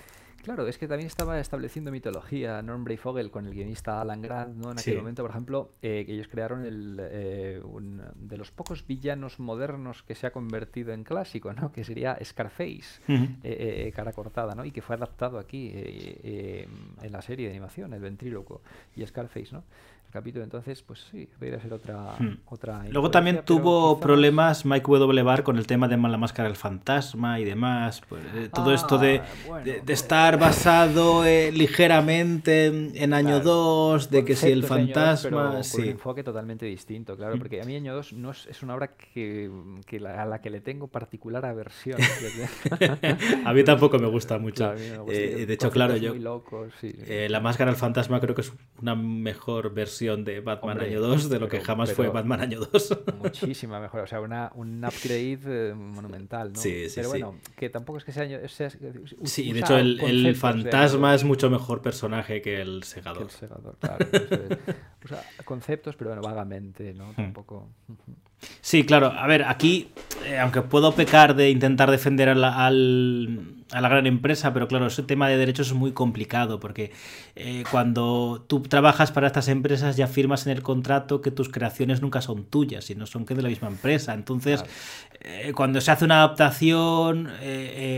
Claro, es que también estaba estableciendo mitología Norm Fogel con el guionista Alan Grant, ¿no? En aquel momento, por ejemplo, eh, que ellos crearon el, eh, un, de los pocos villanos modernos que se ha convertido en clásico, ¿no? Que sería Scarface, eh, cara cortada, ¿no? Y que fue adaptado aquí en la serie de animación, el ventríloco y Scarface, ¿no? Capítulo. Entonces, pues sí, podría ser otra. Hmm. otra Luego también tuvo problemas Mike W. Bar con el tema de la máscara del fantasma y demás. Pues, eh, todo esto de, ah, de, estar basado eh, ligeramente en, año 2, de que si el fantasma. sí. un enfoque totalmente distinto, claro, hmm. porque a mí año 2 no es, una obra que, que a la que le tengo particular aversión. a mí tampoco me gusta mucho. Eh, de hecho, claro, yo. la máscara del fantasma creo que es una mejor versión de Batman Año 2 de lo que jamás fue Batman Año 2. Muchísima mejor, o sea, una, un upgrade eh, monumental, ¿no? Sí, sí, pero bueno, que tampoco es que sea... sí, de hecho el, el fantasma es mucho mejor personaje que el segador. Que el segador, claro. o sea, conceptos, pero bueno, vagamente, ¿no? Hmm. Tampoco... Sí, claro. A ver, aquí, eh, aunque puedo pecar de intentar defender al, a la gran empresa, pero claro, ese tema de derechos es muy complicado porque eh, cuando tú trabajas para estas empresas ya firmas en el contrato que tus creaciones nunca son tuyas, sino son que de la misma empresa. Entonces, eh, cuando se hace una adaptación,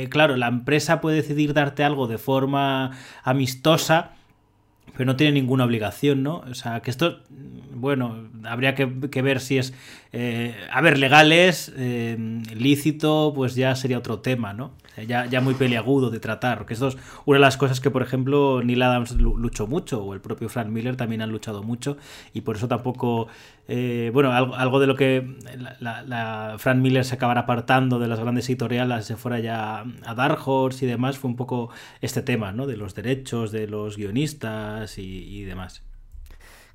claro, la empresa puede decidir darte algo de forma amistosa pero no tiene ninguna obligación, ¿no? O sea, que esto, bueno, habría que, ver si es, eh, a ver, legales, eh, lícito, pues ya sería otro tema, ¿no? Ya, ya muy peliagudo de tratar, porque esto es una de las cosas que, por ejemplo, Neil Adams luchó mucho, o el propio Frank Miller también han luchado mucho, y por eso tampoco, eh, bueno, algo, de lo que la, Frank Miller se acabará apartando de las grandes editoriales, se fuera ya a Dark Horse y demás, fue un poco este tema, ¿no? De los derechos de los guionistas y demás.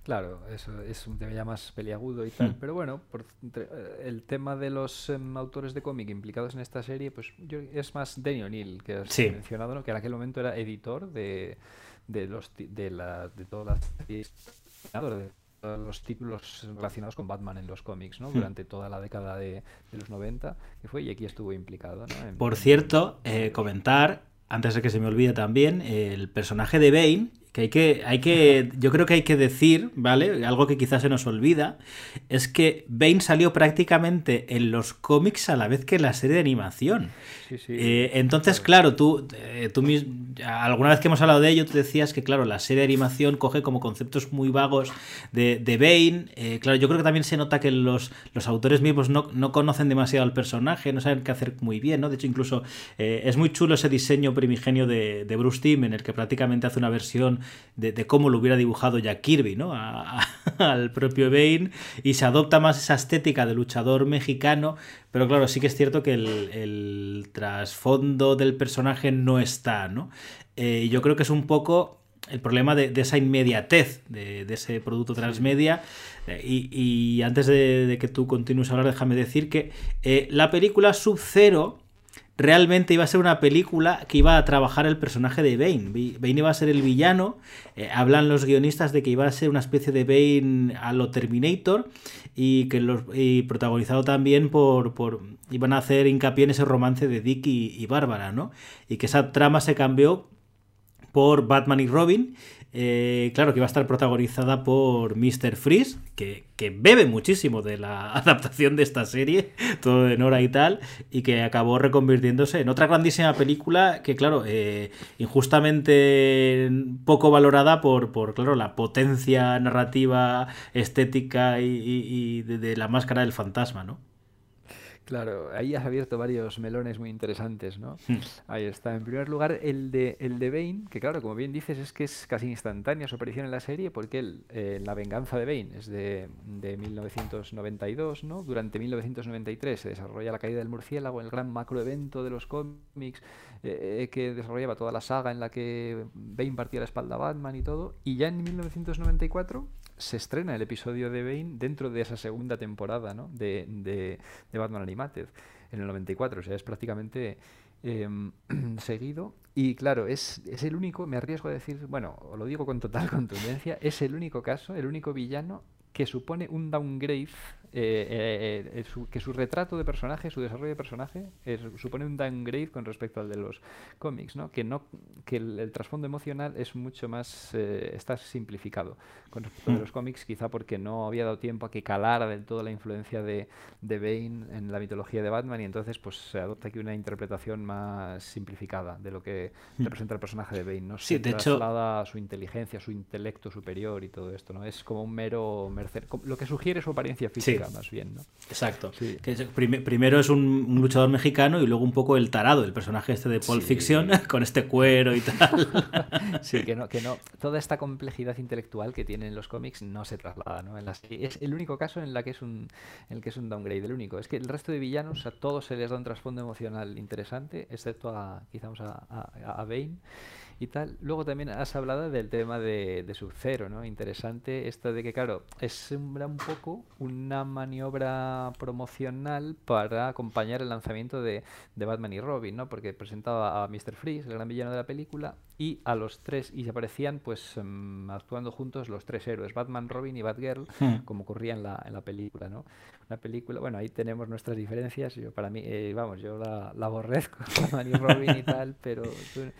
Claro, eso es un tema ya más peliagudo y tal. Hmm. Pero bueno, por, eh, el tema de los em, autores de cómic implicados en esta serie, pues yo, es más Danny O'Neill, que has mencionado, ¿no? que en aquel momento era editor de, de, los, de, la, de todas las de todos los títulos relacionados con Batman en los cómics, ¿no? Hmm. Durante toda la década de, los 90, que fue, y aquí estuvo implicado, ¿no? Por cierto, eh, comentar, antes de que se me olvide también, el personaje de Bane que hay que, hay que, yo creo que hay que decir, ¿vale? Algo que quizás se nos olvida, es que Bane salió prácticamente en los cómics a la vez que en la serie de animación. Eh, entonces, claro, tú, eh, tú alguna vez que hemos hablado de ello, tú decías que, claro, la serie de animación coge como conceptos muy vagos de, de Bane. Eh, claro, yo creo que también se nota que los, los autores mismos no, no, conocen demasiado al personaje, no saben qué hacer muy bien, ¿no? De hecho, incluso es muy chulo ese diseño primigenio de, de Bruce Timm, en el que prácticamente hace una versión de, cómo lo hubiera dibujado Jack Kirby, ¿no? al propio Bane y se adopta más esa estética de luchador mexicano, pero claro, sí que es cierto que el, trasfondo del personaje no está, ¿no? Eh, yo creo que es un poco el problema de, esa inmediatez de, ese producto transmedia. Eh, y, antes de, que tú continúes a hablar, déjame decir que eh, la película Sub-Zero realmente iba a ser una película que iba a trabajar el personaje de Bane. Bane iba a ser el villano. Eh, hablan los guionistas de que iba a ser una especie de Bane a lo Terminator y que los, protagonizado también por, por, iban a hacer hincapié en ese romance de Dick y, y Bárbara, ¿no? Y que esa trama se cambió por Batman y Robin eh, claro, que va a estar protagonizada por Mr. Freeze, que, bebe muchísimo de la adaptación de esta serie, todo de Nora y tal, y que acabó reconvirtiéndose en otra grandísima película que, claro, eh, injustamente poco valorada por, por, claro, la potencia narrativa, estética y, de, la máscara del fantasma, ¿no? Claro, ahí has abierto varios melones muy interesantes, ¿no? Hmm. Ahí está. En primer lugar, el de, el de Bane, que claro, como bien dices, es que es casi instantánea su aparición en la serie, porque el, eh, La venganza de Bane es de, de 1992, ¿no? Durante 1993 se desarrolla La caída del murciélago, el gran macroevento de los cómics, eh, eh, que desarrollaba toda la saga en la que Bane partía la espalda a Batman y todo, y ya en 1994 se estrena el episodio de Bane dentro de esa segunda temporada ¿no? de, Batman Animated en el 94, o sea, es prácticamente em, seguido. Y claro, es, es el único, me arriesgo a decir, bueno, lo digo con total contundencia, es el único caso, el único villano que supone un downgrade, eh, eh, eh, su- que su retrato de personaje, su desarrollo de personaje, supone un downgrade con respecto al de los cómics, ¿no? Que, no, que el, el trasfondo emocional es mucho más, está simplificado con respecto a Mm. los cómics, quizá porque no había dado tiempo a que calara del todo la influencia de, de Bane en la mitología de Batman y entonces pues se adopta aquí una interpretación más simplificada de lo que representa el personaje de Bane, ¿no? Mm. Sí, Se de hecho- traslada su inteligencia, su intelecto superior y todo esto, ¿no? Es como un mero merced, lo que sugiere su apariencia física más bien, ¿no? Exacto. Sí. Que primero es un, un luchador mexicano y luego un poco el tarado, el personaje este de Pulp Sí. Fiction, con este cuero y tal. Sí, que no, que no, toda esta complejidad intelectual que tienen los cómics no se traslada, ¿no? En la serie. Es el único caso en la que es un, en el que es un downgrade, el único. Es que el resto de villanos a todos se les da un trasfondo emocional interesante, excepto a quizás a, a, a Bane y tal. Luego también has hablado del tema de, de Sub-Zero, ¿no? Interesante esto de que, claro, es un, poco una maniobra promocional para acompañar el lanzamiento de, de Batman y Robin, ¿no? Porque presentaba a Mr. Freeze, el gran villano de la película, y a los tres, y se aparecían pues em, actuando juntos los tres héroes, Batman, Robin y Batgirl, Hmm. como ocurría en la, en la película, ¿no? Una película, bueno, ahí tenemos nuestras diferencias, yo para mí, eh, vamos, yo la, la aborrezco, Batman y Robin y tal, pero... tú-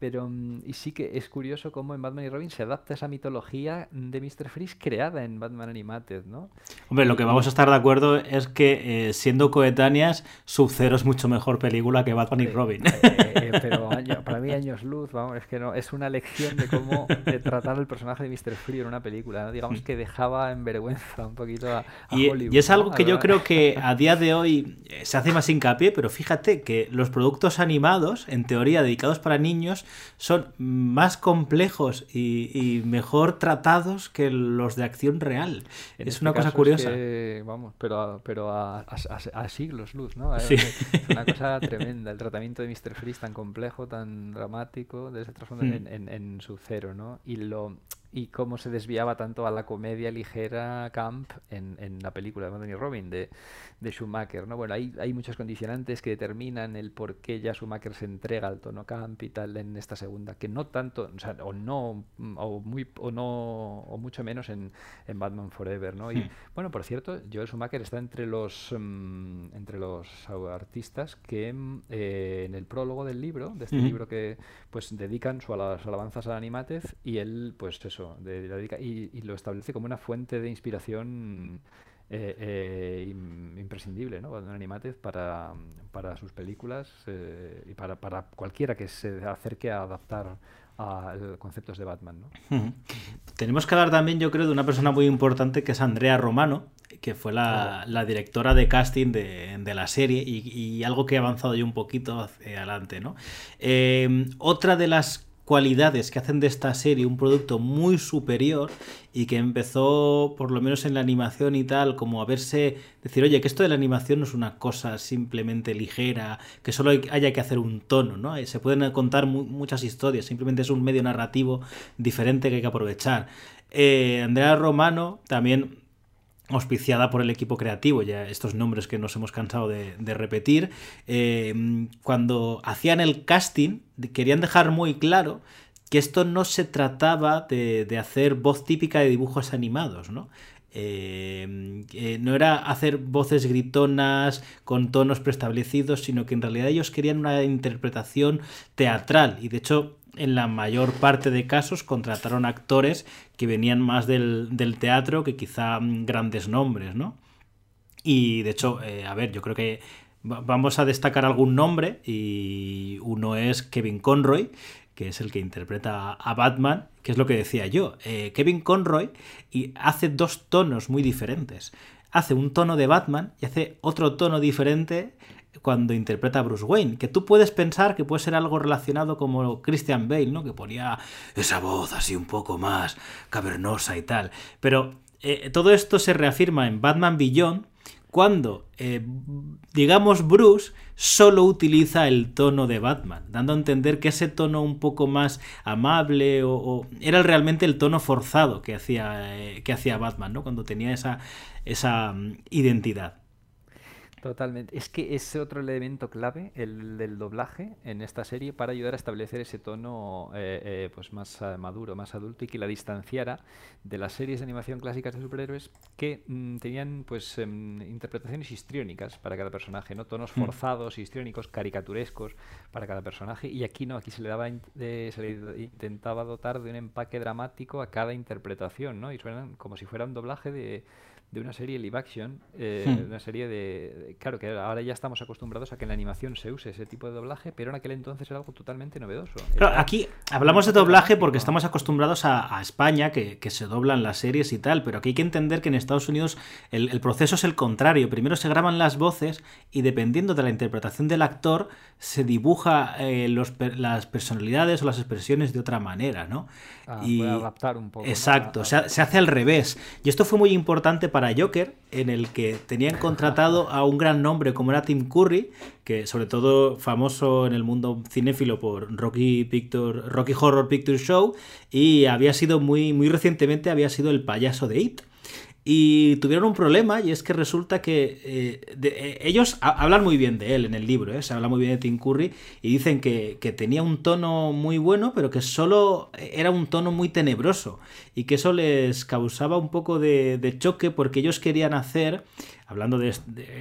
pero mm, y sí que es curioso cómo en Batman y Robin se adapta esa mitología de Mr. Freeze creada en Batman Animated, ¿no? Hombre, lo que vamos a estar de acuerdo es que eh, siendo coetáneas, Sub-Zero es mucho mejor película que Batman y Robin. eh, eh, pero año- para mí años luz, vamos, es que no, es una lección de cómo de tratar el personaje de Mr. Freeze en una película, ¿no? Digamos que dejaba en vergüenza un poquito a, a Y, Hollywood. y es algo ¿no? que yo creo que a día de hoy se hace más hincapié, pero fíjate que los productos animados, en teoría dedicados para niños, son más complejos y, y mejor tratados que los de acción real. En es este una cosa curiosa. que, vamos, pero, a, pero a, a- a- a siglos luz, ¿no? Sí. Es una cosa tremenda. El tratamiento de Mr. Freeze tan complejo, tan dramático, de ese trasfondo Mm. en, en, en su cero, ¿no? Y lo y cómo se desviaba tanto a la comedia ligera camp en, en la película de Batman y Robin de, de Schumacher, ¿no? Bueno, hay, hay muchos condicionantes que determinan el por qué ya Schumacher se entrega al tono camp y tal en esta segunda, que no tanto, o sea, o no, o muy, o no, o mucho menos en, en Batman Forever, ¿no? Y Hmm. bueno, por cierto, Joel Schumacher está entre los mm, entre los artistas que mm, eh, en el prólogo del libro, de este Ujú. libro que pues dedican sus alabanzas a Animatez y él pues eso, de- la dedica- y, y lo establece como una fuente de inspiración eh, eh, im- imprescindible, ¿no? Batman Animatez para, para sus películas eh, y para, para cualquiera que se acerque a adaptar a conceptos de Batman, ¿no? Tenemos que hablar también, yo creo, de una persona muy importante que es Andrea Romano, que fue la, la directora de casting de, de la serie y, y algo que ha avanzado yo un poquito hacia adelante, ¿no? Eh, otra de las cualidades que hacen de esta serie un producto muy superior y que empezó, por lo menos en la animación y tal, como a verse, decir, oye, que esto de la animación no es una cosa simplemente ligera, que solo hay- haya que hacer un tono, ¿no? Eh, Se pueden contar mu- muchas historias, simplemente es un medio narrativo diferente que hay que aprovechar. Eh, Andrea Romano también auspiciada por el equipo creativo, ya estos nombres que nos hemos cansado de, repetir, eh, cuando hacían el casting querían dejar muy claro que esto no se trataba de, de hacer voz típica de dibujos animados, ¿no? Eh, eh, no era hacer voces gritonas con tonos preestablecidos, sino que en realidad ellos querían una interpretación teatral y de hecho en la mayor parte de casos contrataron actores que venían más del, del teatro que quizá mm, grandes nombres, ¿no? Y de hecho, eh, a ver, yo creo que va- vamos a destacar algún nombre y uno es Kevin Conroy, que es el que interpreta a Batman, que es lo que decía yo. Eh, Kevin Conroy y hace dos tonos muy diferentes. hace un tono de Batman y hace otro tono diferente cuando interpreta a Bruce Wayne, que tú puedes pensar que puede ser algo relacionado como Christian Bale, ¿no? Que ponía esa voz así un poco más cavernosa y tal. Pero eh, todo esto se reafirma en Batman Beyond cuando, eh, digamos, Bruce solo utiliza el tono de Batman, dando a entender que ese tono un poco más amable o, era realmente el tono forzado que hacía, eh, que hacía Batman, ¿no? Cuando tenía esa, esa mm, identidad. Totalmente. Es que es otro elemento clave, el del doblaje en esta serie, para ayudar a establecer ese tono eh, eh, pues más eh, maduro, más adulto y que la distanciara de las series de animación clásicas de superhéroes que mm, tenían pues em, interpretaciones histriónicas para cada personaje, ¿no? Tonos mm. forzados, histriónicos, caricaturescos para cada personaje. Y aquí no, aquí se le daba se le intentaba dotar de un empaque dramático a cada interpretación, ¿no? Y suenan como si fuera un doblaje de de una serie live action, eh, hmm. una serie de, Claro, que ahora ya estamos acostumbrados a que en la animación se use ese tipo de doblaje, pero en aquel entonces era algo totalmente novedoso. aquí hablamos de doblaje porque estamos acostumbrados a, España, que, se doblan las series y tal, pero aquí hay que entender que en Estados Unidos el, proceso es el contrario. Primero se graban las voces y dependiendo de la interpretación del actor, se dibuja eh, las personalidades o las expresiones de otra manera, ¿no? Ah, y adaptar un poco. Exacto, se, hace al revés. Y esto fue muy importante para Joker, en el que tenían contratado a un gran nombre como era Tim Curry, que sobre todo famoso en el mundo cinéfilo por Rocky, Picture, Rocky Horror Picture Show, y había sido muy, muy recientemente había sido el payaso de It. Y tuvieron un problema y es que resulta que eh, eh, ellos hablan muy bien de él en el libro, ¿eh? se habla muy bien de Tim Curry y dicen que, tenía un tono muy bueno pero que solo era un tono muy tenebroso y que eso les causaba un poco de, choque porque ellos querían hacer, hablando de,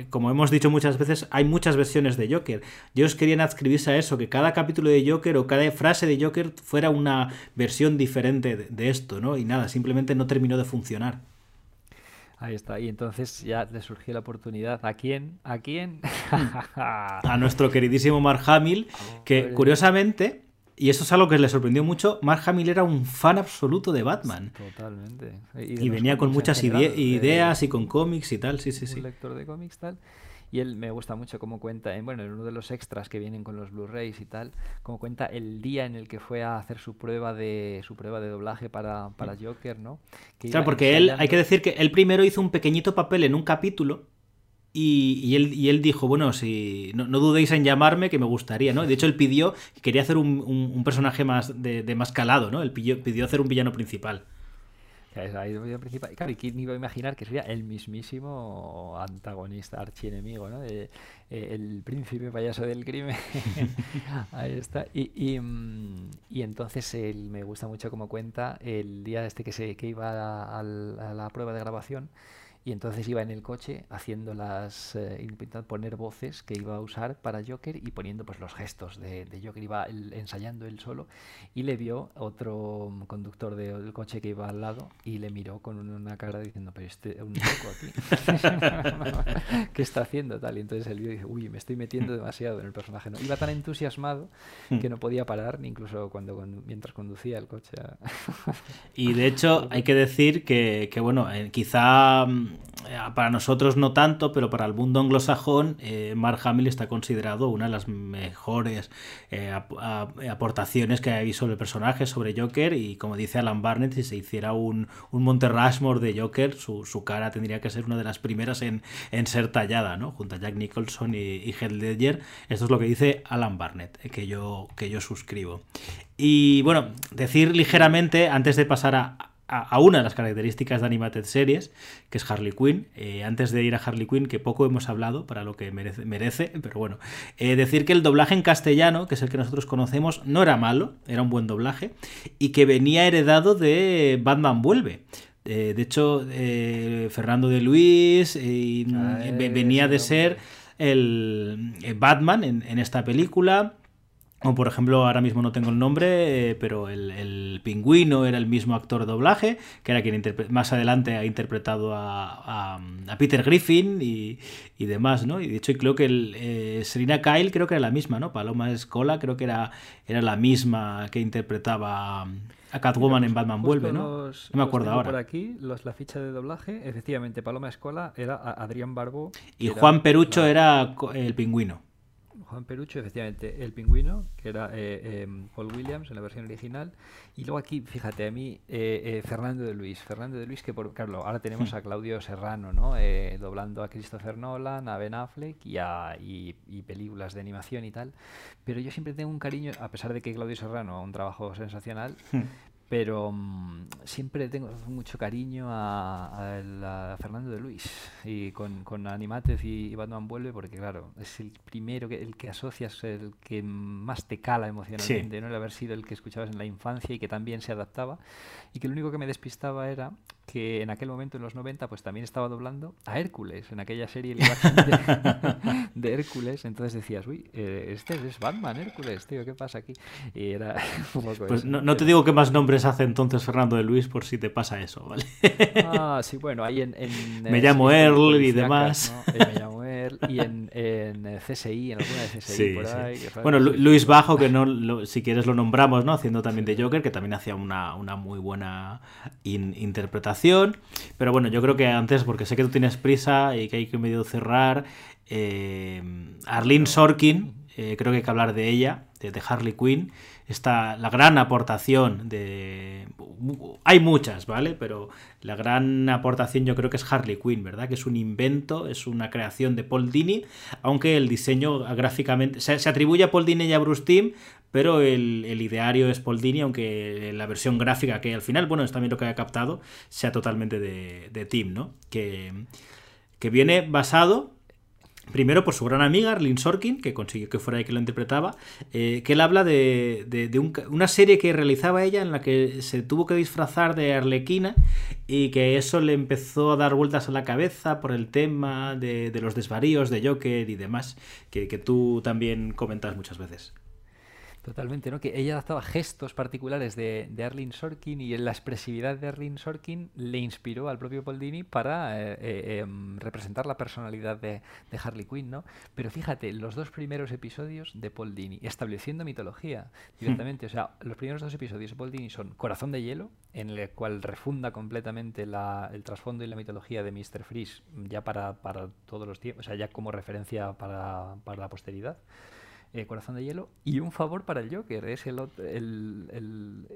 como hemos dicho muchas veces, hay muchas versiones de Joker, ellos querían adscribirse a eso, que cada capítulo de Joker o cada frase de Joker fuera una versión diferente de esto, ¿no? Y nada, simplemente no terminó de funcionar. Ahí está. Y entonces ya le surgió la oportunidad. ¿A quién? ¿A quién? a nuestro queridísimo Mark Hamill, que curiosamente, y eso es algo que le sorprendió mucho, Mark Hamill era un fan absoluto de Batman. Totalmente. Y, venía con muchas ideas y con cómics y tal, sí, sí, sí. Un lector de cómics tal. Y él me gusta mucho cómo cuenta, en, bueno, en uno de los extras que vienen con los Blu-rays y tal, cómo cuenta el día en el que fue a hacer su prueba de su prueba de doblaje para, para Joker, ¿no? claro, porque él, hay que decir que él primero hizo un pequeñito papel en un capítulo y, él, y él dijo, bueno, si no, dudéis en llamarme, que me gustaría, ¿no? De hecho, él pidió que quería hacer un, un, personaje más de, de, más calado, ¿no? Él pidió, pidió hacer un villano principal. Claro, y quién iba a imaginar que sería el mismísimo antagonista, archienemigo, ¿no? Eh, el príncipe payaso del crimen. Ahí está. Y, y, mm, y, entonces él, me gusta mucho como cuenta el día este que, se, que iba a la prueba de grabación y entonces iba en el coche haciendo las eh, intentando poner voces que iba a usar para Joker y poniendo pues los gestos de, Joker. Iba ensayando él solo y le vio otro conductor del coche que iba al lado y le miró con una cara diciendo pero este un loco aquí qué está haciendo tal y entonces él vio dice uy me estoy metiendo demasiado en el personaje no iba tan entusiasmado que no podía parar incluso cuando, mientras conducía el coche y de hecho hay que decir que, que bueno eh, quizá mm, para nosotros no tanto, pero para el mundo anglosajón, eh, Mark Hamill está considerado una de las mejores eh, aportaciones que hay sobre el personaje, sobre Joker, y como dice Alan Barnett, si se hiciera un, un Monte Rushmore de Joker, su, cara tendría que ser una de las primeras en, ser tallada, ¿no? Junto a Jack Nicholson y, y Heath Ledger. Esto es lo que dice Alan Barnett, que yo, que yo suscribo. Y bueno, decir ligeramente, antes de pasar a, a, una de las características de Animated Series, que es Harley Quinn. Eh, antes de ir a Harley Quinn, que poco hemos hablado para lo que merece, pero bueno, eh, decir que el doblaje en castellano, que es el que nosotros conocemos, no era malo, era un buen doblaje, y que venía heredado de Batman Vuelve. Eh, de hecho, Fernando de Luis ah, venía de ser el Batman en esta película. O por ejemplo, ahora mismo no tengo el nombre, eh, pero el, pingüino era el mismo actor de doblaje, que era quien más adelante ha interpretado a, Peter Griffin y, demás, ¿no? Y de hecho creo que el, eh, Serena creo que era la misma, ¿no? Paloma Escola creo que era, era la misma que interpretaba a Catwoman en Batman Vuelve, ¿no? los- no me acuerdo ahora. Por aquí, los, la ficha de doblaje, efectivamente, Paloma Escola era a- Adrián Barbo. Y Juan Perucho la- era el pingüino. Juan Perucho, efectivamente, el pingüino, que era eh, eh, Paul Williams en la versión original. Y luego aquí, fíjate, a mí, eh, eh, Fernando de Luis. Fernando de Luis, que por claro, ahora tenemos a Claudio Serrano, ¿no? Doblando a Christopher Nolan, a Ben Affleck y, a, y, y películas de animación y tal. Pero yo siempre tengo un cariño, a pesar de que Claudio Serrano ha un trabajo sensacional, pero mm, siempre tengo mucho cariño a, a Fernando de Luis y con, con Animatez y, y Batman Vuelve porque claro, es el primero, que, el que asocias, el que más te cala emocionalmente, ¿no? El haber sido el que escuchabas en la infancia y que también se adaptaba y que lo único que me despistaba era que en aquel momento, en los 90, pues también estaba doblando a Hércules, en aquella serie de, de Hércules, entonces decías, uy, eh, este es Batman, Hércules, tío, ¿qué pasa aquí? Y era un poco Pues eso, no, no te digo qué más nombres hace entonces Fernando de Luis por si te pasa eso, ¿vale? Ah, sí, bueno, ahí en... en, Me llamo Earl y demás. ¿no? Eh, me llamo Y en, en eh, CSI, en alguna de CSI Sí, por sí. ahí. que fue- Bueno, Lu- Luis Bajo, que no, lo- si quieres lo nombramos, ¿no? Haciendo también de Joker, que también hacía una, una muy buena in- interpretación. Pero bueno, yo creo que antes, porque sé que tú tienes prisa y que hay que medio cerrar, eh, Arlene Sorkin, eh, creo que hay que hablar de ella, de, de Harley Quinn. Está la gran aportación de... Hay muchas, ¿vale? Pero la gran aportación yo creo que es Harley Quinn, ¿verdad? Que es un invento, es una creación de Paul Dini, aunque el diseño gráficamente... Se, se atribuye a Paul Dini y a Bruce Timm, pero el, el ideario es Paul Dini, aunque la versión gráfica, que al final, bueno, es también lo que ha captado, sea totalmente de, de Tim, ¿no? Que, que viene basado Primero por su gran amiga, Arlene Sorkin, que consiguió que fuera ella que lo interpretaba, eh, que él habla de, una serie que realizaba ella en la que se tuvo que disfrazar de arlequina y que eso le empezó a dar vueltas a la cabeza por el tema de, los desvaríos de Joker y demás, que tú también comentas muchas veces. Totalmente, ¿no? Que ella adaptaba gestos particulares de, de Arlene Sorkin y la expresividad de Arlene Sorkin le inspiró al propio Paul para eh, eh, em, representar la personalidad de, de Harley Quinn, ¿no? Pero fíjate, los dos primeros episodios de Paul estableciendo mitología directamente, o sea, los primeros dos episodios de Paul son Corazón de Hielo, en el cual refunda completamente la- el trasfondo y la mitología de Mr. Freeze, ya para, para todos los tiempos, o sea, ya como referencia para, para la posteridad eh, Corazón de Hielo y un favor para el Joker. Es el, el,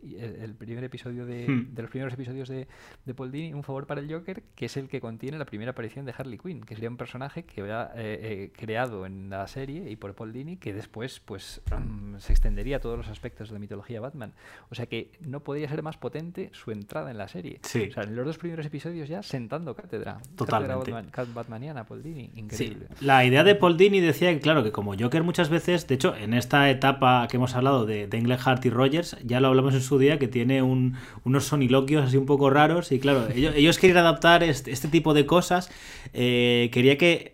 el- primer episodio de, Hmm. de los primeros episodios de, de Paul Dini, un favor para el Joker, que es el que contiene la primera aparición de Harley Quinn, que sería un personaje que había eh, eh, creado en la serie y por Paul Dini, que después pues mm, se extendería a todos los aspectos de la mitología Batman. O sea que no podría ser más potente su entrada en la serie. Sí. O sea, en los dos primeros episodios ya sentando cátedra. Totalmente. Cátedra Batman- cat- Batmaniana, Paul Dini. Sí, Increíble. la idea de Paul Dini decía que, claro, que como Joker muchas veces, de hecho, en esta etapa que hemos hablado de, de Englehart y Rogers, ya lo hablamos en su día, que tiene un- unos soniloquios así un poco raros, y claro, ellos, ellos querían adaptar este, este tipo de cosas, eh, quería que,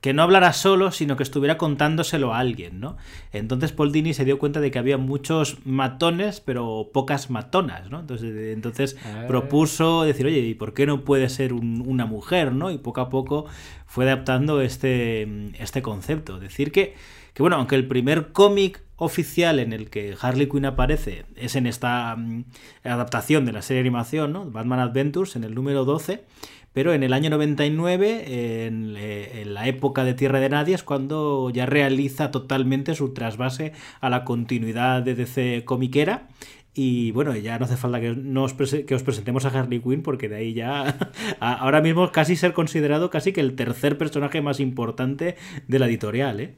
que no hablara solo, sino que estuviera contándoselo a alguien, ¿no? Entonces Paul Dini se dio cuenta de que había muchos matones, pero pocas matonas, ¿no? Entonces, entonces Ah. propuso decir, oye, ¿y por qué no puede ser un- una mujer, ¿no? Y poco a poco fue adaptando este, este concepto. Decir que, que, bueno, aunque el primer cómic oficial en el que Harley Quinn aparece es en esta mm, adaptación de la serie de animación, ¿no? Batman Adventures, en el número 12, pero en el año 99, en, eh, en la época de Tierra de Nadie, es cuando ya realiza totalmente su trasvase a la continuidad de DC comiquera. Y bueno, ya no hace falta que, nos prese- que os presentemos a Harley Quinn, porque de ahí ya ahora mismo casi ser considerado casi que el tercer personaje más importante de la editorial, ¿eh?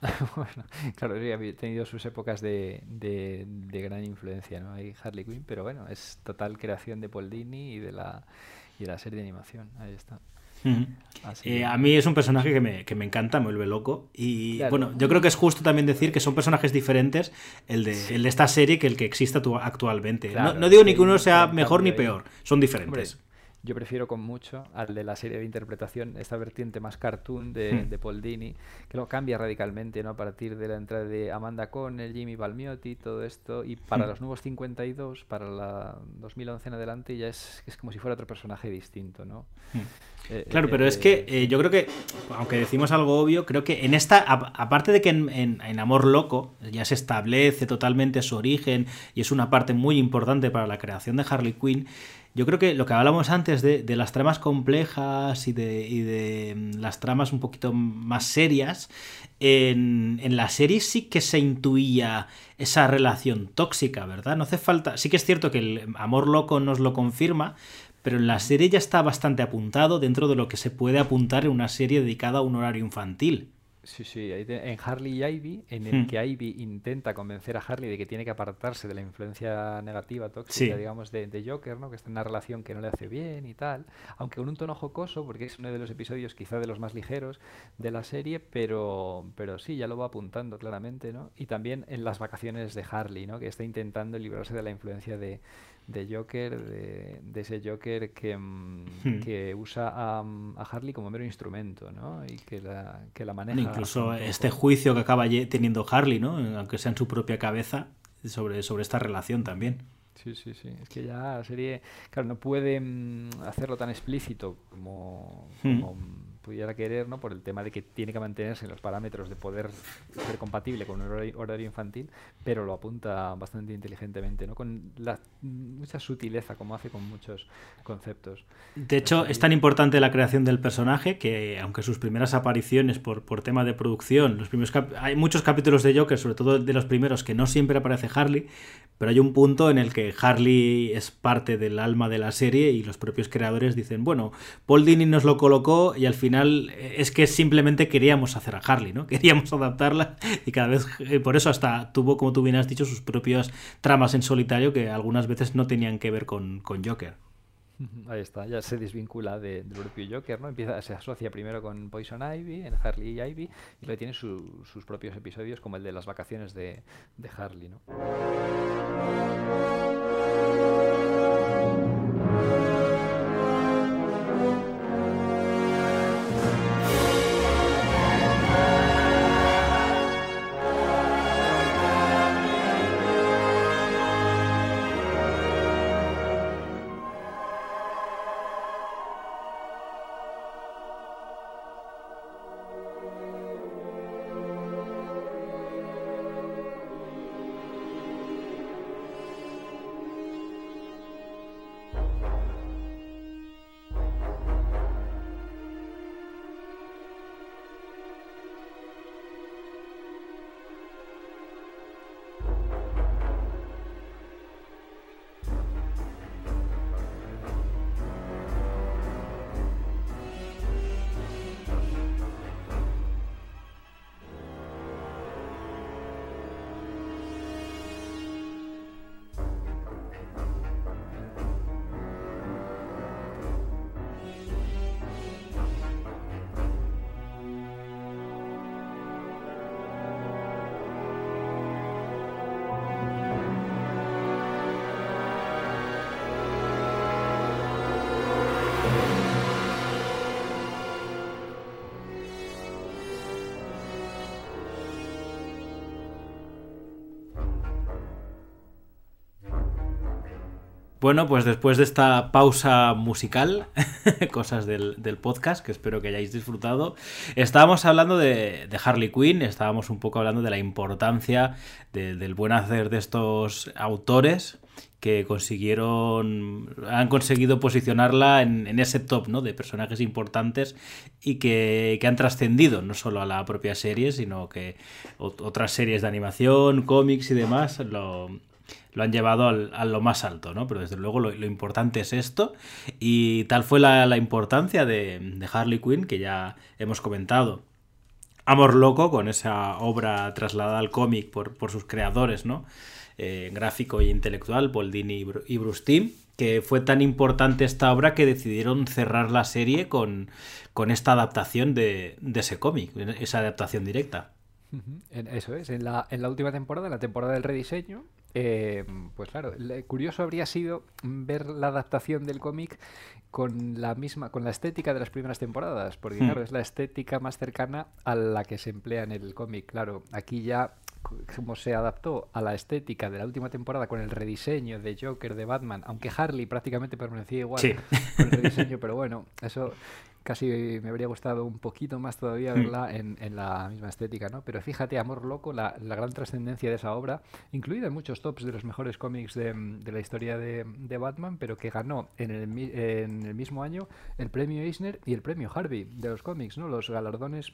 bueno, claro, sí, ha tenido sus épocas de, de- de gran influencia, ¿no? Hay Harley Quinn, pero bueno, es total creación de Paul Dini y de la, y de la serie de animación. Ahí está. Así Eh, a mí es un personaje que me, que me encanta, me vuelve loco. Y Claro. bueno, yo creo que es justo también decir que son personajes diferentes el de, el de esta serie que el que existe actu- actualmente. Claro, no, no digo ni que uno un sea mejor ni peor, son Hombre, diferentes. Yo prefiero con mucho al de la serie de interpretación, esta vertiente más cartoon de, Hmm. de Paul Dini, que lo cambia radicalmente, ¿no? A partir de la entrada de Amanda Conner, Jimmy Balmiotti, todo esto, y para Hmm. los nuevos 52, para la 2011 en adelante, ya es, es como si fuera otro personaje distinto, ¿no? Eh, Claro, eh, pero es eh, que eh, yo creo que, aunque decimos algo obvio, creo que en esta, a- aparte de que en, en- en Amor Loco ya se establece totalmente su origen y es una parte muy importante para la creación de Harley Quinn, yo creo que lo que hablamos antes de, de las tramas complejas y de, y de, mm, las tramas un poquito más serias, en, en la serie sí que se intuía esa relación tóxica, ¿verdad? No hace falta. Sí que es cierto que el amor loco nos lo confirma, pero en la serie ya está bastante apuntado dentro de lo que se puede apuntar en una serie dedicada a un horario infantil. Sí, sí, en Harley y Ivy, en el Hmm. que Ivy intenta convencer a Harley de que tiene que apartarse de la influencia negativa, tóxica, Sí. digamos, de, de Joker, ¿no? Que está en una relación que no le hace bien y tal, aunque con un tono jocoso, porque es uno de los episodios quizá de los más ligeros de la serie, pero, pero sí, ya lo va apuntando claramente, ¿no? Y también en las vacaciones de Harley, ¿no? Que está intentando librarse de la influencia de, de Joker, de, de ese Joker que, mm, Hmm. que usa a, a Harley como mero instrumento, ¿no? Y que la, que la maneja. Incluso este juicio que acaba teniendo Harley, ¿no? Aunque sea en su propia cabeza, sobre, sobre esta relación también. Sí, sí, sí. Es que ya la serie, claro, no puede mm, hacerlo tan explícito como, Hmm. como, mm, pudiera querer, ¿no? Por el tema de que tiene que mantenerse en los parámetros de poder ser compatible con un horario, infantil, pero lo apunta bastante inteligentemente, ¿no? Con la, mucha sutileza, como hace con muchos conceptos. De hecho, es tan importante la creación del personaje que, aunque sus primeras apariciones por, por tema de producción, los primeros hay muchos capítulos de Joker, sobre todo de los primeros, que no siempre aparece Harley, pero hay un punto en el que Harley es parte del alma de la serie y los propios creadores dicen, bueno, Paul Dini nos lo colocó y al final eh, es que simplemente queríamos hacer a Harley, ¿no? Queríamos adaptarla y cada vez, eh, por eso hasta tuvo, como tú bien has dicho, sus propias tramas en solitario que algunas veces no tenían que ver con, con Joker. Ahí está, ya se desvincula de- del propio Joker, ¿no? Empieza, se asocia primero con Poison Ivy, en Harley y Ivy, y luego tiene su- sus propios episodios, como el de las vacaciones de, de Harley, ¿no? Bueno, pues después de esta pausa musical, cosas del, del podcast, que espero que hayáis disfrutado, estábamos hablando de, Harley Quinn, estábamos un poco hablando de la importancia de- del buen hacer de estos autores que consiguieron, han conseguido posicionarla en, en ese top ¿no? de personajes importantes y que, que han trascendido no solo a la propia serie, sino que ot- otras series de animación, cómics y demás lo, lo han llevado al, a lo más alto, ¿no? Pero desde luego lo, lo importante es esto y tal fue la, la importancia de, de Harley Quinn que ya hemos comentado. Amor Loco, con esa obra trasladada al cómic por, por sus creadores, ¿no? Eh, gráfico e intelectual, Paul Dini y, Bru- y Bruce que fue tan importante esta obra que decidieron cerrar la serie con, con esta adaptación de, de ese cómic, esa adaptación directa. Eso es, en la, en la última temporada, en la temporada del rediseño, eh, pues claro, curioso habría sido ver la adaptación del cómic con la misma, con la estética de las primeras temporadas, porque hmm. claro, es la estética más cercana a la que se emplea en el cómic. Claro, aquí ya como se adaptó a la estética de la última temporada con el rediseño de Joker de Batman, aunque Harley prácticamente permanecía igual con el rediseño, pero bueno, eso casi me habría gustado un poquito más todavía hmm. verla en, en, la misma estética, ¿no? Pero fíjate, Amor Loco, la, la, gran trascendencia de esa obra, incluida en muchos tops de los mejores cómics de, de la historia de, de, Batman, pero que ganó en el, en el mismo año el premio Eisner y el premio Harvey de los cómics, ¿no? Los galardones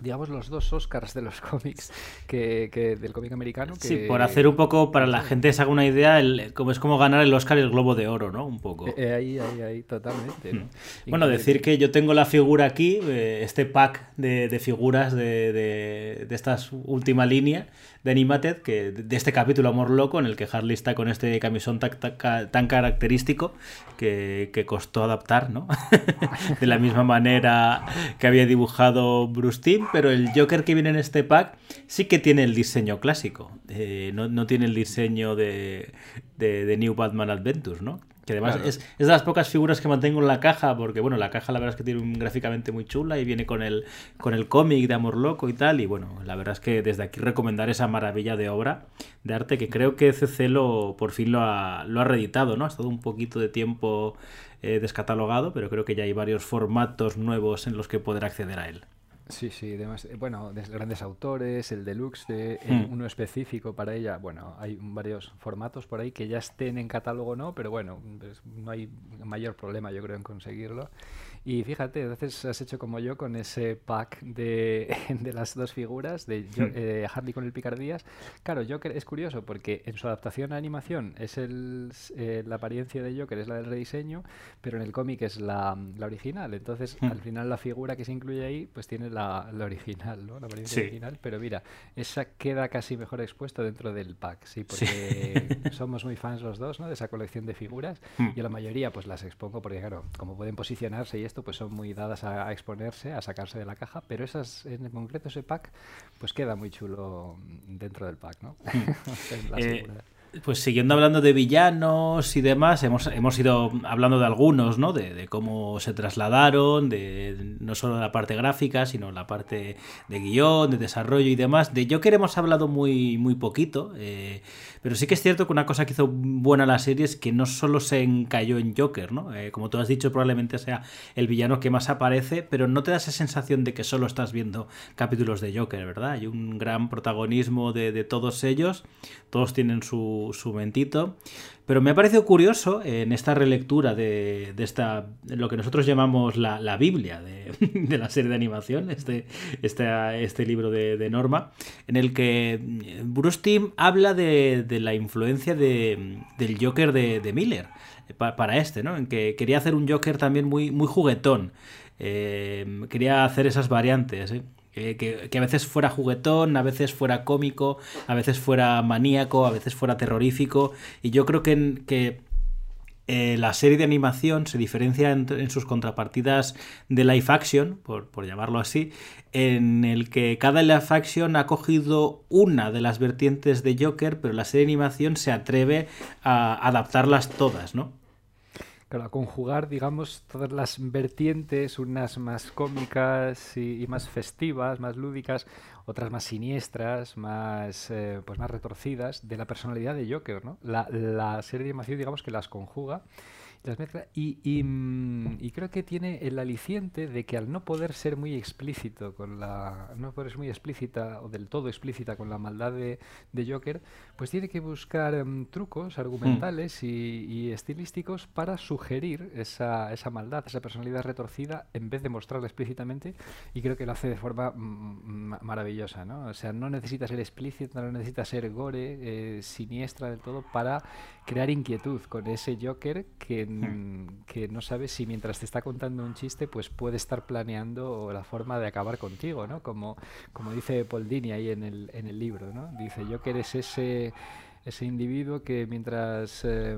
digamos, los dos Oscars de los cómics que, que del cómic americano. Que... Sí, por hacer un poco, para la gente se haga una idea, el, como es como ganar el Oscar y el Globo de Oro, ¿no? Un poco. Eh, ahí, ahí, ahí, totalmente. Hmm. Bueno, decir que yo tengo la figura aquí, eh, este pack de, de figuras de, de, de esta última línea, de Animated, que de este capítulo Amor Loco, en el que Harley está con este camisón tan, característico que, costó adaptar, ¿no? de la misma manera que había dibujado Bruce Timm, pero el Joker que viene en este pack sí que tiene el diseño clásico, eh, no, tiene el diseño de, de New Batman Adventures, ¿no? Que además es, de las pocas figuras que mantengo en la caja, porque bueno, la caja la verdad es que tiene un gráficamente muy chula y viene con el, con el cómic de Amor Loco y tal. Y bueno, la verdad es que desde aquí recomendar esa maravilla de obra de arte que creo que CC lo, por fin lo ha, lo ha reeditado, ¿no? Ha estado un poquito de tiempo eh, descatalogado, pero creo que ya hay varios formatos nuevos en los que poder acceder a él. Sí, sí, además, eh, bueno, de grandes autores, el deluxe, de, hmm. uno específico para ella. Bueno, hay varios formatos por ahí que ya estén en catálogo no, pero bueno, pues, no hay mayor problema yo creo en conseguirlo. Y fíjate, entonces has hecho como yo con ese pack de, de las dos figuras, de hmm. eh, Harley con el Picardías. Claro, Joker es curioso porque en su adaptación a animación es el, eh, la apariencia de Joker, es la del rediseño, pero en el cómic es la, la original. Entonces, hmm. al final la figura que se incluye ahí, pues tiene la, la original, ¿no? La apariencia original. Pero mira, esa queda casi mejor expuesta dentro del pack, sí, porque somos muy fans los dos, ¿no? De esa colección de figuras. Hmm. Y a la mayoría, pues las expongo porque, claro, como pueden posicionarse y esto pues son muy dadas a, exponerse, a sacarse de la caja, pero esas, en concreto ese pack, pues queda muy chulo dentro del pack, ¿no? Eh, pues siguiendo hablando de villanos y demás, hemos, hemos ido hablando de algunos, ¿no? De, cómo se trasladaron, de no solo la parte gráfica, sino la parte de guion, de desarrollo y demás. De Joker hemos hablado muy, muy poquito. Eh, pero sí que es cierto que una cosa que hizo buena la serie es que no solo se encalló en Joker, ¿no? Eh, como tú has dicho, probablemente sea el villano que más aparece, pero no te da esa sensación de que solo estás viendo capítulos de Joker, ¿verdad? Hay un gran protagonismo de, todos ellos, todos tienen su, su mentito. Pero me ha parecido curioso en esta relectura de, esta, lo que nosotros llamamos la, Biblia de, la serie de animación, este, este, este libro de, Norma, en el que Bruce Timm habla de, la influencia del Joker de, Miller para, este, ¿no? En que quería hacer un Joker también muy, muy juguetón. Eh, quería hacer esas variantes. ¿eh? Que, a veces fuera juguetón, a veces fuera cómico, a veces fuera maníaco, a veces fuera terrorífico. Y yo creo que, que eh, la serie de animación se diferencia en, sus contrapartidas de live action, por, por, llamarlo así, en el que cada live action ha cogido una de las vertientes de Joker, pero la serie de animación se atreve a adaptarlas todas, ¿no? Claro, a conjugar, digamos, todas las vertientes, unas más cómicas y, más festivas, más lúdicas, otras más siniestras, más, eh, pues más retorcidas, de la personalidad de Joker, ¿no? La, la serie de animación, digamos, que las conjuga las mezcla y, mm, y, creo que tiene el aliciente de que al no poder ser muy explícito con la no poder muy explícita o del todo explícita con la maldad de, de Joker pues tiene que buscar em, trucos argumentales mm. y, estilísticos para sugerir esa, esa maldad esa personalidad retorcida en vez de mostrarla explícitamente y creo que lo hace de forma mm, maravillosa ¿no? o sea no necesita ser explícita no necesita ser gore eh, siniestra del todo para crear inquietud con ese Joker que, hmm. que no sabe si mientras te está contando un chiste, pues puede estar planeando la forma de acabar contigo, ¿no? Como, como dice Paul Dini ahí en el, en el libro, ¿no? Dice, Joker es ese Ese individuo que mientras eh,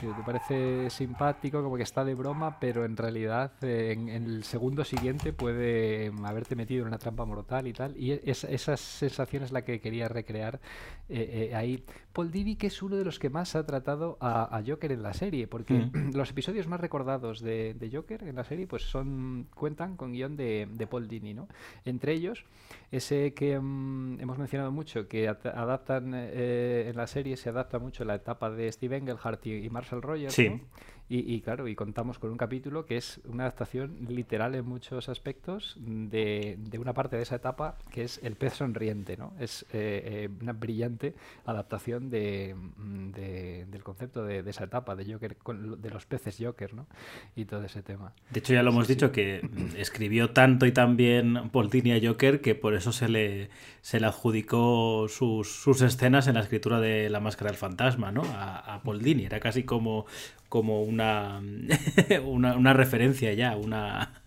que te parece simpático, como que está de broma, pero en realidad eh, en, el segundo siguiente puede haberte metido en una trampa mortal y tal. Y es, esa sensación es la que quería recrear eh, ahí. Paul Dini, que es uno de los que más ha tratado a, Joker en la serie, porque mm. los episodios más recordados de, Joker en la serie pues son cuentan con guion de, Paul Dini, ¿no? Entre ellos, ese que mm, hemos mencionado mucho, que adaptan en la serie se adapta mucho la etapa de Steve Engelhardt y, Marshall Rogers. Y, claro, y contamos con un capítulo que es una adaptación literal en muchos aspectos de, una parte de esa etapa que es el pez sonriente, ¿no? Es eh, eh, una brillante adaptación de, mm, del concepto de, esa etapa de Joker, de los peces Joker, ¿no? Y todo ese tema. De hecho, ya lo hemos dicho que escribió tanto y tan bien Paul a Joker que por eso se le, se le adjudicó sus, sus escenas en la escritura de La Máscara del Fantasma, ¿no? A, a Paul Dini. Era casi como como una, una, referencia ya, una,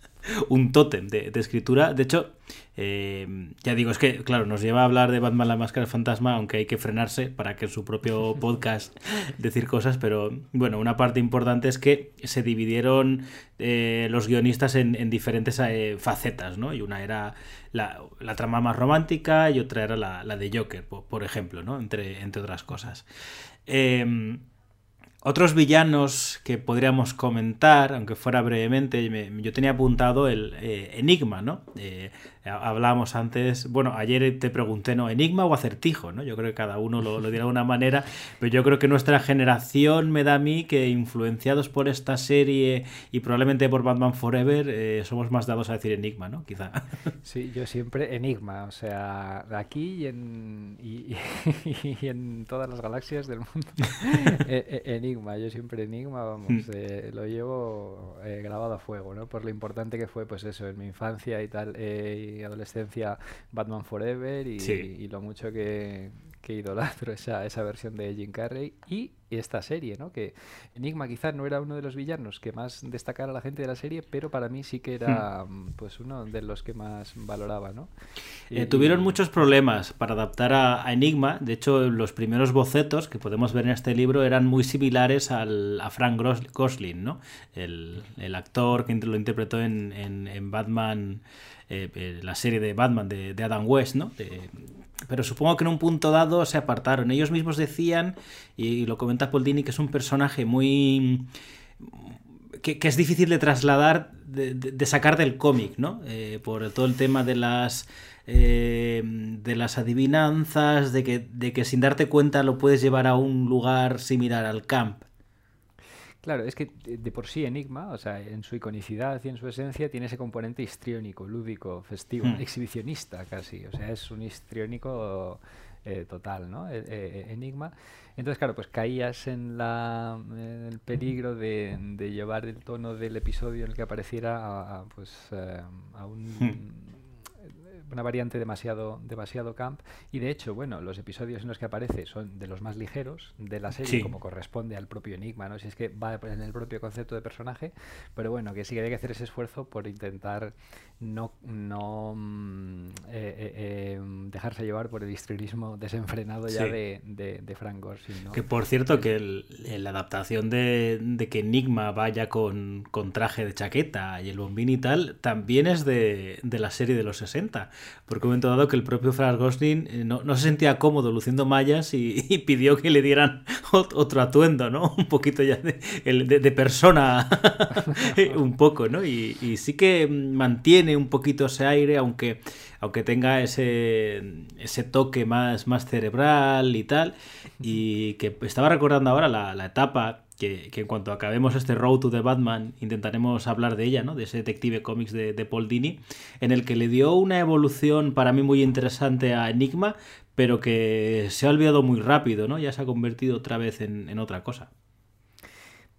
un tótem de, escritura. De hecho, eh, ya digo, es que, claro, nos lleva a hablar de Batman la Máscara Fantasma, aunque hay que frenarse para que en su propio podcast decir cosas, pero bueno, una parte importante es que se dividieron eh, los guionistas en, diferentes eh, facetas, ¿no? Y una era la, trama más romántica y otra era la, de Joker, por, ejemplo, ¿no? Entre, entre otras cosas. Otros villanos que podríamos comentar, aunque fuera brevemente, yo tenía apuntado el eh, Enigma, ¿no? Eh, hablábamos antes, bueno, ayer te pregunté, ¿no? Enigma o acertijo, ¿no? Yo creo que cada uno lo, dirá de alguna manera, pero yo creo que nuestra generación me da a mí que influenciados por esta serie y probablemente por Batman Forever, eh, somos más dados a decir Enigma, ¿no? Quizá. Sí, yo siempre Enigma, o sea, aquí y en, y, en todas las galaxias del mundo. E, e, enigma, yo siempre Enigma, vamos, hmm. eh, lo llevo eh, grabado a fuego, ¿no? Por lo importante que fue, pues eso, en mi infancia y tal. Eh, adolescencia Batman Forever y, lo mucho que, que idolatro esa, esa versión de Jim Carrey y esta serie, ¿no? Que Enigma quizás no era uno de los villanos que más destacara a la gente de la serie, pero para mí sí que era hmm. mm, pues uno de los que más valoraba, ¿no? Eh, tuvieron muchos problemas para adaptar a, Enigma, de hecho los primeros bocetos que podemos ver en este libro eran muy similares al, a Frank Gosling, ¿no? El, el actor que lo interpretó en, en, Batman, eh, la serie de Batman de, de Adam West, ¿no? pero supongo que en un punto dado se apartaron. Ellos mismos decían, y lo comenta Paul Dini, que es un personaje muy... que, es difícil de trasladar, de, sacar del cómic, ¿no? Eh, por todo el tema de las... Eh, de las adivinanzas, de que, de que sin darte cuenta lo puedes llevar a un lugar similar al camp. Claro, es que de por sí Enigma, o sea, en su iconicidad y en su esencia, tiene ese componente histriónico, lúdico, festivo, hmm. exhibicionista casi. O sea, es un histriónico eh, total, ¿no? E, e, enigma. Entonces, claro, pues caías en, la, el peligro de, llevar el tono del episodio en el que apareciera a, pues, eh, a un. Una variante demasiado, demasiado camp. Y de hecho, bueno, los episodios en los que aparece son de los más ligeros de la serie, como corresponde al propio Enigma, ¿no? Si es que va en el propio concepto de personaje, pero bueno, que sí que hay que hacer ese esfuerzo por intentar no, no mm, eh, eh, eh, dejarse llevar por el histrionismo desenfrenado ya de, de, Frank Gorsing. Que por cierto, que la adaptación de, que Enigma vaya con, con, traje de chaqueta y el bombín y tal, también es de, la serie de los 60. Porque un momento dado que el propio Frank Gosling no, se sentía cómodo luciendo mallas y, pidió que le dieran otro atuendo, ¿no? Un poquito ya de, persona, un poco, ¿no? y sí que mantiene un poquito ese aire, aunque, aunque tenga ese, ese toque más, más cerebral y tal. Y que estaba recordando ahora la, etapa que, en cuanto acabemos este Road to the Batman intentaremos hablar de ella, ¿no? de ese detective cómics de, Paul Dini, en el que le dio una evolución para mí muy interesante a Enigma, pero que se ha olvidado muy rápido, ¿no? ya se ha convertido otra vez en otra cosa.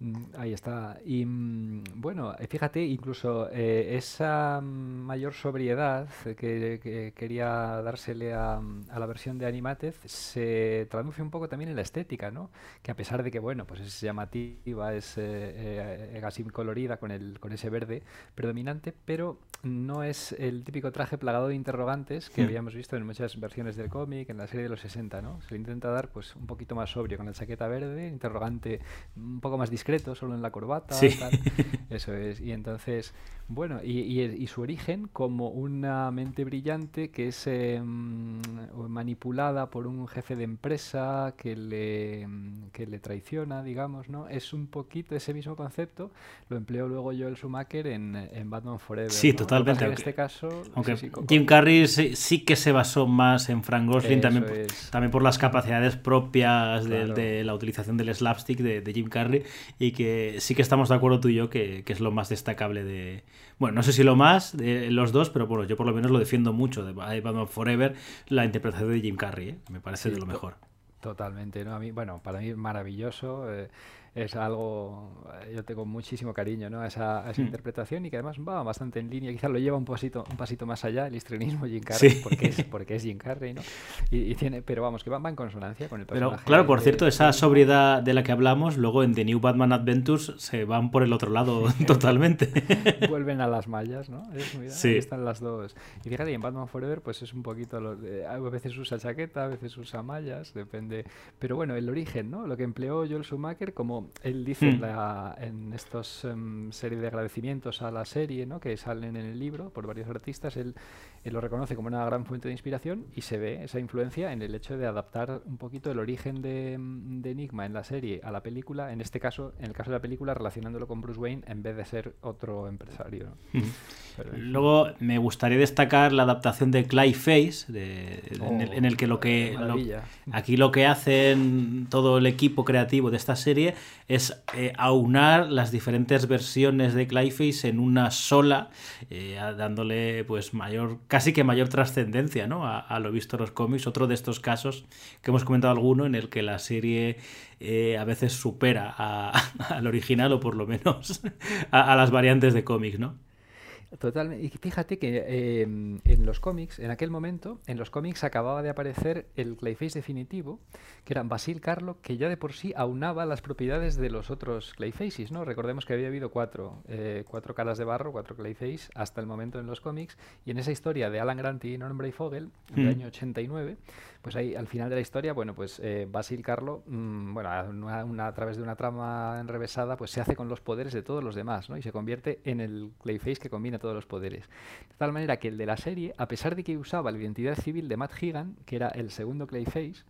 Mm, ahí está. Y mm, bueno, eh, fíjate, incluso eh, esa mayor sobriedad que, quería dársele a, la versión de Animatez se traduce un poco también en la estética, ¿no? Que a pesar de que, bueno, pues es llamativa, es eh, así colorida con, el, con ese verde predominante, pero no es el típico traje plagado de interrogantes que hmm. habíamos visto en muchas versiones del cómic, en la serie de los 60, ¿no? Se le intenta dar pues un poquito más sobrio, con la chaqueta verde, interrogante un poco más discreto solo en la corbata. Eso es. Y entonces, bueno, y, su origen como una mente brillante que es em, manipulada por un jefe de empresa que le, que le traiciona, digamos, ¿no? Es un poquito ese mismo concepto, lo empleó luego Joel Schumacher en, en Batman Forever. Sí, totalmente. En este caso, aunque Jim Carrey sí, que se basó más en Frank Gosling, también, también por las capacidades propias de, la utilización del slapstick de, de Jim Carrey y que sí que estamos de acuerdo tú y yo que, es lo más destacable de... Bueno, no sé si lo más de los dos, pero bueno, yo por lo menos lo defiendo mucho de Batman Forever, la interpretación de Jim Carrey, ¿eh? me parece de lo mejor. Totalmente, ¿no? A mí, bueno, para mí es maravilloso. Eh, es algo, eh, yo tengo muchísimo cariño ¿no? a esa, esa hmm. interpretación y que además va bastante en línea, quizás lo lleva un pasito, un pasito más allá, el histrionismo Jim Carrey, porque, es, porque es Jim Carrey, ¿no? Y, tiene, pero vamos, que va, en consonancia con el personaje. Pero claro, por cierto, esa sobriedad de la que hablamos, luego en The New Batman Adventures se van por el otro lado totalmente. Vuelven a las mallas, ¿no? sí. Ahí están las dos. Y fíjate, en Batman Forever pues es un poquito, lo, a veces usa chaqueta, a veces usa mallas, depende. Pero bueno, el origen, ¿no? Lo que empleó Joel Schumacher como él dice en, hmm. estos um, serie de agradecimientos a la serie ¿no? que salen en el libro por varios artistas, él, lo reconoce como una gran fuente de inspiración y se ve esa influencia en el hecho de adaptar un poquito el origen de, Enigma en la serie a la película, en este caso, en el caso de la película, relacionándolo con Bruce Wayne en vez de ser otro empresario. Luego me gustaría destacar la adaptación de Clayface, de, en, el, que lo que aquí lo que hacen todo el equipo creativo de esta serie es eh, aunar las diferentes versiones de Clayface en una sola, eh, dándole pues mayor, casi que mayor trascendencia ¿no? a, lo visto en los cómics. Otro de estos casos que hemos comentado alguno en el que la serie eh, a veces supera al original o por lo menos a, a las variantes de cómics, ¿no? Totalmente. Y fíjate que em, en los cómics, en aquel momento, en los cómics acababa de aparecer el Clayface definitivo, que era Basil Carlo, que ya de por sí aunaba las propiedades de los otros Clayfaces, ¿no? Recordemos que había habido cuatro, eh, cuatro caras de barro, cuatro Clayface, hasta el momento en los cómics, y en esa historia de Alan Grant y Norman Fogel, del mm. año 89, pues ahí al final de la historia, bueno, pues eh, Basil Carlo, mm, bueno, a, través de una trama enrevesada, pues se hace con los poderes de todos los demás, ¿no? Y se convierte en el Clayface que combina todos los poderes. De tal manera que el de la serie, a pesar de que usaba la identidad civil de Matt Higan, que era el segundo Clayface,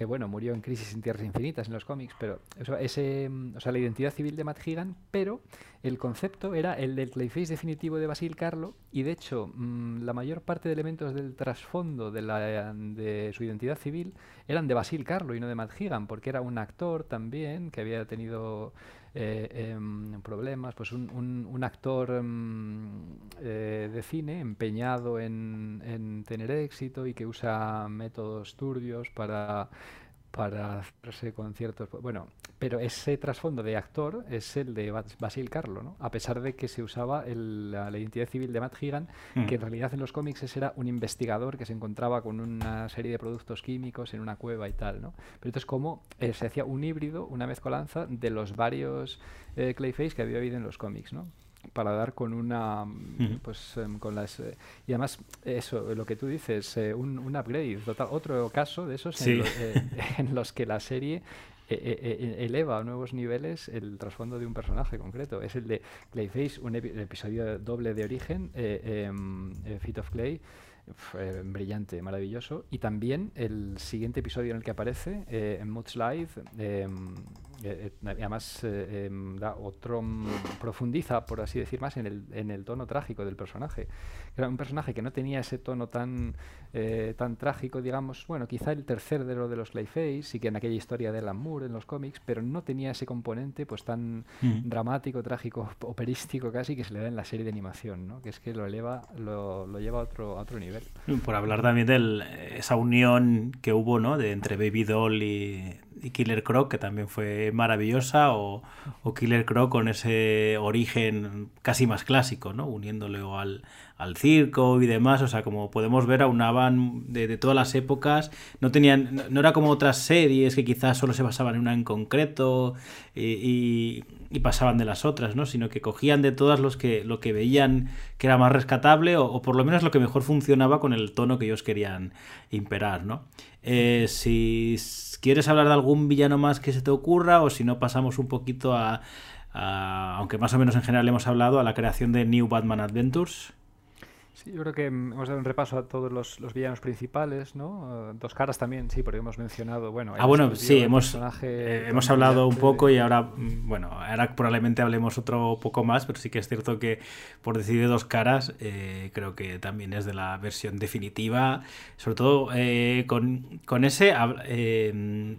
que bueno, murió en Crisis en Tierras Infinitas en los cómics, pero eso, ese, mm, o sea, la identidad civil de Matt Higan, pero el concepto era el del Clayface definitivo de Basil Carlo, y de hecho, mm, la mayor parte de elementos del trasfondo de, la, de su identidad civil eran de Basil Carlo y no de Matt Higan, porque era un actor también que había tenido eh, em, problemas, pues un, un, actor em, eh, de cine empeñado en, en, tener éxito y que usa métodos turbios para para hacerse conciertos. Bueno, pero ese trasfondo de actor es el de Basil Carlo, ¿no? A pesar de que se usaba la, identidad civil de Matt Higan, mm. que en realidad en los cómics era un investigador que se encontraba con una serie de productos químicos en una cueva y tal, ¿no? Pero entonces como eh, se hacía un híbrido, una mezcolanza de los varios eh, Clayface que había habido en los cómics, ¿no? Para dar con una pues em, con las eh, y además eso lo que tú dices eh, un, un, upgrade total. Otro caso de esos en, eh, los que la serie eleva a nuevos niveles el trasfondo de un personaje concreto. Es el de Clayface un episodio doble de origen em, Feet of Clay. Brillante, maravilloso. Y también el siguiente episodio en el que aparece, en Much Life, em, eh, eh, además eh, em, da otro mm, profundiza por así decir más en el, en el tono trágico del personaje era un personaje que no tenía ese tono tan tan trágico digamos bueno quizá el tercer de lo de los Clayface sí que en aquella historia de Alan Moore en los cómics pero no tenía ese componente pues tan mm. dramático trágico operístico casi que se le da en la serie de animación ¿no? que es que lo eleva lo, lo lleva a otro a otro nivel por hablar también de esa unión que hubo no de entre Baby Doll y Killer Croc, que también fue maravillosa, o, Killer Croc con ese origen casi más clásico, ¿no? Uniéndole al, al circo y demás, o sea, como podemos ver a una van de, todas las épocas, no tenían, no, era como otras series que quizás solo se basaban en una en concreto y, pasaban de las otras, ¿no? Sino que cogían de todas los que, lo que veían que era más rescatable o, por lo menos lo que mejor funcionaba con el tono que ellos querían imperar, ¿no? Eh, si quieres hablar de algún villano más que se te ocurra o si no pasamos un poquito a, a aunque más o menos en general hemos hablado, a la creación de New Batman Adventures. Sí, yo creo que hemos dado un repaso a todos los, villanos principales, ¿no? Dos caras también, sí, porque hemos mencionado, bueno... Ah, bueno, sí, hemos, eh, hemos hablado un poco y ahora, mm, bueno, ahora probablemente hablemos otro poco más, pero sí que es cierto que por decir de dos caras, eh, creo que también es de la versión definitiva, sobre todo eh, con, con, ese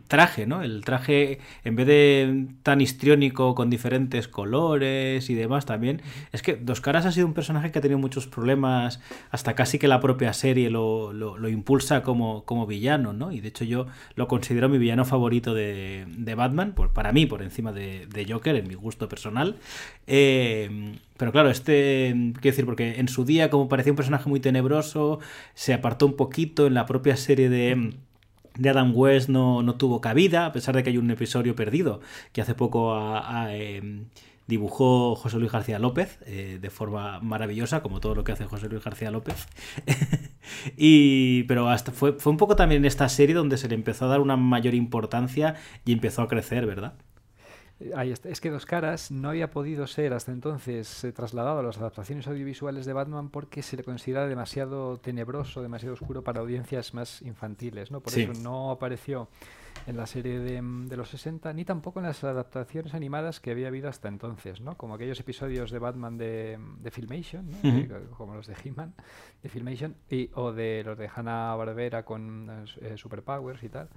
traje, ¿no? El traje, en vez de tan histriónico, con diferentes colores y demás también, es que dos caras ha sido un personaje que ha tenido muchos problemas hasta casi que la propia serie lo, impulsa como, como, villano, ¿no? Y de hecho yo lo considero mi villano favorito de, Batman, por, para mí, por encima de, Joker, en mi gusto personal. Eh, pero claro, este, quiero decir, porque en su día, como parecía un personaje muy tenebroso, se apartó un poquito en la propia serie de de Adam West no, no, tuvo cabida, a pesar de que hay un episodio perdido que hace poco em, dibujó José Luis García López eh, de forma maravillosa, como todo lo que hace José Luis García López. y, pero hasta fue, fue un poco también en esta serie donde se le empezó a dar una mayor importancia y empezó a crecer, ¿verdad? Es que Dos Caras no había podido ser hasta entonces eh, trasladado a las adaptaciones audiovisuales de Batman porque se le considera demasiado tenebroso, demasiado oscuro para audiencias más infantiles, ¿no? Por eso no apareció en la serie de, de, los 60, ni tampoco en las adaptaciones animadas que había habido hasta entonces, ¿no? Como aquellos episodios de Batman de, de Filmation, como los de He-Man, de Filmation, y, o de los de Hanna-Barbera con eh, Superpowers y tal.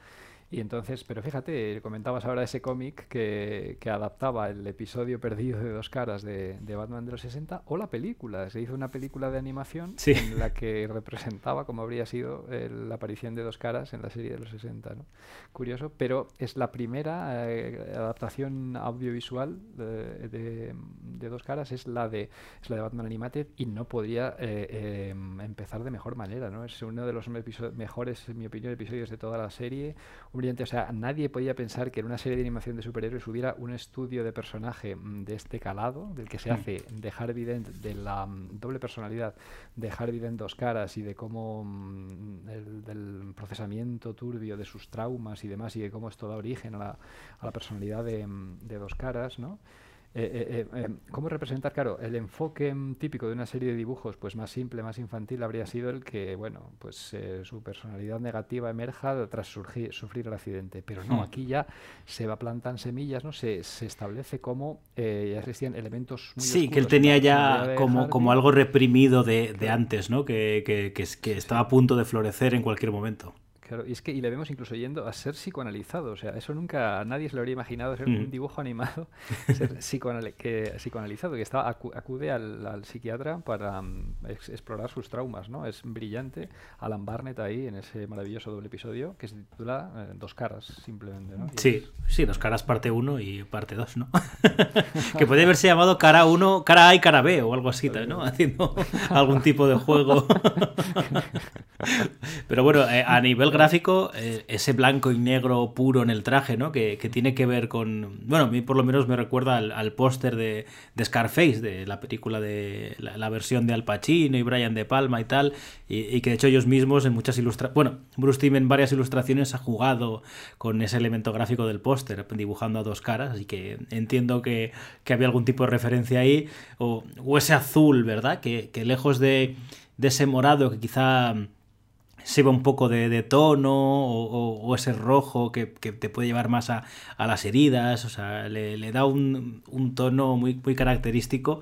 Y entonces, pero fíjate, comentabas ahora ese cómic que, que, adaptaba el episodio perdido de dos caras de, de, Batman de los 60 o la película. Se hizo una película de animación en la que representaba cómo habría sido la aparición de dos caras en la serie de los 60. ¿no? Curioso, pero es la primera eh, adaptación audiovisual de, de, dos caras, es la de, es la de Batman Animated y no podría eh, em, empezar de mejor manera. ¿no? Es uno de los mejores, en mi opinión, episodios de toda la serie o sea, nadie podía pensar que en una serie de animación de superhéroes hubiera un estudio de personaje mm, de este calado, del que se mm. hace dejar evidente de la mm, doble personalidad, dejar evidente dos caras y de cómo el, del procesamiento turbio de sus traumas y demás y de cómo esto da origen a la, a la personalidad de, de dos caras, ¿no? Eh, eh, eh, ¿Cómo representar? Claro, el enfoque típico de una serie de dibujos, pues más simple, más infantil, habría sido el que, bueno, pues su personalidad negativa emerja tras surgir, sufrir el accidente. Pero no, hmm. aquí ya se va plantan semillas, ¿no? Se, se establece como ya existían elementos muy Sí, que él tenía ya como, como algo reprimido de, de antes, ¿no? Que, que, que estaba a punto de florecer en cualquier momento. Claro, y es que y le vemos incluso yendo a ser psicoanalizado. O sea, eso nunca nadie se lo habría imaginado ser un dibujo animado ser que, psicoanalizado, que está, acude al, psiquiatra para mm, explorar sus traumas, ¿no? Es brillante Alan Barnett ahí en ese maravilloso doble episodio que se titula eh, Dos caras, simplemente, ¿no? sí, sí, Dos caras parte 1 y parte 2, ¿no? que puede haberse llamado cara 1, cara A y cara B o algo así, ¿no? Haciendo algún tipo de juego. Pero bueno, eh, a nivel gráfico, eh, ese blanco y negro puro en el traje, ¿no? Que, tiene que ver con. Bueno, a mí por lo menos me recuerda al, póster de, Scarface, de la película de. La, versión de Al Pacino y Brian De Palma y tal. Y, que de hecho ellos mismos en muchas ilustraciones. Bueno, Bruce Timm en varias ilustraciones ha jugado con ese elemento gráfico del póster, dibujando a dos caras. Así que entiendo que, había algún tipo de referencia ahí. O, ese azul, ¿verdad? Que, que lejos de, de ese morado que quizá se un poco de, tono o, ese rojo que, te puede llevar más a, las heridas, o sea, le, da un, tono muy, muy característico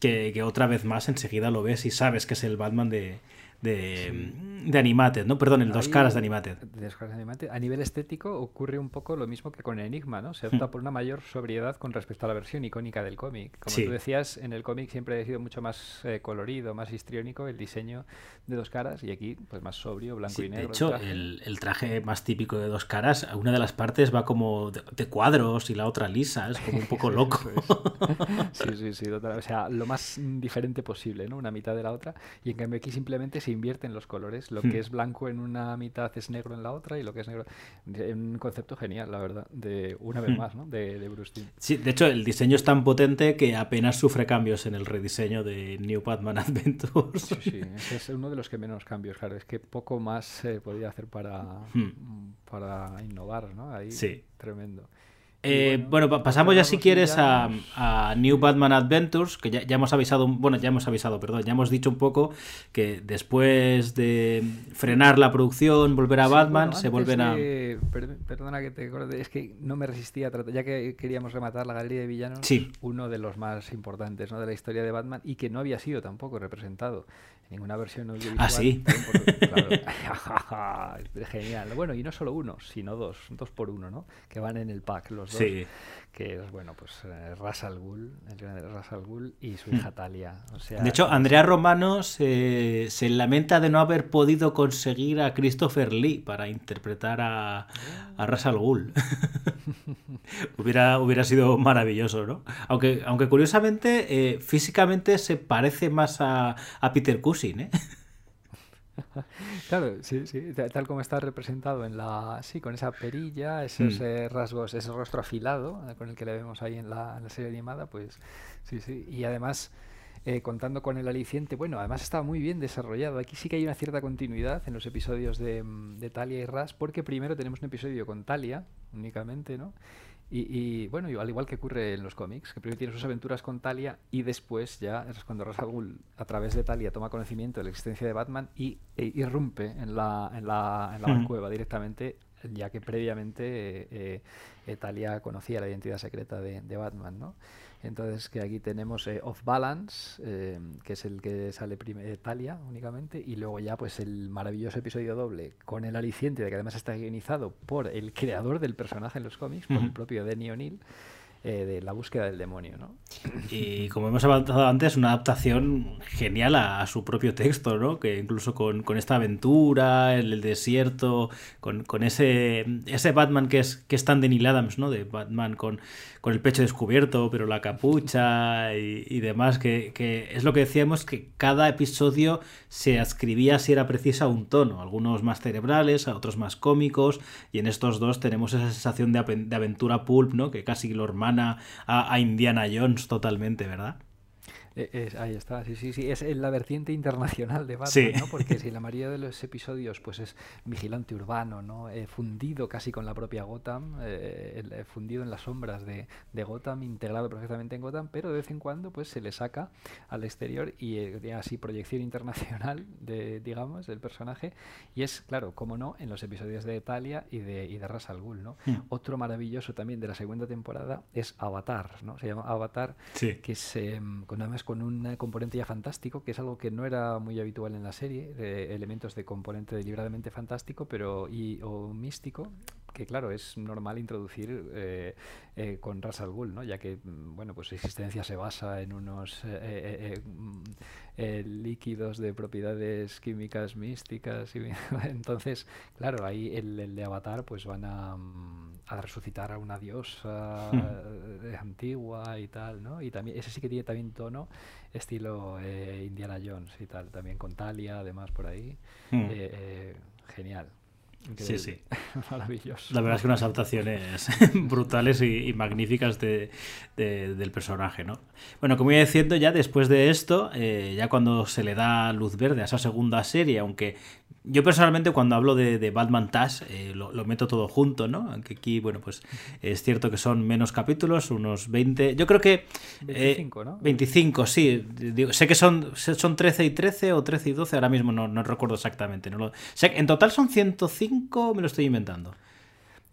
que, otra vez más enseguida lo ves y sabes que es el Batman de, de, de Animated, ¿no? Perdón, el dos Ahí, caras de Animated. de dos caras de Animated. A nivel estético ocurre un poco lo mismo que con Enigma, ¿no? Se opta por una mayor sobriedad con respecto a la versión icónica del cómic. Como Sí. tú decías, en el cómic siempre ha sido mucho más eh, colorido, más histriónico el diseño de dos caras y aquí pues más sobrio, blanco Sí, y de negro. hecho, traje. el, el traje más típico de dos caras, una de las partes va como de, de cuadros y la otra lisa, es como un poco loco. Sí, sí, sí, total. O sea, lo más mm, diferente posible, ¿no? Una mitad de la otra. Y en cambio aquí simplemente se invierten los colores. Lo Hmm. que es blanco en una mitad es negro en la otra y lo que es negro... Un concepto genial, la verdad. De una vez Hmm. más, ¿no? De, de Bruce Timm. Sí, de hecho, el diseño es tan potente que apenas sufre cambios en el rediseño de New Batman Adventures. Sí, sí, ese es uno de los que menos cambios, claro. Es que poco más se podía hacer para, Hmm. para innovar, ¿no? Ahí, Sí. tremendo. Eh, bueno, pa- pasamos ya si quieres a, New Batman Adventures, que ya, ya hemos avisado, bueno, ya hemos avisado, perdón, ya hemos dicho un poco que después de frenar la producción, volver a Sí, Batman, bueno, se vuelven a... per- perdona que te corte, es que no me resistía a tratar, ya que queríamos rematar la galería de villanos, Sí. uno de los más importantes ¿no? de la historia de Batman y que no había sido tampoco representado en ninguna versión audiovisual. Ah, sí. por- claro. Genial. Bueno, y no solo uno, sino dos, dos por uno, ¿no? Que van en el pack, los dos. Sí. Que es, bueno, pues eh, Ras al Ghul, el grande Ras al Ghul y su hija Talia. O sea, Hmm. De hecho, Andrea Romano se, se lamenta de no haber podido conseguir a Christopher Lee para interpretar a, a Ra's al Ghul. hubiera, hubiera sido maravilloso, ¿no? Aunque, aunque curiosamente, eh, físicamente se parece más a, a Peter Cushing, ¿eh? Claro, sí, sí, ta- tal como está representado en la, sí, con esa perilla, esos Mm. eh, rasgos, ese rostro afilado eh, con el que le vemos ahí en la, en la serie animada, pues sí, sí, y además eh, contando con el aliciente, bueno, además está muy bien desarrollado. Aquí sí que hay una cierta continuidad en los episodios de, mm, de Talia y Ras, porque primero tenemos un episodio con Talia únicamente, ¿no? Y, y, bueno, al igual que ocurre en los cómics, que primero tiene sus aventuras con Talia y después ya es cuando Ra's a través de Talia, toma conocimiento de la existencia de Batman y e irrumpe en la, en la, en la Ujú. Batcueva directamente, ya que previamente eh, eh, Talia conocía la identidad secreta de, de Batman, ¿no? Entonces, que aquí tenemos eh, Off Balance, eh, que es el que sale primero Talia únicamente, y luego ya pues el maravilloso episodio doble con el aliciente de que además está guionizado por el creador del personaje en los cómics, por el propio Denny O'Neill, eh, de la búsqueda del demonio, ¿no? Y como hemos avanzado antes, una adaptación genial a, a su propio texto, ¿no? Que incluso con, con esta aventura, en el desierto, con, con ese, ese Batman que es, que es tan de Neil Adams, ¿no? De Batman con, con el pecho descubierto, pero la capucha y, demás, que, es lo que decíamos, que cada episodio se adscribía, si era precisa, un tono. Algunos más cerebrales, a otros más cómicos, y en estos dos tenemos esa sensación de, aventura pulp, ¿no? Que casi lo hermana a Indiana Jones totalmente, ¿verdad? Es- ahí está, sí, sí, sí. Es en la vertiente internacional de Batman, Sí. ¿no? Porque si la mayoría de los episodios pues es vigilante urbano, ¿no? Eh, fundido casi con la propia Gotham, eh, eh, fundido en las sombras de, de Gotham, integrado perfectamente en Gotham, pero de vez en cuando pues se le saca al exterior y eh, así proyección internacional de, digamos, del personaje. Y es, claro, como no, en los episodios de Talia y de, y de Ra's al Ghul, ¿no? Hmm. Otro maravilloso también de la segunda temporada es Avatar, ¿no? Se llama Avatar Sí. que es em, con, además con un componente ya fantástico, que es algo que no era muy habitual en la serie, eh, elementos de componente deliberadamente fantástico pero y, o místico, que claro, es normal introducir eh, eh, con Ra's al Ghul, ¿no? ya que mm, bueno, pues su existencia se basa en unos eh, eh, eh, mm, líquidos de propiedades químicas místicas y entonces, claro, ahí el, el de Avatar pues van a, mm, a resucitar a una diosa eh, antigua y tal, ¿no? Y también ese sí que tiene también tono estilo eh, Indiana Jones y tal, también con Talia, además por ahí. Mm. Eh, eh, genial. Sí, sí. Maravilloso. La verdad es que unas adaptaciones brutales y, y magníficas de- de- del personaje, ¿no? Bueno, como iba diciendo, ya después de esto, eh, ya cuando se le da luz verde a esa segunda serie, aunque yo personalmente cuando hablo de, de Batman Tash eh, lo, lo meto todo junto, ¿no? Aunque aquí, bueno, pues es cierto que son menos capítulos, unos 20. Yo creo que. eh, 25, ¿no? 25, sí. Digo, sé que son, son 13 y 13 o 13 y 12, ahora mismo no, no recuerdo exactamente. No lo, sé en total son 105, me lo estoy inventando.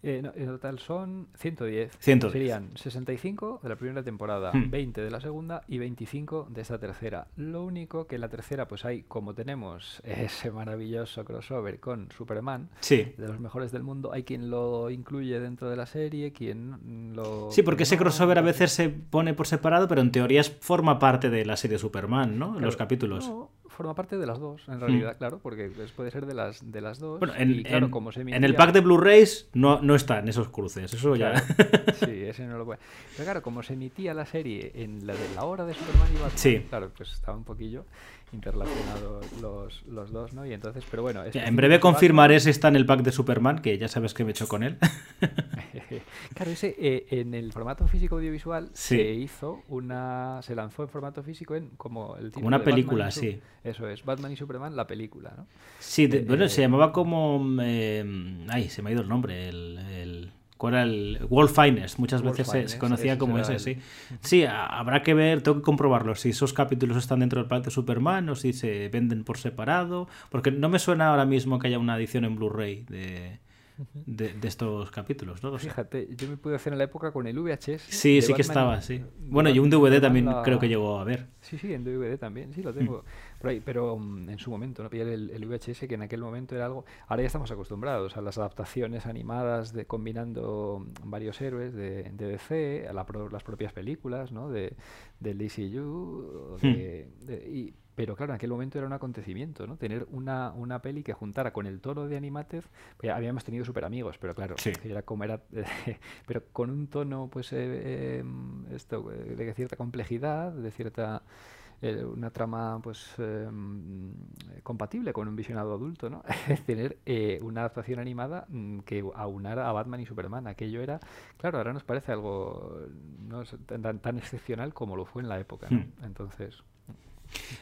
Eh, no, en total son 110. 110. Serían 65 de la primera temporada, Hmm. 20 de la segunda y 25 de esta tercera. Lo único que en la tercera, pues hay, como tenemos ese maravilloso crossover con Superman, Sí. de los mejores del mundo, hay quien lo incluye dentro de la serie, quien lo... Sí, porque ese crossover a veces se pone por separado, pero en teoría forma parte de la serie Superman, ¿no? Claro, Los capítulos. No, forma parte de las dos, en realidad, claro, porque pues, puede ser de las, de las dos. Bueno, en, y claro, en- como se en el pack de Blu-rays no, no están esos cruces, eso ya. Claro, sí, ese no lo puede. Pero claro, como se emitía la serie en la de la hora de Superman y Batman, Sí. claro, pues estaba un poquillo interrelacionados los, los dos, ¿no? Y entonces, pero bueno. en breve confirmaré si está en el pack de Superman, que ya sabes que me he hecho con él. claro, ese eh, en el formato físico audiovisual Sí. se hizo una. Se lanzó en formato físico en como el título una película, sí. Eso es, Batman y Superman, la película, ¿no? Sí, de- Eh, bueno, eh, se llamaba como... eh, ay, se me ha ido el nombre. El, el- ¿Cuál era el World Finest? Muchas World veces se- conocía como ese, el- sí. Sí, habrá que ver, tengo que comprobarlo, si esos capítulos están dentro del pack de Superman o si se venden por separado, porque no me suena ahora mismo que haya una edición en Blu-ray de, de, de estos capítulos, ¿no? Fíjate, yo me pude hacer en la época con el VHS. Sí, sí que estaba, sí. Bueno, y un DVD también la- creo que llegó a ver. Sí, sí, en DVD también, sí, lo tengo por ahí, pero mm, en su momento, ¿no? Pillar el, el VHS, que en aquel momento era algo... Ahora ya estamos acostumbrados a las adaptaciones animadas de combinando mm, varios héroes de, de DC, a la pro- las propias películas, ¿no? De, del DCU, de- de- y, pero claro, en aquel momento era un acontecimiento, ¿no? Tener una, una peli que juntara con el tono de Animated, pues habíamos tenido super amigos, pero claro, Sí. era como era, pero con un tono, pues, eh, eh, esto, de cierta complejidad, de cierta eh, una trama pues eh, compatible con un visionado adulto, ¿no? Tener eh, una adaptación animada mm, que aunara a Batman y Superman. Aquello era, claro, ahora nos parece algo no tan, tan excepcional como lo fue en la época, ¿no? Hmm. Entonces,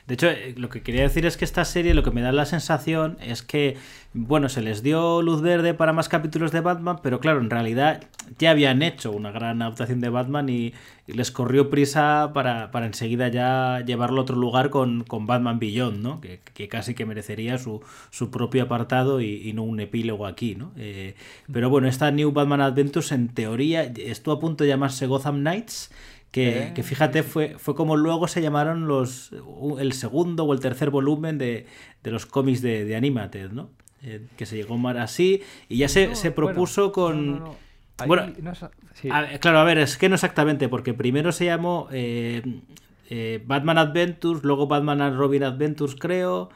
De hecho, eh, lo que quería decir es que esta serie lo que me da la sensación es que, bueno, se les dio luz verde para más capítulos de Batman, pero claro, en realidad ya habían hecho una gran adaptación de Batman y, les corrió prisa para, para enseguida ya llevarlo a otro lugar con, con Batman Beyond, ¿no? Que, casi que merecería su, su propio apartado y, y no un epílogo aquí, ¿no? Eh, pero bueno, esta New Batman Adventures en teoría estuvo a punto de llamarse Gotham Knights. Que, Eh, que fíjate, fue, fue como luego se llamaron los el segundo o el tercer volumen de, de los cómics de, de Animated, ¿no? Eh, que se llegó mal así y ya se, No, se bueno, propuso con... no, no, no. Ahí Bueno, sí. a claro, a ver, es que no exactamente, porque primero se llamó eh, eh, Batman Adventures, luego Batman and Robin Adventures, creo,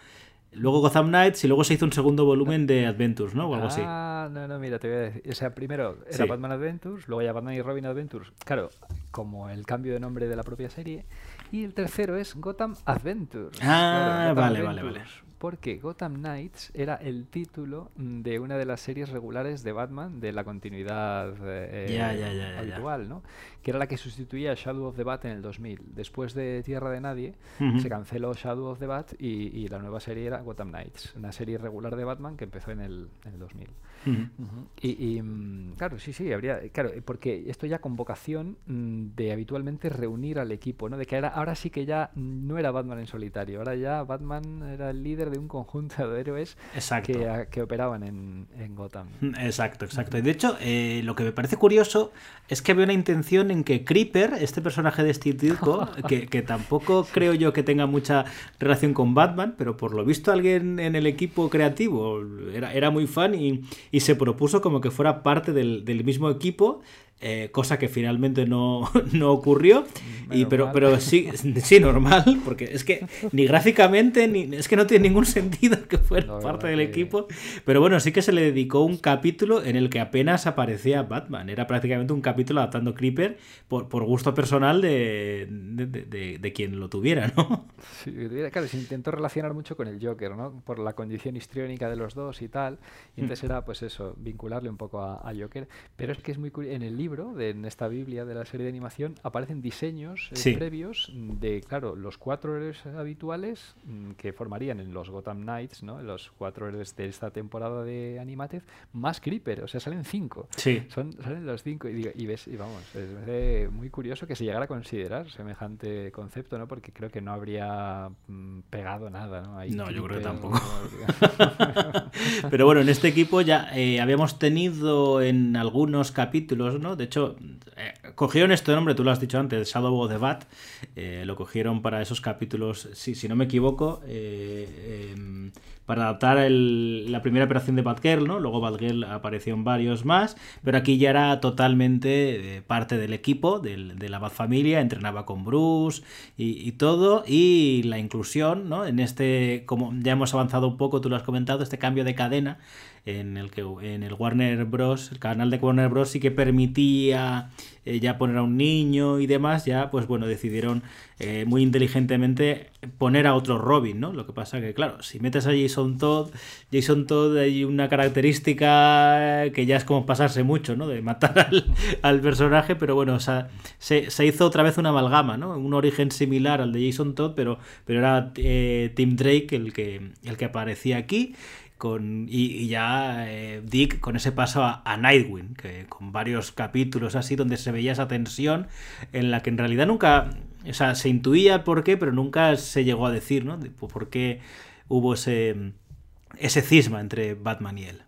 luego Gotham Knights y luego se hizo un segundo volumen de Adventures, ¿no? O algo así. Ah, no, no, mira, te voy a decir. O sea, primero era Sí. Batman Adventures, luego ya Batman y Robin Adventures. Claro, como el cambio de nombre de la propia serie. Y el tercero es Gotham Adventures. Ah, Gotham vale, vale, vale. Porque Gotham Knights era el título de una de las series regulares de Batman de la continuidad eh, ya. habitual, ¿no? Que era la que sustituía a Shadow of the Bat en el 2000. Después de Tierra de Nadie, se canceló Shadow of the Bat y, y la nueva serie era Gotham Knights, una serie regular de Batman que empezó en el, en el 2000. Ujú. Ujú. Y, y, mm, claro, sí, sí, habría, claro, eh, porque esto ya con vocación mm, de habitualmente reunir al equipo, ¿no? De que era, ahora sí que ya no era Batman en solitario, ahora ya Batman era el líder de un conjunto de héroes que, que operaban en, en Gotham. Exacto, exacto. Y de hecho, eh, lo que me parece curioso es que había una intención en que Creeper, este personaje de Steve Ditko, que, que tampoco creo yo que tenga mucha relación con Batman, pero por lo visto alguien en el equipo creativo era, era muy fan y, y se propuso como que fuera parte del, del mismo equipo. Eh, cosa que finalmente no, no ocurrió y pero mal. pero sí sí normal porque es que ni gráficamente ni es que no tiene ningún sentido que fuera parte del que- equipo pero bueno, sí que se le dedicó un capítulo en el que apenas aparecía Batman. Era prácticamente un capítulo adaptando Creeper por, por gusto personal de, de, de- quien lo tuviera, ¿no? Sí, claro, se intentó relacionar mucho con el Joker, ¿no? Por la condición histriónica de los dos y tal. Y entonces era, pues eso, vincularle un poco a, a Joker. Pero es que es muy curioso. En el libro libro, de, en esta Biblia de la serie de animación, aparecen diseños eh, Sí. previos de, claro, los cuatro héroes habituales mm, que formarían en los Gotham Knights, ¿no? Los cuatro héroes de esta temporada de Animated, más Creeper, o sea, salen cinco. Sí. Son, salen los cinco y, digo- y ves, y vamos, es eh, muy curioso que se llegara a considerar semejante concepto, ¿no? Porque creo que no habría mm, pegado nada, ¿no? Ahí No, yo creo que Creeper, tampoco. Pero bueno, en este equipo ya eh, habíamos tenido en algunos capítulos, ¿no? De hecho, eh, cogieron este nombre, tú lo has dicho antes, Shadow of the Bat, eh, lo cogieron para esos capítulos, si no me equivoco, eh, em, para adaptar la primera operación de Batgirl, ¿no? Luego Batgirl apareció en varios más, pero aquí ya era totalmente parte del equipo, de la Bat familia, entrenaba con Bruce y, y todo, y la inclusión, ¿no? En este, como ya hemos avanzado un poco, tú lo has comentado, este cambio de cadena en el que en el Warner Bros, el canal de Warner Bros sí que permitía eh, ya poner a un niño y demás, ya pues bueno, decidieron eh, muy inteligentemente poner a otro Robin, ¿no? Lo que pasa que claro, si metes a Jason Todd, Jason Todd hay una característica que ya es como pasarse mucho, ¿no? De matar al, al personaje, pero bueno, o sea, se, se hizo otra vez una amalgama, ¿no? Un origen similar al de Jason Todd, pero, pero era eh, Tim Drake el que, el que aparecía aquí con, y, ya eh, Dick con ese paso a, a Nightwing, que con varios capítulos así donde se veía esa tensión en la que en realidad nunca, o sea, se intuía por qué, pero nunca se llegó a decir, ¿no? De por qué hubo ese, ese cisma entre Batman y él.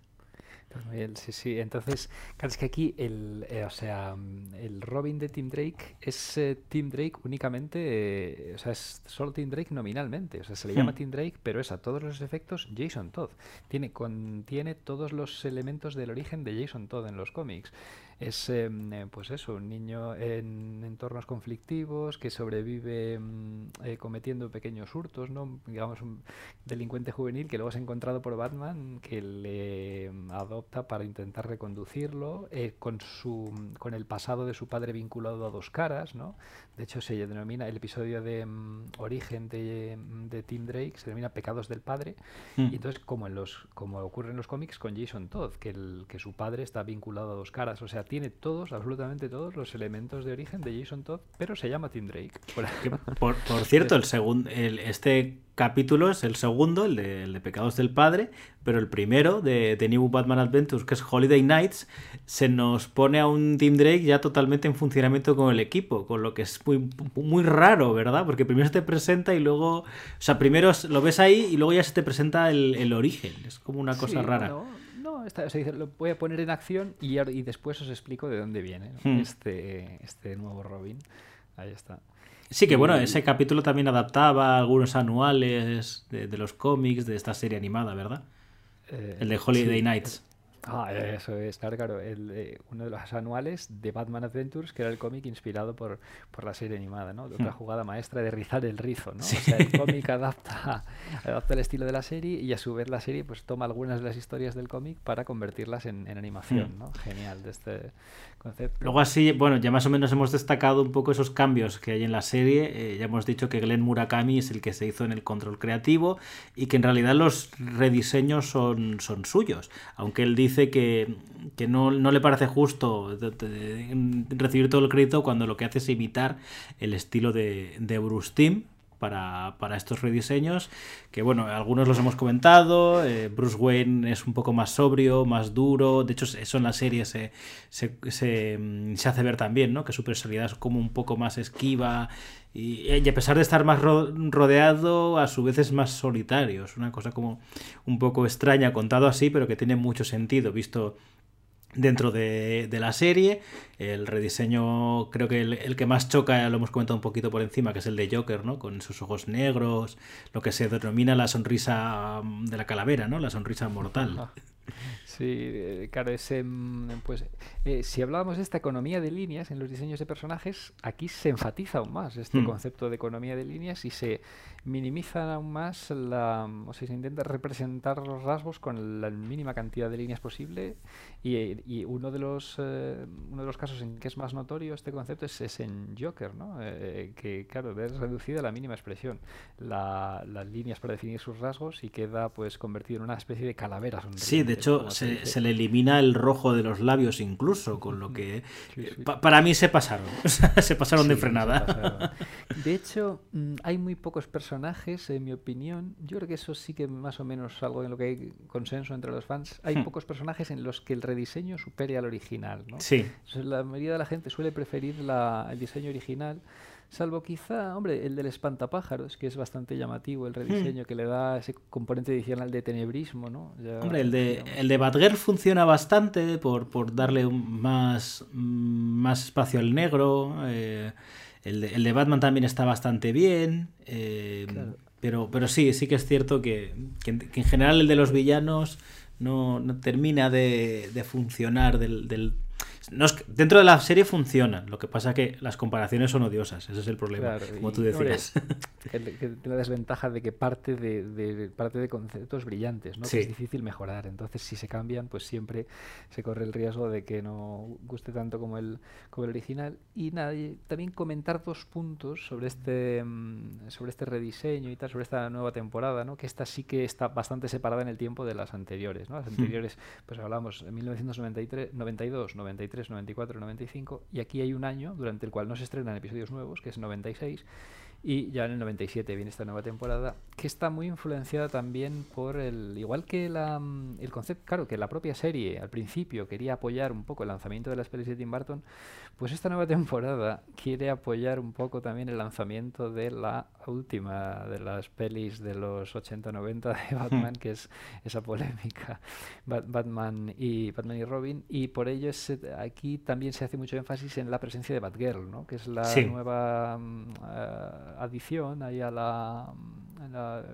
Sí, sí. Entonces, claro, es que aquí el, eh, o sea, el Robin de Tim Drake es eh, Tim Drake únicamente, eh, o sea, es solo Tim Drake nominalmente. O sea, se le llama Hmm. Tim Drake, pero es a todos los efectos Jason Todd. Tiene, contiene todos los elementos del origen de Jason Todd en los cómics. Es, em, eh, pues eso, un niño en entornos conflictivos que sobrevive mm, eh, cometiendo pequeños hurtos, ¿no? Digamos, un delincuente juvenil que luego es encontrado por Batman, que le mm, adopta para intentar reconducirlo, eh, con, su, con el pasado de su padre vinculado a dos caras, ¿no? De hecho, se denomina el episodio de mm, origen de, mm, de Tim Drake, se denomina Pecados del Padre, Mm. y entonces, como, en los, como ocurre en los cómics con Jason Todd, que, el, que su padre está vinculado a dos caras, o sea, tiene todos, absolutamente todos los elementos de origen de Jason Todd, pero se llama Tim Drake. Por- Que, por, por cierto, el segun- el, este capítulo es el segundo, el de, el de Pecados del Padre, pero el primero de, de New Batman Adventures, que es Holiday Nights, se nos pone a un Tim Drake ya totalmente en funcionamiento con el equipo, con lo que es muy, muy raro, ¿verdad? Porque primero se te presenta y luego, o sea, primero lo ves ahí y luego ya se te presenta el, el origen, es como una cosa Sí, rara. No, no está- o sea, dice, lo voy a poner en acción y, y después os explico de dónde viene ¿no? Hmm. este, este nuevo Robin. Ahí está. Sí, que bueno, ese capítulo también adaptaba algunos anuales de, de los cómics de esta serie animada, ¿verdad? Eh, El de Holiday sí. Nights. Ah, eso es, claro, claro. El, eh, uno de los anuales de Batman Adventures, que era el cómic inspirado por, por la serie animada, ¿no? De Otra Hmm. jugada maestra de rizar el rizo, ¿no? O sea, el cómic adapta, adapta el estilo de la serie y a su vez la serie pues toma algunas de las historias del cómic para convertirlas en, en animación, Hmm. ¿no? Genial de este Luego así, bueno, ya más o menos hemos destacado un poco esos cambios que hay en la serie. Eh, ya hemos dicho que Glenn Murakami es el que se hizo en el control creativo y que en realidad los rediseños son, son suyos. Aunque él dice que, que no, no le parece justo recibir todo el crédito cuando lo que hace es imitar el estilo de, de Bruce Timm. Para, para estos rediseños, que bueno, algunos los hemos comentado, eh, Bruce Wayne es un poco más sobrio, más duro, de hecho eso en la serie se, se, se, mm, se hace ver también, ¿no? Que su personalidad es como un poco más esquiva y, y a pesar de estar más ro- rodeado, a su vez es más solitario. Es una cosa como un poco extraña contado así, pero que tiene mucho sentido visto dentro de, de la serie. El rediseño, creo que el, el que más choca, lo hemos comentado un poquito por encima, que es el de Joker, ¿no? Con sus ojos negros, lo que se denomina la sonrisa mm, de la calavera, ¿no? La sonrisa mortal. Sí, eh, claro, ese, mm, pues eh, si hablábamos de esta economía de líneas en los diseños de personajes, aquí se enfatiza aún más este Hmm. concepto de economía de líneas y se minimiza aún más la, o sea, se intenta representar los rasgos con la mínima cantidad de líneas posible y, eh, y uno de los eh, uno de los casos en que es más notorio este concepto es, es en Joker, ¿no? Eh, que claro, ves reducida a la mínima expresión, la- las líneas para definir sus rasgos y queda pues convertido en una especie de calavera. Sí, de hecho como se, le elimina el rojo de los labios incluso, con lo que Sí, eh, sí. pa- para mí se pasaron, se pasaron de frenada. pasaron. De hecho, mm, hay muy pocos personajes, en mi opinión. Yo creo que eso sí que más o menos algo en lo que hay consenso entre los fans. Hay Hmm. pocos personajes en los que el rediseño supere al original. ¿no? Sí, Entonces, la mayoría de la gente suele preferir la- el diseño original. Salvo quizá, hombre, el del espantapájaros, que es bastante llamativo, el rediseño que le da ese componente adicional de tenebrismo, ¿no? Ya, Hombre, el de, digamos, el de Batgirl funciona bastante por, por darle un- más, mm, más espacio al negro. eh, el, de, el de Batman también está bastante bien. eh, Claro. pero, pero sí, sí que es cierto que, que en- que en general el de los villanos no, no termina de, de funcionar del... del- no es que- dentro de la serie funciona, lo que pasa que las comparaciones son odiosas, ese es el problema, Claro, como tú decías. tiene la desventaja de que parte de, de- parte de conceptos brillantes, ¿no? Sí. Que es difícil mejorar. Entonces, si se cambian, pues siempre se corre el riesgo de que no guste tanto como el, como el original. Y nada, y también comentar dos puntos sobre este mm, sobre este rediseño y tal, sobre esta nueva temporada, ¿no? Que esta sí que está bastante separada en el tiempo de las anteriores, ¿no? Las anteriores, pues hablamos de 1993, 92, 93, 94, 95, y aquí hay un año durante el cual no se estrenan episodios nuevos, que es 96, y ya en el 97 viene esta nueva temporada, que está muy influenciada también por el. Igual que la, mm, el concepto. Claro, que la propia serie al principio quería apoyar un poco el lanzamiento de las pelis de Tim Burton, pues esta nueva temporada quiere apoyar un poco también el lanzamiento de la última de las pelis de los 80-90 de Batman, que es esa polémica Bat- Batman y Batman y Robin, y por ello es, eh, aquí también se hace mucho énfasis en la presencia de Batgirl, ¿no? que es la Sí. nueva mm, eh, adición ahí a la, mm, a la,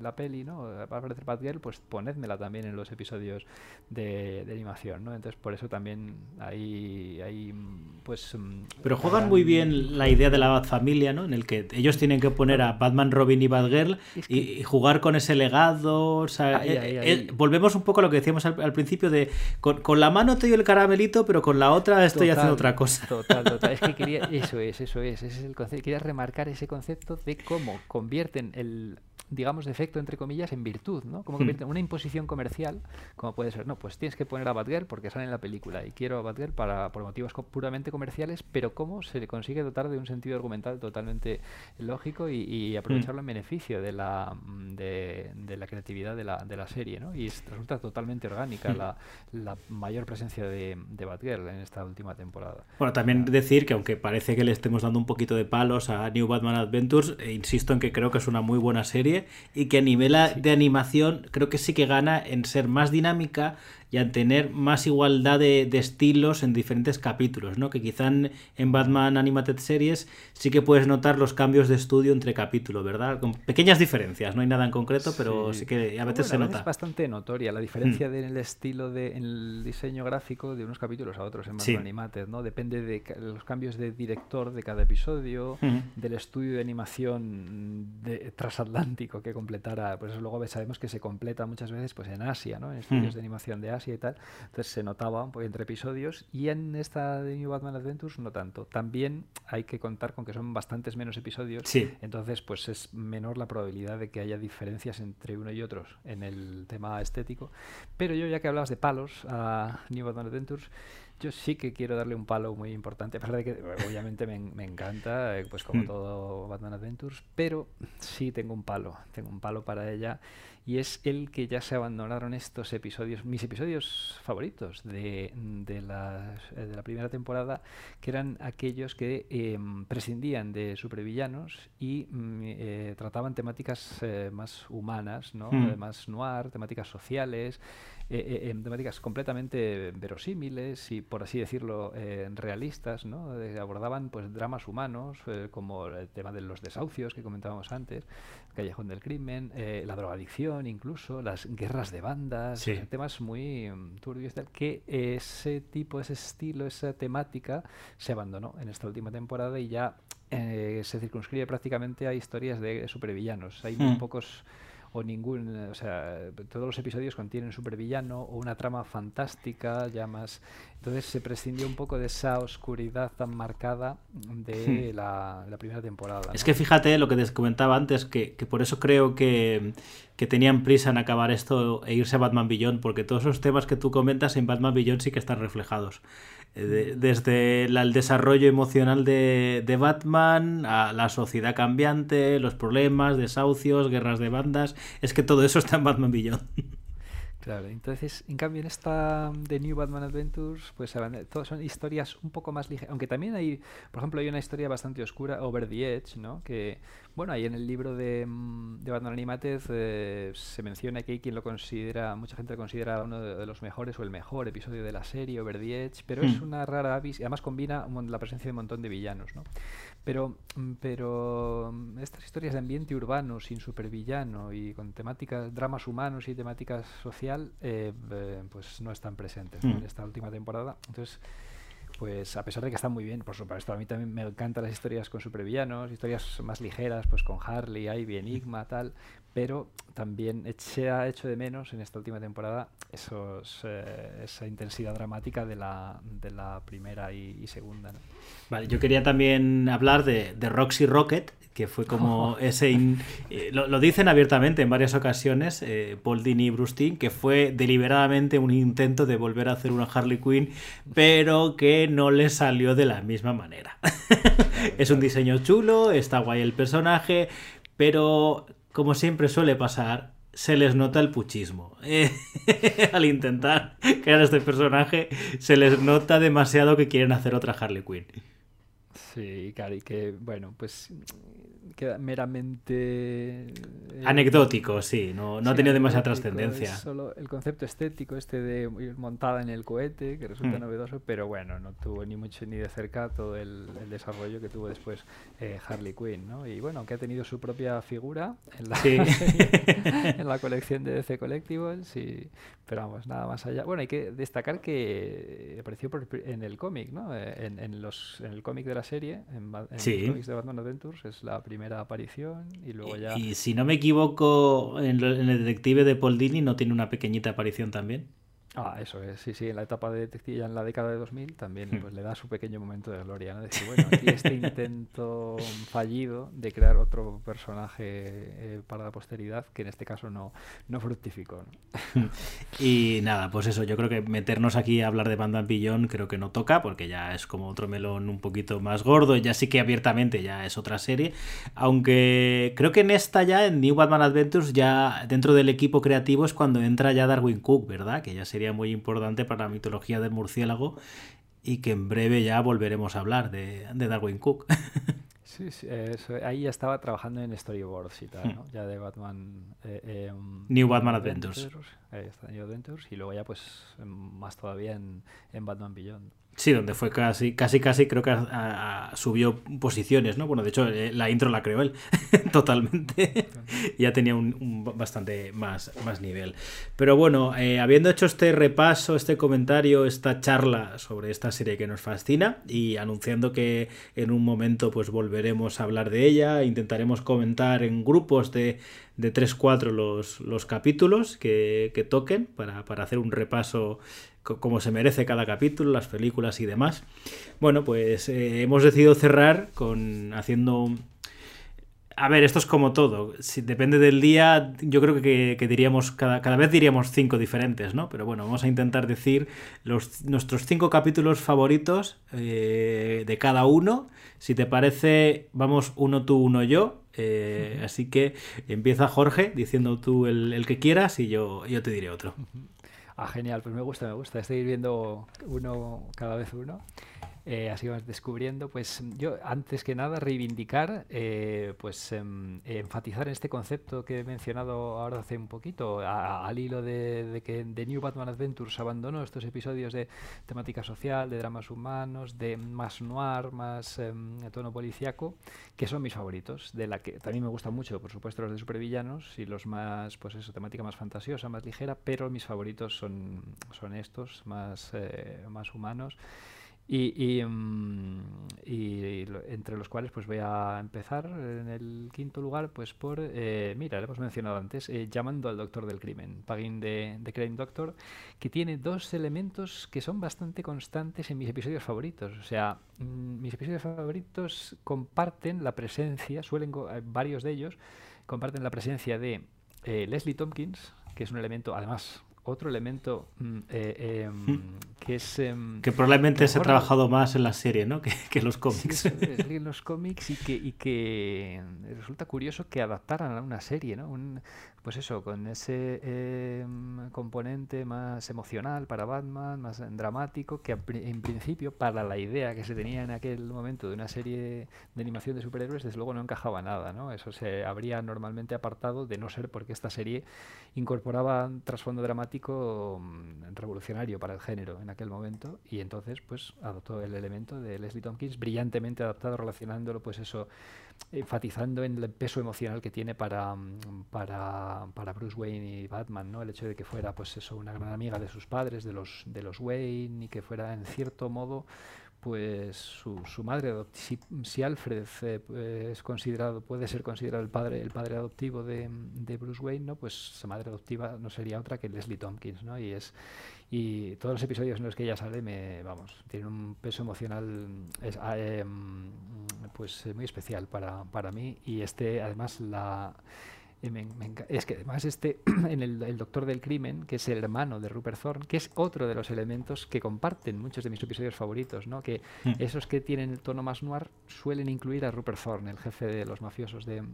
la peli, ¿no? Va a aparecer Batgirl, pues ponedmela también en los episodios de, de animación, ¿no? Entonces por eso también ahí, ahí pues... mm, Pero juegan muy bien la idea de la Batfamilia, ¿no? En el que ellos tienen que poner a Batman, Robin y Batgirl Es y, y jugar con ese legado. o sea, Ahí, eh, ahí, eh, volvemos un poco a lo que decíamos al, al principio de con, con la mano te doy el caramelito, pero con la otra estoy Total, haciendo otra cosa. Total, total. Es que quería, eso es, eso es, ese es el concepto. Quería remarcar ese concepto de cómo convierten el, digamos, defecto entre comillas en virtud, ¿no? Cómo Hmm. convierten una imposición comercial, como puede ser, no, pues tienes que poner a Batgirl porque sale en la película y quiero a Batgirl para, por motivos co- puramente comerciales, pero cómo se le consigue dotar de un sentido argumental totalmente lógico y, y aprovecharlo en beneficio de la, mm, de, de la creatividad de la, de la serie, ¿no? Y es- resulta totalmente orgánica la, la mayor presencia de, de Batgirl en esta última temporada. Bueno, también decir que aunque parece que le estemos dando un poquito de palos a New Batman Adventures, eh, insisto en que creo que es una muy buena serie y que a nivel de animación creo que sí que gana en ser más dinámica y en tener más igualdad de, de estilos en diferentes capítulos, ¿no? Que quizá en, en Batman Animated Series sí que puedes notar los cambios de estudio entre capítulos, ¿verdad? Con pequeñas diferencias, no hay nada en concreto, pero sí, que a veces Bueno, se a nota. Es bastante notoria la diferencia del estilo de en el diseño gráfico de unos capítulos a otros en Batman Sí. Animated, ¿no? Depende de los cambios de director de cada episodio, Ujú. del estudio de animación de, transatlántico que completara, pues eso luego sabemos que se completa muchas veces pues en Asia, ¿no? En estudios Mm. de animación de Asia y tal. Entonces se notaba un poco entre episodios y en esta de New Batman Adventures no tanto. También hay que contar con que son bastantes menos episodios Sí. entonces, pues es menor la probabilidad de que haya diferencias entre uno y otros en el tema estético. Pero yo, ya que hablabas de palos a New Batman Adventures, yo sí que quiero darle un palo muy importante, a pesar de que obviamente me, me encanta, eh, pues como Mm. todo Batman Adventures, pero sí tengo un palo, tengo un palo para ella y es el que ya se abandonaron estos episodios, mis episodios favoritos de, de, las- eh, de la primera temporada, que eran aquellos que em, prescindían de supervillanos y mm, eh, trataban temáticas eh, más humanas, ¿no? Mm. Eh, más noir, temáticas sociales, em, temáticas completamente verosímiles y, por así decirlo, realistas, ¿no? Abordaban pues dramas humanos, como el tema de los desahucios que comentábamos antes, callejón del crimen, eh, la drogadicción incluso, las guerras de bandas, Sí. temas muy mm, turbios, tal, que ese tipo, ese estilo, esa temática se abandonó en esta última temporada y ya eh, se circunscribe prácticamente a historias de supervillanos. Hay muy Hmm. pocos o ningún, o sea, todos los episodios contienen supervillano o una trama fantástica, ya más... Entonces se prescindió un poco de esa oscuridad tan marcada de la, primera temporada. Es que fíjate lo que te comentaba antes, que, que por eso creo que, que, tenían prisa en acabar esto e irse a Batman Beyond, porque todos esos temas que tú comentas en Batman Beyond sí que están reflejados. Eh, desde el desarrollo emocional de, de, Batman a la sociedad cambiante, los problemas, desahucios, guerras de bandas, es que todo eso está en Batman Beyond. Claro, entonces, en cambio, en esta de New Batman Adventures, pues todas son historias un poco más ligeras, aunque también hay, por ejemplo, hay una historia bastante oscura, Over the Edge, ¿no? Que, bueno, ahí en el libro de, mm, de Batman Animated eh, se menciona que hay quien lo considera, mucha gente lo considera uno de, los mejores o el mejor episodio de la serie, Over the Edge, pero es hmm. una rara avis y además combina la presencia de un montón de villanos, ¿no? Pero, mm, pero mm, estas historias de ambiente urbano, sin supervillano y con temáticas, dramas humanos y temáticas social, eh, eh, pues no están presentes en esta última temporada. Entonces, pues a pesar de que están muy bien, por supuesto, a mí también me encantan las historias con supervillanos, historias más ligeras, pues con Harley, Ivy, Enigma, tal, pero también se ha hecho de menos en esta última temporada esos, eh, esa intensidad dramática de la, de la primera y, segunda. Vale, yo quería también hablar de, de Roxy Rocket, que fue como ese... Eh, lo, dicen abiertamente en varias ocasiones, eh, Paul Dini y Bruce que fue deliberadamente un intento de volver a hacer una Harley Quinn, pero que no le salió de la misma manera. es un diseño chulo, está guay el personaje, pero como siempre suele pasar, se les nota el puchismo. al intentar crear este personaje, se les nota demasiado que quieren hacer otra Harley Quinn. Sí, Cari, que bueno, pues queda meramente... Eh, Anecdótico, sí, no, no ha tenido demasiada trascendencia. Solo el concepto estético este de ir montada en el cohete, que resulta mm. novedoso, pero bueno, no tuvo ni mucho ni de cerca todo el, desarrollo que tuvo después eh, Harley Quinn, ¿no? Y bueno, que ha tenido su propia figura en la, en la colección de DC Collectibles, y, pero vamos, nada más allá. Bueno, hay que destacar que apareció en el cómic, ¿no? Eh, en, los, en el cómic de la serie, en, en los cómics de Batman Adventures, es la primera aparición y luego ya... Y, si no me equivoco, en, el detective de Paul Dini no tiene una pequeñita aparición también. Ah, eso es, sí, sí, en la etapa de detective, en la década de 2000 también hmm. pues, le da su pequeño momento de gloria, ¿no? Decir, bueno, aquí este intento fallido de crear otro personaje eh, para la posteridad, que en este caso no, no fructificó. Hmm. Y nada, pues eso, yo creo que meternos aquí a hablar de Batman Billón creo que no toca, porque ya es como otro melón un poquito más gordo, ya sí que abiertamente ya es otra serie, aunque creo que en esta ya, en New Batman Adventures, ya dentro del equipo creativo es cuando entra ya Darwin Cook, ¿verdad? Que ya sería muy importante para la mitología del murciélago y que en breve ya volveremos a hablar de, Darwin Cook. Sí, sí ahí ya estaba trabajando en storyboards y tal, ¿no? Ya de Batman... Eh, em, New Batman Adventures. Ahí está, New Adventures. Y luego ya pues más todavía en, en Batman Beyond. Sí, donde fue casi, casi, casi, creo que subió posiciones, ¿no? Bueno, de hecho, eh, la intro la creó él, totalmente. ya tenía un, bastante más, más nivel. Pero bueno, eh, habiendo hecho este repaso, este comentario, esta charla sobre esta serie que nos fascina y anunciando que en un momento pues volveremos a hablar de ella, intentaremos comentar en grupos de, de 3-4 los, los capítulos que, que toquen para, para hacer un repaso como se merece cada capítulo, las películas y demás. Bueno, pues eh, hemos decidido cerrar con haciendo... A ver, esto es como todo. Si depende del día, yo creo que, diríamos, cada, cada, vez diríamos cinco diferentes, ¿no? Pero bueno, vamos a intentar decir los, nuestros cinco capítulos favoritos eh, de cada uno. Si te parece, vamos uno tú, uno yo. Eh, así que empieza Jorge diciendo tú el, el, que quieras y yo, yo te diré otro. Ah, genial, pues me gusta, me gusta. Estoy viendo uno cada vez uno. Eh, así vas descubriendo, pues yo antes que nada reivindicar, eh, pues em, enfatizar en este concepto que he mencionado ahora hace un poquito, al hilo de, que New Batman Adventures abandonó estos episodios de temática social, de dramas humanos, de más noir, más em, tono policíaco, que son mis favoritos, de la que también me gustan mucho, por supuesto, los de supervillanos y los más, pues eso, temática más fantasiosa, más ligera, pero mis favoritos son, son estos, más, eh, más humanos. Y, mm, entre los cuales pues voy a empezar en el quinto lugar pues por, eh, mira, lo hemos mencionado antes, eh, llamando al doctor del crimen, Pagin de, de Crime Doctor, que tiene dos elementos que son bastante constantes en mis episodios favoritos. O sea, mm, mis episodios favoritos comparten la presencia, suelen, varios de ellos, comparten la presencia de Leslie Tompkins, que es un elemento, además, otro elemento mm, eh, hmm. que es... Em, que probablemente se ha trabajado más en la serie, ¿no? Que, que los cómics. en los cómics y que, y que resulta curioso que adaptaran a una serie, ¿no? Un, pues eso, con ese em, componente más emocional para Batman, más dramático, que en principio para la idea que se tenía en aquel momento de una serie de animación de superhéroes, desde luego no encajaba nada, ¿no? Eso se habría normalmente apartado de no ser porque esta serie incorporaba un trasfondo dramático mm, revolucionario para el género en aquel momento y entonces pues adoptó el elemento de Leslie Tompkins brillantemente adaptado relacionándolo pues eso enfatizando en el peso emocional que tiene para, para, para, Bruce Wayne y Batman, ¿no? El hecho de que fuera, pues eso, una gran amiga de sus padres, de los, de los Wayne, y que fuera, en cierto modo, pues su, su madre si, si, Alfred eh, es considerado puede ser considerado el padre el padre adoptivo de, de, Bruce Wayne no pues su madre adoptiva no sería otra que Leslie Tompkins no y es y todos los episodios en los que ella sale me vamos tiene un peso emocional es, ah, em, pues muy especial para, para mí y este además la es que además este, en el, Doctor del Crimen, que es el hermano de Rupert Thorne, que es otro de los elementos que comparten muchos de mis episodios favoritos, ¿no? que hmm. esos que tienen el tono más noir suelen incluir a Rupert Thorne, el jefe de los mafiosos de,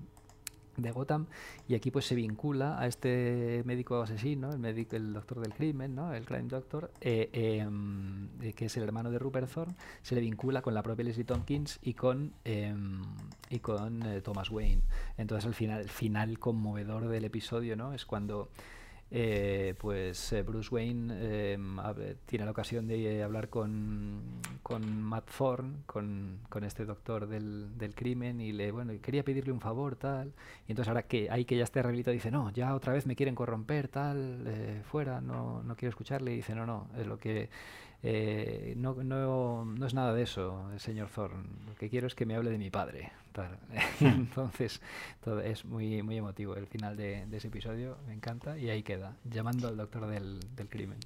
de Gotham y aquí pues se vincula a este médico asesino, el médico, el doctor del crimen, ¿no? el crime doctor, eh, em, eh, que es el hermano de Rupert Thorne, se le vincula con la propia Leslie Tompkins y con em, y con eh, Thomas Wayne. Entonces al final, el final conmovedor del episodio, ¿no? Es cuando eh, pues eh, Bruce Wayne em, tiene la ocasión de hablar con, con Matt Thorne, con, con este doctor del, del, crimen, y le bueno quería pedirle un favor, tal. Y entonces ahora que hay que ya esté rehabilitado, dice, no, ya otra vez me quieren corromper, tal, eh, fuera, no, no quiero escucharle. Y dice, no, no, es lo que eh, no, no, no, es nada de eso, señor Thorne. Lo que quiero es que me hable de mi padre. Hmm. Entonces, todo es muy, muy emotivo. El final de, ese episodio me encanta y ahí queda, llamando al doctor del, del crimen.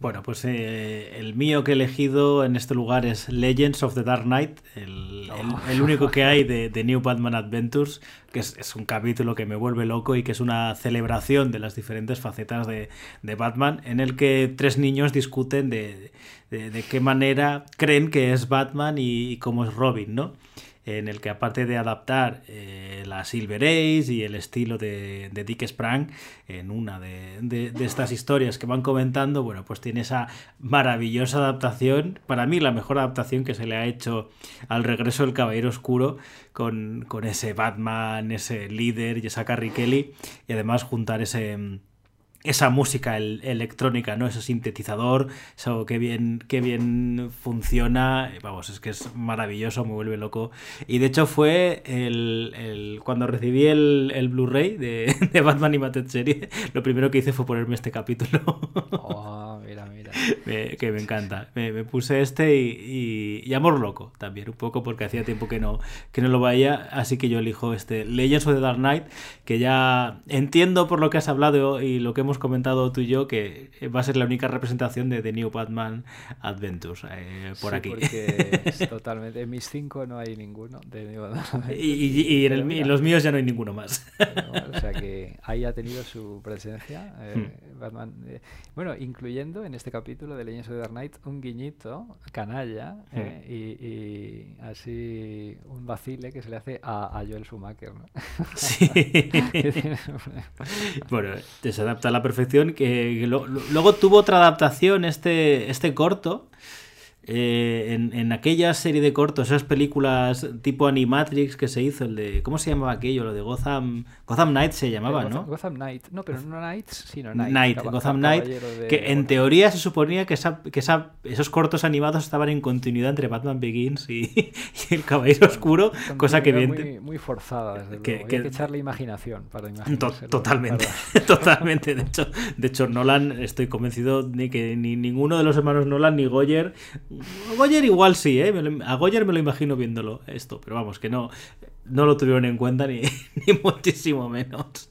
Bueno, pues eh, el mío que he elegido en este lugar es Legends of the Dark Knight, el, oh. único que hay de, New Batman Adventures, que es, un capítulo que me vuelve loco y que es una celebración de las diferentes facetas de, Batman, en el que tres niños discuten de, qué manera creen que es Batman y cómo es Robin, ¿no? En el que aparte de adaptar eh, la Silver Age y el estilo de, Dick Sprang en una de, estas historias que van comentando, bueno, pues tiene esa maravillosa adaptación, para mí la mejor adaptación que se le ha hecho al regreso del Caballero Oscuro con, con ese Batman, ese líder y esa Carrie Kelly y además juntar ese esa música electrónica, ¿no? Ese sintetizador, eso que bien, que bien funciona, vamos, es que es maravilloso, me vuelve loco. Y de hecho fue el, cuando recibí el, Blu-ray de, de, Batman Animated Serie, lo primero que hice fue ponerme este capítulo. Oh, mira, mira. que me encanta. Me, puse este y, y, amor loco también, un poco porque hacía tiempo que no, que no lo vaya, así que yo elijo este Legends of the Dark Knight, que ya entiendo por lo que has hablado y lo que hemos comentado tú y yo que va a ser la única representación de The New Batman Adventures eh, por aquí. totalmente. En mis cinco no hay ninguno de Y, en, los míos ya no hay ninguno más. o sea que ahí ha tenido su presencia. Eh, hmm. Batman. Eh, bueno, incluyendo en este capítulo de Legends of the Dark Knight un guiñito canalla hmm. y, así un vacile que se le hace a, Joel Schumacher. Sí. bueno, se adapta a la perfección. Que, luego tuvo otra adaptación, este, este corto, eh, en, aquella serie de cortos, esas películas tipo Animatrix que se hizo, el de. ¿Cómo se llamaba aquello? Lo de Gotham. Gotham Knight se llamaba, ¿no? Gotham Knight. No, pero no Knights, sino Knight. Gotham Knight. Que en teoría se suponía que, esa, que esa, esos cortos animados estaban en continuidad entre Batman Begins y, El Caballero Oscuro, cosa que bien. Muy, muy forzada, desde que, Hay que echarle imaginación para imaginar. totalmente. totalmente. De hecho, de hecho, Nolan, estoy convencido de que ni ninguno de los hermanos Nolan ni Goyer A Goyer igual sí, ¿eh? A Goyer me lo imagino viéndolo esto, pero vamos, que no, no lo tuvieron en cuenta ni, ni muchísimo menos.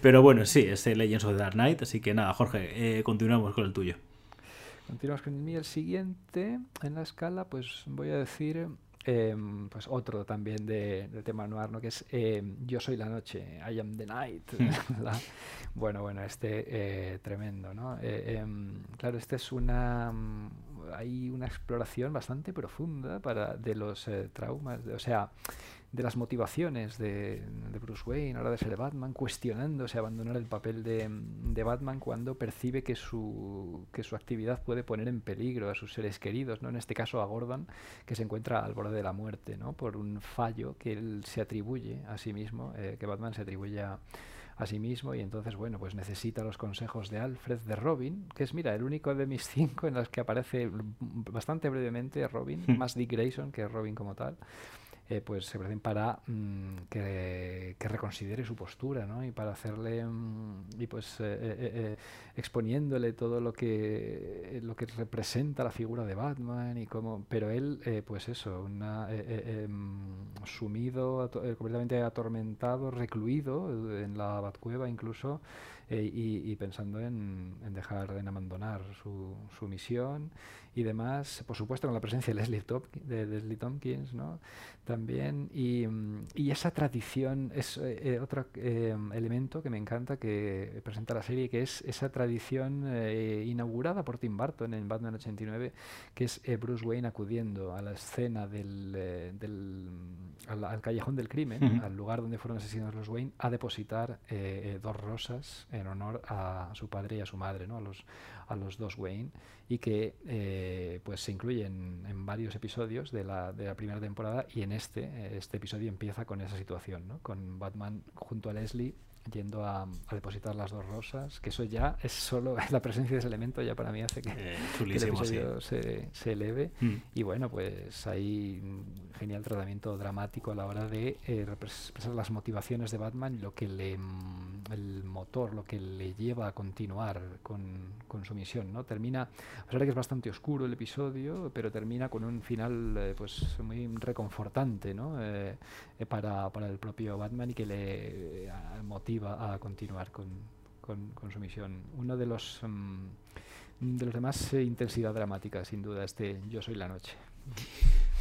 Pero bueno, sí, es Legends of the Dark Knight, así que nada, Jorge, eh, continuamos con el tuyo. Continuamos con el mío. El siguiente en la escala, pues voy a decir em, pues otro también de, tema noir, ¿no? que es em, Yo soy la noche, I am the night. Hmm. bueno, bueno, este eh, tremendo, ¿no? Eh, em, claro, este es una hay una exploración bastante profunda para de los traumas, o sea, de las motivaciones de, Bruce Wayne a la hora de ser Batman, cuestionándose abandonar el papel de, Batman cuando percibe que su, que su actividad puede poner en peligro a sus seres queridos, ¿no? en este caso a Gordon, que se encuentra al borde de la muerte, ¿no? por un fallo que él se atribuye a sí mismo, eh, que Batman se atribuye a, sí mismo y entonces bueno pues necesita los consejos de Alfred de Robin que es mira el único de mis cinco en los que aparece bastante brevemente Robin hmm. más Dick Grayson que Robin como tal eh, pues se parecen para mm, que, reconsidere su postura, ¿no? Y para hacerle, mm, y pues eh, eh, exponiéndole todo lo que, lo que representa la figura de Batman y cómo, pero él, pues eso, una, em, sumido, completamente atormentado, recluido en la Batcueva incluso, y, pensando en, dejar, en abandonar su, su misión y demás, por supuesto con la presencia de Leslie, de Leslie Tompkins, ¿no? También, y, y esa tradición es eh, eh, otro eh, elemento que me encanta que presenta la serie, que es esa tradición inaugurada por Tim Burton en Batman 89, que es Bruce Wayne acudiendo a la escena del, del al, callejón del crimen, al lugar donde fueron asesinados los Wayne, a depositar dos rosas en honor a su padre y a su madre, ¿no? A los, a los dos Wayne y que eh, pues se incluyen en varios episodios de la, de la primera temporada y en este, este episodio empieza con esa situación, ¿no? con Batman junto a Leslie yendo a, depositar las dos rosas, que eso ya es solo la presencia de ese elemento ya para mí hace que, eh, el episodio se, se, eleve mm. y bueno pues hay genial tratamiento dramático a la hora de eh, expresar las motivaciones de Batman lo que le mm, el motor lo que le lleva a continuar con, con su misión no termina a pesar de que es bastante oscuro el episodio pero termina con un final eh, pues muy reconfortante ¿no? para, para el propio Batman y que le motiva a continuar con, con, su misión. Uno de los, mm, de los de más eh, intensidad dramática, sin duda, este Yo soy la noche.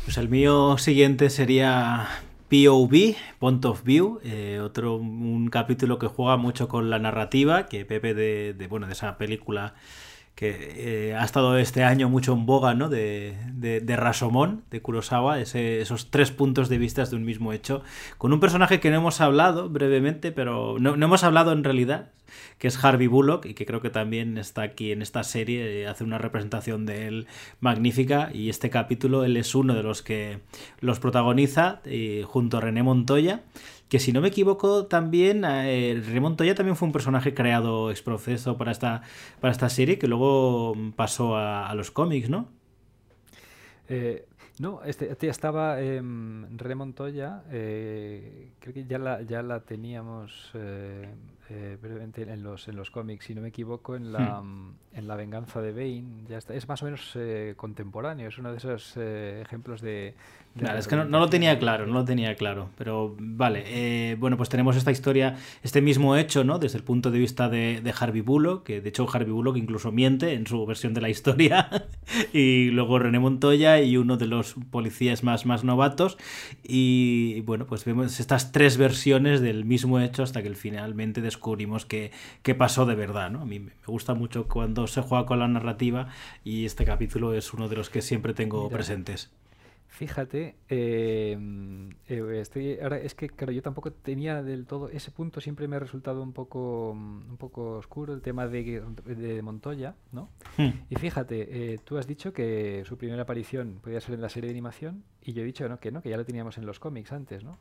Pues el mío siguiente sería POV, Point of View, eh, otro un capítulo que juega mucho con la narrativa, que Pepe de, de bueno de esa película que eh, ha estado este año mucho en boga, ¿no? De, de, de Rasomón, de Kurosawa, esos tres puntos de vista de un mismo hecho, con un personaje que no hemos hablado brevemente, pero no, hemos hablado en realidad, que es Harvey Bullock, y que creo que también está aquí en esta serie, eh, hace una representación de él magnífica, y este capítulo él es uno de los que los protagoniza, eh, junto a René Montoya, que si no me equivoco también eh, Montoya también fue un personaje creado ex proceso para esta, para esta serie que luego pasó a, los cómics, ¿no? Eh, no, este, este estaba eh, Montoya, eh, creo que ya la, ya la teníamos eh, brevemente en los, en los cómics, si no me equivoco, en la, hmm. en la venganza de Bane. Ya está, es más o menos contemporáneo, es uno de esos ejemplos de, Claro, es que no, lo tenía claro, no lo tenía claro. Pero vale, eh, bueno, pues tenemos esta historia, este mismo hecho, ¿no? Desde el punto de vista de, Harvey Bullock, que de hecho Harvey Bullock incluso miente en su versión de la historia. y luego René Montoya y uno de los policías más, más novatos. Y bueno, pues vemos estas tres versiones del mismo hecho hasta que finalmente descubrimos qué, pasó de verdad, ¿no? A mí me gusta mucho cuando se juega con la narrativa y este capítulo es uno de los que siempre tengo presentes. Fíjate, eh, eh, estoy, ahora es que claro, yo tampoco tenía del todo ese punto siempre me ha resultado un poco mm, un poco oscuro el tema de, de Montoya, ¿no? Hmm. Y fíjate, eh, tú has dicho que su primera aparición podía ser en la serie de animación y yo he dicho no, que no, que ya lo teníamos en los cómics antes, ¿no?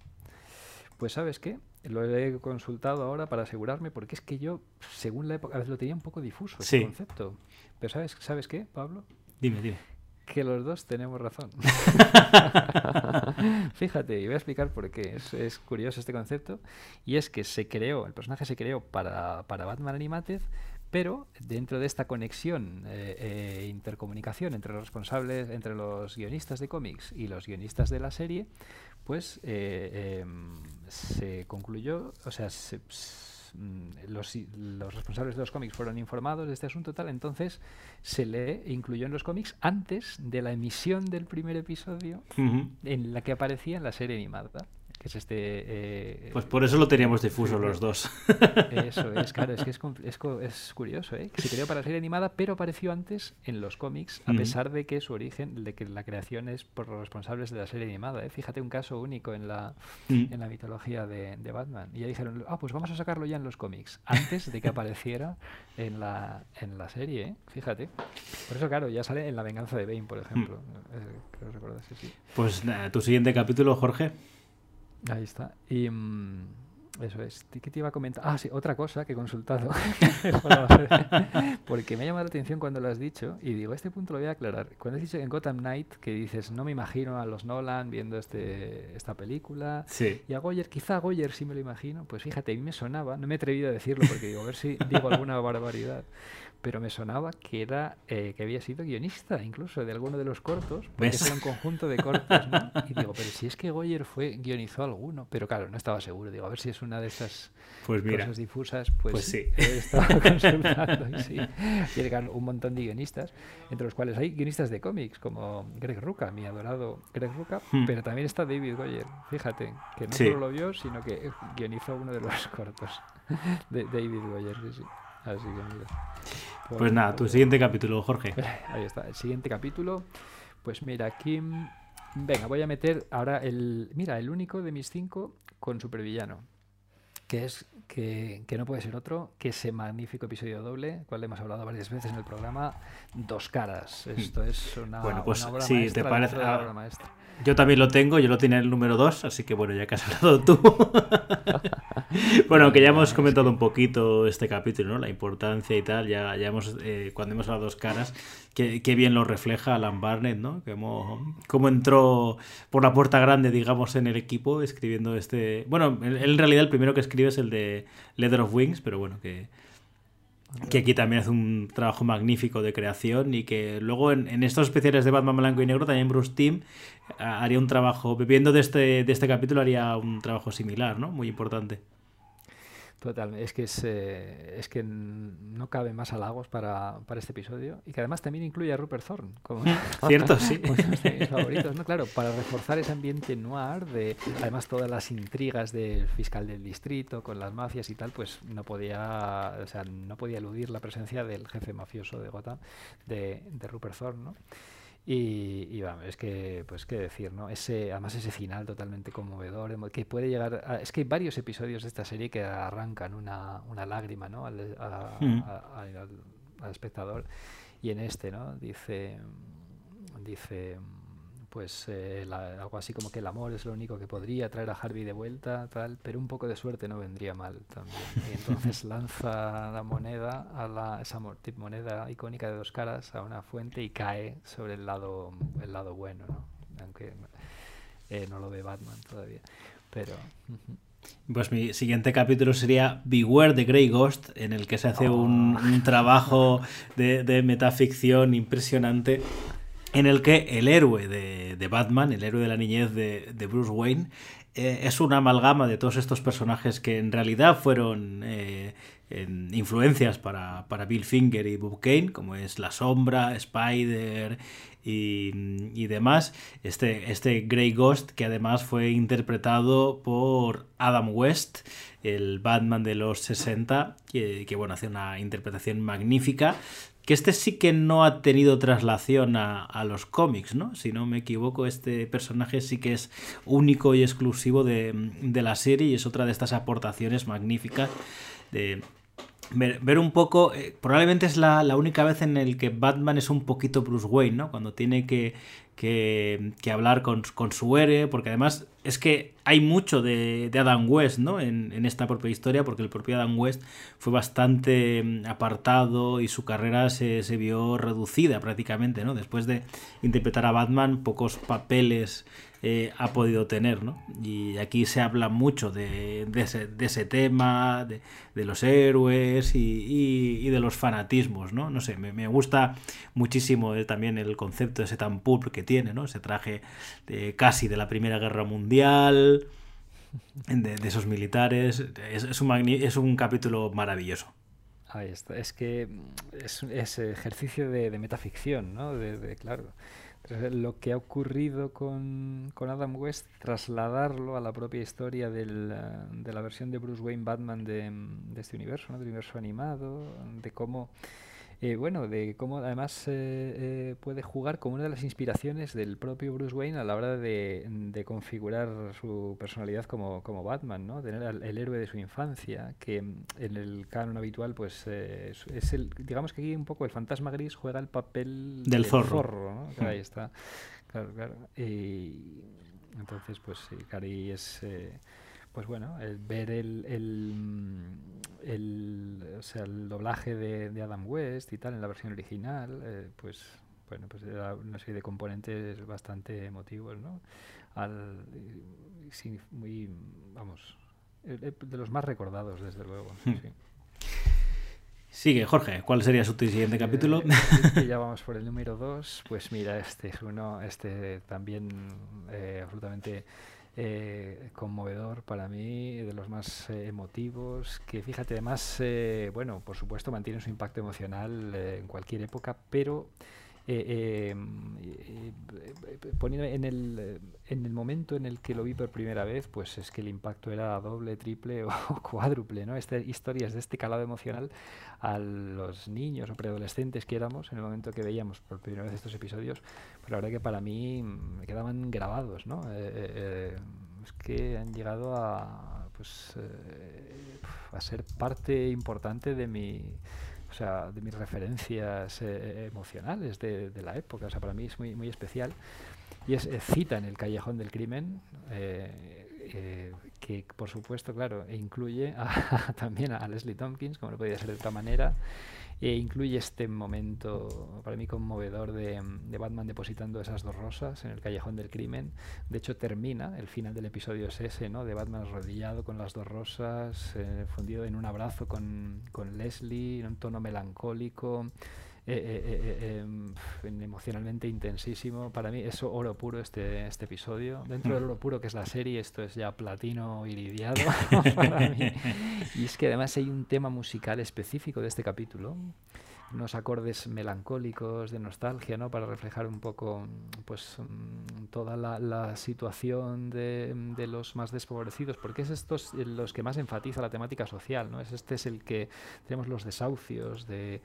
Pues sabes qué, lo he consultado ahora para asegurarme porque es que yo, según la época, a veces lo tenía un poco difuso ese concepto. Pero sabes, ¿sabes qué, Pablo? Dime, dime que los dos tenemos razón. Fíjate, y voy a explicar por qué. Es, curioso este concepto. Y es que se creó, el personaje se creó para, para Batman Animated, pero dentro de esta conexión, eh, eh, intercomunicación entre los responsables, entre los guionistas de cómics y los guionistas de la serie, pues eh, em, se concluyó, o sea, mm, los, los, responsables de los cómics fueron informados de este asunto tal, entonces se le incluyó en los cómics antes de la emisión del primer episodio en la que aparecía en la serie animada que es este... Eh, pues por eso lo teníamos difuso los dos. Eso es, claro, es que es, es, curioso, ¿eh? se creó para serie animada, pero apareció antes en los cómics, a pesar de que su origen, de que la creación es por los responsables de la serie animada. ¿eh? Fíjate un caso único en la, en la mitología de, Batman. Y ya dijeron, ah, pues vamos a sacarlo ya en los cómics, antes de que apareciera en la, en la serie, ¿eh? fíjate. Por eso, claro, ya sale en La venganza de Bane, por ejemplo. Creo recordar, sí. Pues tu siguiente capítulo, Jorge. Ahí está. Y mm, eso es. ¿Qué te iba a comentar? Ah, sí, otra cosa que he consultado. Porque me ha llamado la atención cuando lo has dicho. Y digo, este punto lo voy a aclarar. Cuando has dicho en Gotham Knight que dices, no me imagino a los Nolan viendo este, esta película. Sí. Y a Goyer, quizá a Goyer sí me lo imagino. Pues fíjate, a mí me sonaba. No me he atrevido a decirlo porque digo, a ver si digo alguna barbaridad pero me sonaba que era eh, que había sido guionista incluso de alguno de los cortos, porque es un conjunto de cortos, ¿no? Y digo, pero si es que Goyer fue guionizó alguno, pero claro, no estaba seguro. Digo, a ver si es una de esas pues cosas difusas. Pues, pues sí. He estado consultando y sí. Llegan un montón de guionistas, entre los cuales hay guionistas de cómics, como Greg Ruca, mi adorado Greg Ruca, hmm. pero también está David Goyer, fíjate, que no solo lo vio, sino que guionizó uno de los cortos de David Goyer, sí, sí. Así que mira. Pues nada, tu siguiente capítulo, Jorge. Ahí está, el siguiente capítulo. Pues mira, aquí. Venga, voy a meter ahora el. Mira, el único de mis cinco con supervillano. Que es que, no puede ser otro que ese magnífico episodio doble, cual hemos hablado varias veces en el programa, Dos Caras. Esto es una, bueno, pues, obra sí, maestra te parece, obra maestra. Yo también lo tengo, yo lo tenía en el número 2, así que bueno, ya que has hablado tú. bueno, aunque ya hemos comentado un poquito este capítulo, ¿no? La importancia y tal, ya, ya hemos, eh, cuando hemos hablado dos caras, qué, bien lo refleja Alan Barnett, ¿no? Cómo, cómo entró por la puerta grande, digamos, en el equipo escribiendo este... Bueno, él en realidad el primero que escribe es el de Leather of Wings, pero bueno, que que aquí también hace un trabajo magnífico de creación y que luego en, estos especiales de Batman blanco y negro también Bruce Timm haría un trabajo, bebiendo de este, de este capítulo haría un trabajo similar, ¿no? Muy importante. Total, es que es, eh, es que no cabe más halagos para, para, este episodio y que además también incluye a Rupert Thorne. Como, Cierto, sí. mis favoritos, ¿no? Claro, para reforzar ese ambiente noir, de además todas las intrigas del fiscal del distrito con las mafias y tal, pues no podía, o sea, no podía eludir la presencia del jefe mafioso de Gotham, de, de Rupert Thorne, ¿no? Y, y vamos, es que, pues qué decir, ¿no? Ese, además ese final totalmente conmovedor, que puede llegar es que hay varios episodios de esta serie que arrancan una, una lágrima, ¿no? Al, mm. al, espectador. Y en este, ¿no? Dice, dice pues eh, algo así como que el amor es lo único que podría traer a Harvey de vuelta, tal, pero un poco de suerte no vendría mal también. Y entonces lanza la moneda, a la, esa moneda icónica de dos caras, a una fuente y cae sobre el lado, el lado bueno, ¿no? aunque eh, no lo ve Batman todavía. Pero. Pues mi siguiente capítulo sería Beware the Grey Ghost, en el que se hace un, un, trabajo de, de metaficción impresionante en el que el héroe de, Batman, el héroe de la niñez de, Bruce Wayne, eh, es una amalgama de todos estos personajes que en realidad fueron eh, influencias para, Bill Finger y Bob Kane, como es La Sombra, Spider y, demás. Este, este Grey Ghost, que además fue interpretado por Adam West, el Batman de los 60, que, que bueno, hace una interpretación magnífica que este sí que no ha tenido traslación a, los cómics, ¿no? Si no me equivoco, este personaje sí que es único y exclusivo de, la serie y es otra de estas aportaciones magníficas de ver, un poco, eh, probablemente es la, la, única vez en el que Batman es un poquito Bruce Wayne, ¿no? Cuando tiene que que, hablar con, su héroe, porque además es que hay mucho de, Adam West ¿no? En, esta propia historia, porque el propio Adam West fue bastante mm, apartado y su carrera se, se vio reducida prácticamente, ¿no? Después de interpretar a Batman, pocos papeles eh, ha podido tener, ¿no? Y aquí se habla mucho de, de, ese, de tema, de, de los héroes y, de los fanatismos, ¿no? No sé, me, gusta muchísimo también el concepto ese tan pulp que tiene, ¿no? Ese traje de, casi de la Primera Guerra Mundial, de, de esos militares, es, un capítulo maravilloso. Ahí está. Es que es, es ejercicio de, de, metaficción, ¿no? De, de, claro, lo que ha ocurrido con, con, Adam West, trasladarlo a la propia historia del, de la versión de Bruce Wayne Batman de, de este universo, ¿no? del universo animado, de cómo eh, bueno, de cómo además eh, eh, puede jugar como una de las inspiraciones del propio Bruce Wayne a la hora de, de configurar su personalidad como, como Batman, ¿no? Tener al, el héroe de su infancia, que en el canon habitual, pues es, es, el, digamos que aquí un poco el fantasma gris juega el papel del, del zorro. zorro ¿no? Claro, ahí está, claro, claro. Y entonces, pues sí, Cari es pues bueno, el ver el, el, el, o sea, el doblaje de, de, Adam West y tal en la versión original, eh, pues bueno, pues era una serie de componentes bastante emotivos, ¿no? Al, sí, muy, vamos, de los más recordados, desde luego. Sí. Sigue, Jorge, ¿cuál sería su siguiente capítulo? Eh, ya vamos por el número 2. Pues mira, este es uno, este también eh, absolutamente eh, conmovedor para mí, de los más eh, emotivos, que fíjate, además, eh, bueno, por supuesto mantiene su impacto emocional eh, en cualquier época, pero poniendo en el, en el momento en el que lo vi por primera vez, pues es que el impacto era doble, triple o cuádruple, ¿no? Este, historias de este calado emocional a los niños o preadolescentes que éramos en el momento que veíamos por primera vez estos episodios, pero la verdad que para mí me quedaban grabados, ¿no? Eh, eh, es que han llegado a, pues, eh, a ser parte importante de mi o sea, de mis referencias eh, emocionales de, de, la época. O sea, para mí es muy, muy especial. Y es, eh, cita en el Callejón del Crimen, eh, eh, que por supuesto, claro, incluye a, también a Leslie Tompkins, como no podía ser de otra manera, e incluye este momento para mí conmovedor de, de, Batman depositando esas dos rosas en el callejón del crimen. De hecho, termina, el final del episodio es ese, ¿no? De Batman arrodillado con las dos rosas, eh, fundido en un abrazo con, con Leslie, en un tono melancólico. Eh, eh, eh, emocionalmente intensísimo. Para mí es oro puro este, este episodio. Dentro del oro puro que es la serie, esto es ya platino iridiado para mí. Y es que además hay un tema musical específico de este capítulo unos acordes melancólicos de nostalgia, ¿no? Para reflejar un poco, pues, toda la, la situación de, de, los más desfavorecidos, porque es estos los que más enfatiza la temática social, ¿no? Es este es el que tenemos los desahucios de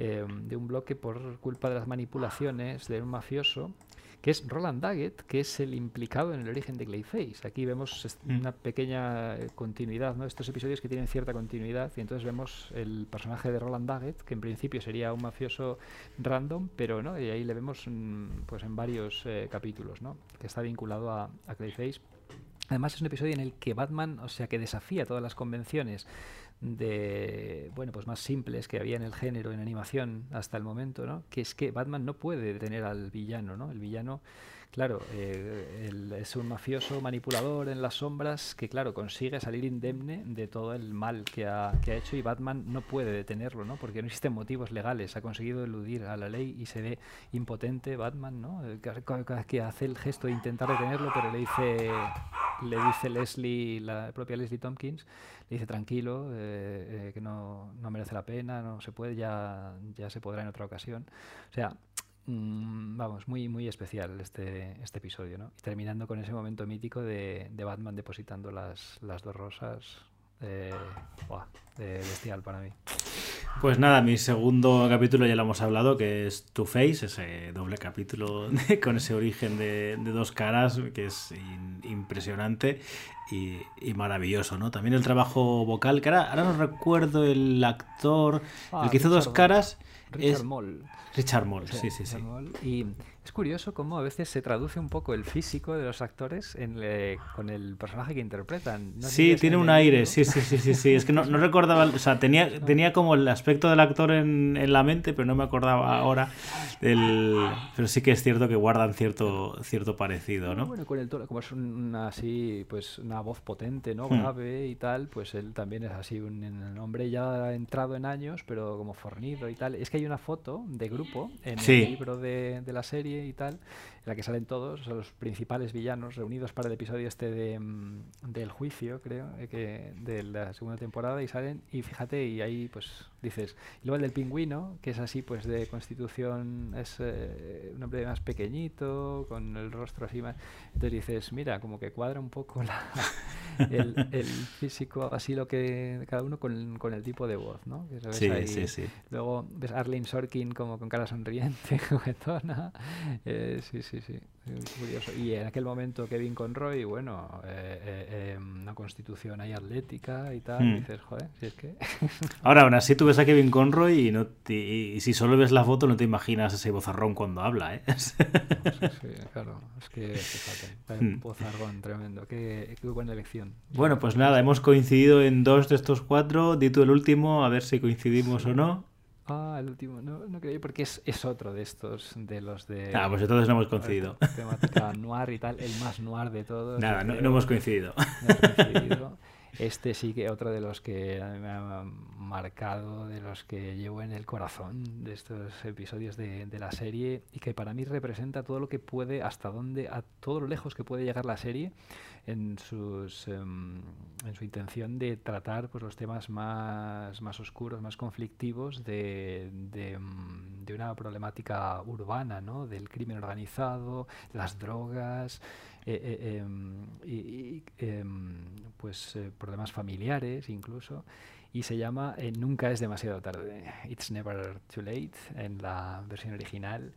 eh, de un bloque por culpa de las manipulaciones de un mafioso que es Roland Daggett, que es el implicado en el origen de Clayface. Aquí vemos una pequeña eh, continuidad, ¿no? Estos episodios que tienen cierta continuidad y entonces vemos el personaje de Roland Daggett, que en principio sería un mafioso random, pero no, y ahí le vemos mm, pues en varios eh, capítulos, ¿no? Que está vinculado a, a Clayface. Además es un episodio en el que Batman, o sea, que desafía todas las convenciones de bueno pues más simples que había en el género en animación hasta el momento no que es que Batman no puede detener al villano no el villano claro eh, es un mafioso manipulador en las sombras que claro consigue salir indemne de todo el mal que ha, hecho y Batman no puede detenerlo no porque no existen motivos legales. Ha conseguido eludir a la ley y se ve impotente Batman no que, que hace el gesto de intentar detenerlo pero le dice le dice Leslie la propia Leslie Tompkins le dice tranquilo, eh, eh, que no, no, merece la pena, no se puede, ya, ya se podrá en otra ocasión. O sea, mmm, vamos, muy, muy especial este, este episodio, ¿no? Y terminando con ese momento mítico de, de Batman depositando las, las dos rosas, eh, buah, de bestial para mí. Pues nada, mi segundo capítulo ya lo hemos hablado, que es Two Face, ese doble capítulo con ese origen de, de dos caras que es in, impresionante y, y, maravilloso, ¿no? También el trabajo vocal, que ahora, ahora no recuerdo el actor, ah, el que hizo dos caras. Richard es Moll. Richard Moll, sí, sí, sí. Moll. Y Es curioso cómo a veces se traduce un poco el físico de los actores en con el personaje que interpretan. sí, tiene un aire, sí, sí, sí, sí, sí. Es que no, no recordaba, o sea, tenía, tenía como el aspecto del actor en, en, la mente, pero no me acordaba ahora. Del... Pero sí que es cierto que guardan cierto, cierto parecido, ¿no? Bueno, con el tono, como es una, así, pues una voz potente, ¿no? Hmm. Grave y tal, pues él también es así, un, hombre ya entrado en años, pero como fornido y tal. Es que hay una foto de grupo en el libro de, de la serie y tal, en la que salen todos, los principales villanos reunidos para el episodio este de, mm, del juicio, creo, eh, que de la segunda temporada y salen y fíjate y ahí pues dices, y luego el del pingüino, que es así pues de constitución, es eh, un hombre más pequeñito, con el rostro así más, entonces dices, mira, como que cuadra un poco la, el, el, físico, así lo que cada uno con, con el tipo de voz, ¿no? sí, sí, sí. Luego ves Arlene Sorkin como con cara sonriente, juguetona, eh, sí, sí, sí, curioso. Y en aquel momento Kevin Conroy, bueno, eh, eh, em, una constitución ahí atlética y tal, y hmm. dices, joder, si es que... Ahora, aún así tú ves a Kevin Conroy y, no y si solo ves la foto no te imaginas ese bozarrón cuando habla, ¿eh? sí, sí, claro, es que, fíjate, un hmm. bozarrón tremendo, qué, qué buena elección. Bueno, pues nada, hemos coincidido en dos de estos cuatro, di tú el último, a ver si coincidimos o no. Ah, el último, no, no creo, porque es, es, otro de estos, de los de... Ah, pues entonces no hemos coincidido. Temática noir y tal, el más noir de todos. Nada, no, hemos coincidido. No hemos coincidido. Este sí que otro de los que me ha marcado, de los que llevo en el corazón de estos episodios de, la serie y que para mí representa todo lo que puede, hasta dónde, a todo lo lejos que puede llegar la serie en, sus, em, en su intención de tratar pues, los temas más, oscuros, más conflictivos de, de, em, de una problemática urbana, ¿no? del crimen organizado, las drogas, eh, eh, em, y, pues eh, problemas familiares incluso. Y se llama Nunca es demasiado tarde. It's Never Too Late en la versión original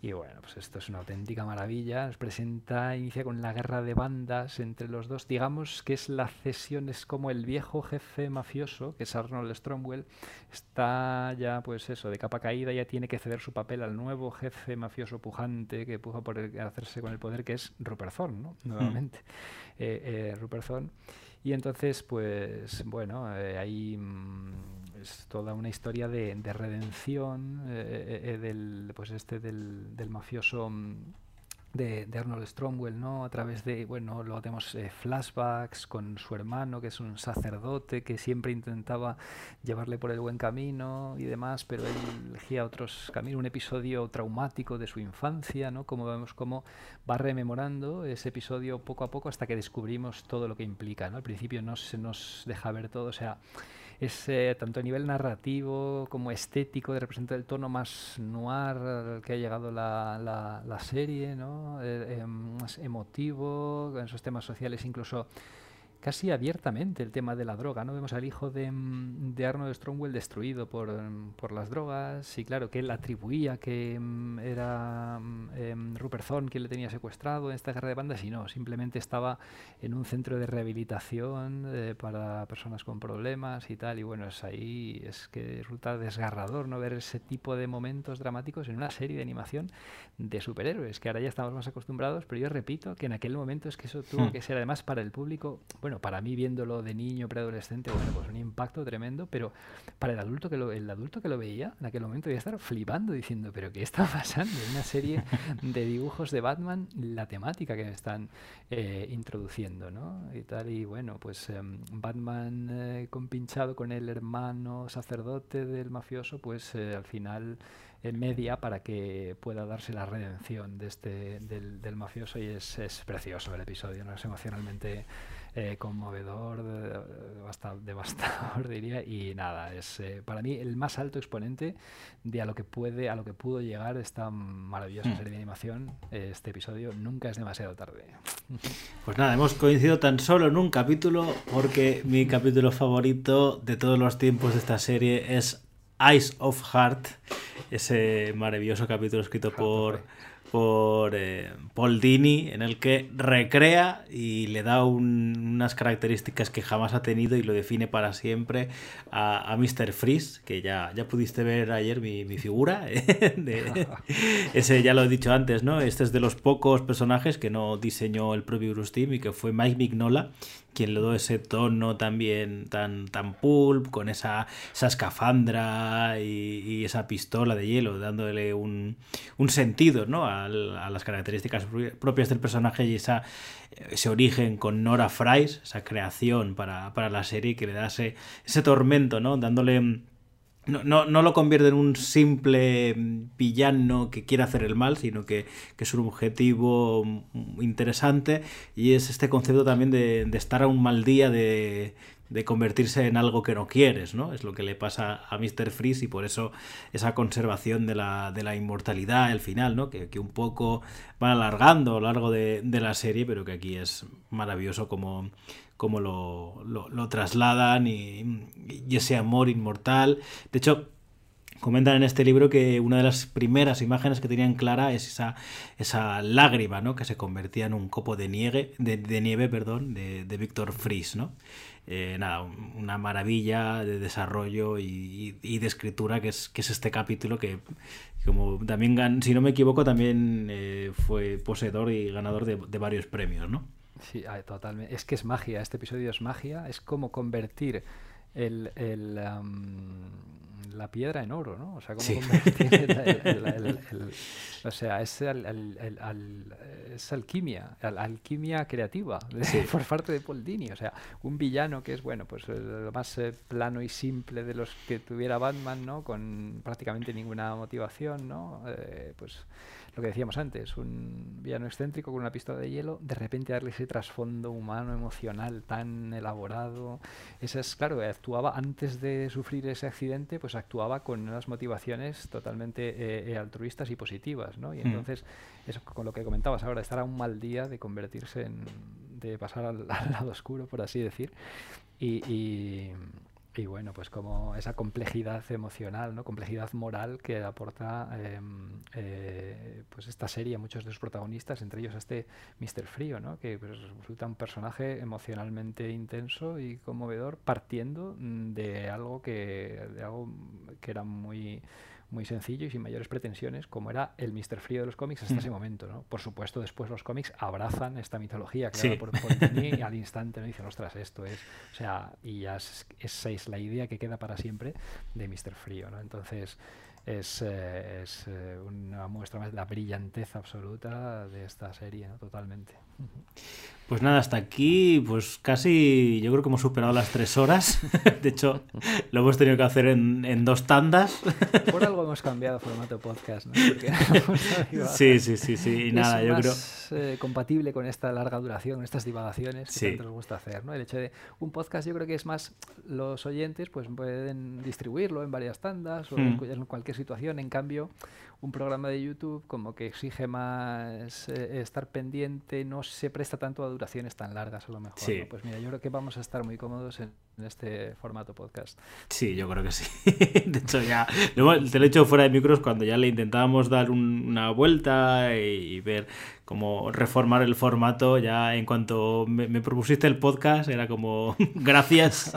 y bueno, pues esto es una auténtica maravilla. Nos presenta, inicia con la guerra de bandas entre los dos. Digamos que es la cesión, es como el viejo jefe mafioso, que es Arnold Stromwell, está ya, pues eso, de capa caída, ya tiene que ceder su papel al nuevo jefe mafioso pujante que puja por hacerse con el poder, que es Rupert Thorne, ¿no? Hmm. Nuevamente. Eh, eh, Rupert Thorne. Y entonces, pues bueno, eh, ahí mm, es toda una historia de, de redención eh, eh, del, pues este del, del mafioso. Mm, de, Arnold Stromwell, ¿no? A través de, bueno, luego tenemos eh, flashbacks con su hermano, que es un sacerdote que siempre intentaba llevarle por el buen camino y demás, pero él elegía otros caminos, un episodio traumático de su infancia, ¿no? Como vemos cómo va rememorando ese episodio poco a poco hasta que descubrimos todo lo que implica, ¿no? Al principio no se nos deja ver todo, o sea, es eh, tanto a nivel narrativo como estético, de representar el tono más noir al que ha llegado la, la, la serie, ¿no? Eh, eh, más emotivo, en esos temas sociales incluso casi abiertamente el tema de la droga. ¿no? Vemos al hijo de, mm, de Arnold Strongwell destruido por, mm, por, las drogas y claro, que él atribuía que mm, era eh, Rupert Thorne quien le tenía secuestrado en esta guerra de bandas y no, simplemente estaba en un centro de rehabilitación eh, para personas con problemas y tal y bueno, es ahí, es que resulta desgarrador no ver ese tipo de momentos dramáticos en una serie de animación de superhéroes, que ahora ya estamos más acostumbrados, pero yo repito que en aquel momento es que eso tuvo hmm. que ser además para el público bueno, para mí viéndolo de niño, preadolescente, bueno, pues un impacto tremendo, pero para el adulto que lo, el adulto que lo veía en aquel momento debía estar flipando diciendo, pero ¿qué está pasando? Una serie de dibujos de Batman, la temática que me están eh, introduciendo, ¿no? Y tal, y bueno, pues em, Batman eh, compinchado con el hermano sacerdote del mafioso, pues eh, al final en media para que pueda darse la redención de este del, del mafioso y es, es, precioso el episodio, ¿no? es emocionalmente eh, conmovedor, devastador diría, y nada, es eh, para mí el más alto exponente de a lo que puede, a lo que pudo llegar esta maravillosa hmm. serie de animación, este episodio, nunca es demasiado tarde. Pues nada, hemos coincidido tan solo en un capítulo, porque mi capítulo favorito de todos los tiempos de esta serie es Eyes of Heart, ese maravilloso capítulo escrito por por eh, Paul Dini, en el que recrea y le da unas características que jamás ha tenido y lo define para siempre a, Mr. Freeze, que ya, ya pudiste ver ayer mi, figura. ¿eh? ese ya lo he dicho antes, ¿no? Este es de los pocos personajes que no diseñó el propio Bruce Timm y que fue Mike Mignola quien le dio ese tono también tan, tan pulp, con esa, esa escafandra y, esa pistola de hielo, dándole un, un sentido ¿no? a, a, las características propias del personaje y esa, ese origen con Nora Fries, esa creación para, para la serie que le da ese, ese tormento, ¿no? dándole no, no, lo convierte en un simple villano que quiere hacer el mal, sino que, es un objetivo interesante y es este concepto también de, estar a un mal día, de, convertirse en algo que no quieres, ¿no? Es lo que le pasa a Mr. Freeze y por eso esa conservación de la, de la inmortalidad, el final, ¿no? Que, un poco van alargando a lo largo de, de la serie, pero que aquí es maravilloso como cómo lo, lo, trasladan y, ese amor inmortal. De hecho, comentan en este libro que una de las primeras imágenes que tenían clara es esa, esa lágrima, ¿no? Que se convertía en un copo de nieve, de, nieve, perdón, de, de Víctor Fries, ¿no? Eh, nada, una maravilla de desarrollo y, de escritura que es, que es este capítulo que, como también, si no me equivoco, también eh, fue poseedor y ganador de, de varios premios, ¿no? Sí, totalmente. Es que es magia, este episodio es magia, es como convertir el, la piedra en oro, ¿no? O sea, como convertir el, o sea, es, es alquimia, alquimia creativa por parte de Paul Dini. O sea, un villano que es, bueno, pues lo más eh, plano y simple de los que tuviera Batman, ¿no? Con prácticamente ninguna motivación, ¿no? Eh, pues lo que decíamos antes, un villano excéntrico con una pistola de hielo, de repente darle ese trasfondo humano, emocional tan elaborado. Esa es, claro, actuaba antes de sufrir ese accidente, pues actuaba con unas motivaciones totalmente eh, eh, altruistas y positivas, ¿no? Y mm. entonces, eso con lo que comentabas ahora, estar a un mal día de convertirse en, de pasar al, lado oscuro, por así decir, y y bueno, pues como esa complejidad emocional, ¿no? complejidad moral que aporta em, eh, pues esta serie a muchos de sus protagonistas, entre ellos este Mr. Frío, ¿no? que pues, resulta un personaje emocionalmente intenso y conmovedor partiendo mm, de algo que, de algo que era muy muy sencillo y sin mayores pretensiones, como era el Mr. Frío de los cómics hasta mm. ese momento. ¿no? Por supuesto, después los cómics abrazan esta mitología creada por, por y al instante no dicen, ostras, esto es. O sea, y ya es, esa es la idea que queda para siempre de Mr. Frío. ¿no? Entonces, es, eh, es eh, una muestra más de la brillanteza absoluta de esta serie, totalmente. Pues nada, hasta aquí, pues casi yo creo que hemos superado las tres horas. De hecho, lo hemos tenido que hacer en, dos tandas. Por algo hemos cambiado formato podcast, ¿no? sí, sí, sí, sí. Y nada, yo creo. Eh, compatible con esta larga duración, estas divagaciones que tanto nos gusta hacer, ¿no? El hecho de un podcast, yo creo que es más los oyentes, pues pueden distribuirlo en varias tandas o en hmm. cualquier situación. En cambio, un programa de YouTube como que exige más eh, estar pendiente, no se presta tanto a duraciones tan largas a lo mejor. Pues mira, yo creo que vamos a estar muy cómodos en, este formato podcast. Sí, yo creo que sí. de hecho, ya te lo he hecho fuera de micros cuando ya le intentábamos dar una vuelta y ver como reformar el formato. Ya en cuanto me, propusiste el podcast, era como gracias,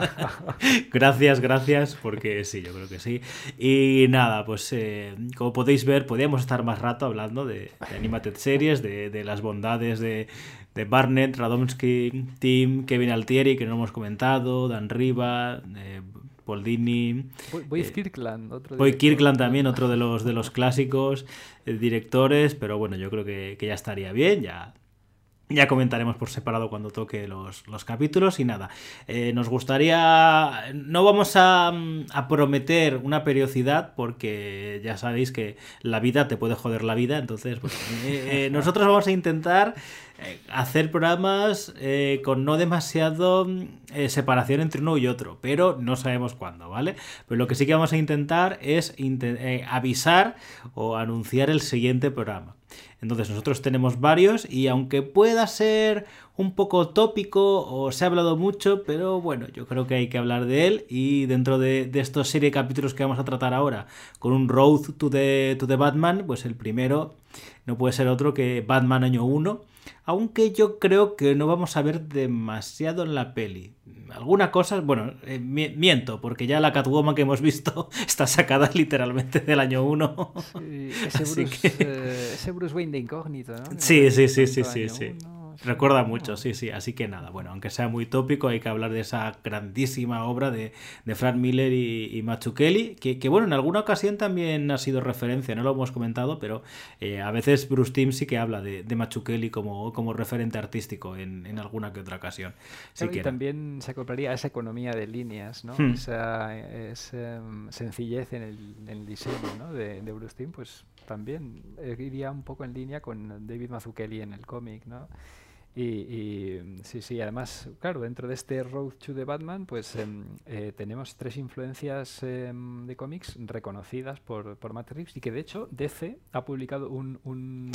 gracias, gracias, porque sí, yo creo que sí. Y nada, pues eh, como podéis ver, podíamos estar más rato hablando de, Animated Series, de, las bondades de, de Barnett, Radomski, Tim, Kevin Altieri, que no hemos comentado, Dan Riva, eh, Poldini. Boy eh, Kirkland, otro Boy Kirkland también, otro de los, de los clásicos eh, directores, pero bueno, yo creo que, ya estaría bien, ya ya comentaremos por separado cuando toque los, capítulos y nada. Eh, nos gustaría. No vamos a, a, prometer una periodicidad porque ya sabéis que la vida te puede joder la vida. Entonces, pues, nosotros vamos a intentar hacer programas eh, con no demasiado eh, separación entre uno y otro, pero no sabemos cuándo, ¿vale? Pero lo que sí que vamos a intentar es avisar o anunciar el siguiente programa. Entonces nosotros tenemos varios y aunque pueda ser un poco tópico o se ha hablado mucho, pero bueno, yo creo que hay que hablar de él y dentro de, de estos serie de capítulos que vamos a tratar ahora con un Road to the, to the Batman, pues el primero no puede ser otro que Batman año 1, aunque yo creo que no vamos a ver demasiado en la peli. Alguna cosa, bueno, eh, miento, porque ya la Catwoman que hemos visto está sacada literalmente del año 1. Sí, ese, Bruce, eh, ese Bruce Wayne de incógnito, ¿no? Sí, sí, sí, sí, sí, sí. Recuerda mucho, sí, sí. Así que nada, bueno, aunque sea muy tópico, hay que hablar de esa grandísima obra de, de Frank Miller y, y Kelly, que, bueno, en alguna ocasión también ha sido referencia, no lo hemos comentado, pero eh, a veces Bruce Timm sí que habla de, de Kelly como, como referente artístico en, en alguna que otra ocasión. Sí que también se acoplaría a esa economía de líneas, ¿no? Hmm. Esa, em, sencillez en el, en el diseño ¿no? de, de Bruce Timm, pues también eh, iría un poco en línea con David Mazzucchelli en el cómic, ¿no? Y, sí, sí, además, claro, dentro de este Road to the Batman, pues em, eh, tenemos tres influencias em, de cómics reconocidas por, por Matt Reeves y que de hecho DC ha publicado un, un,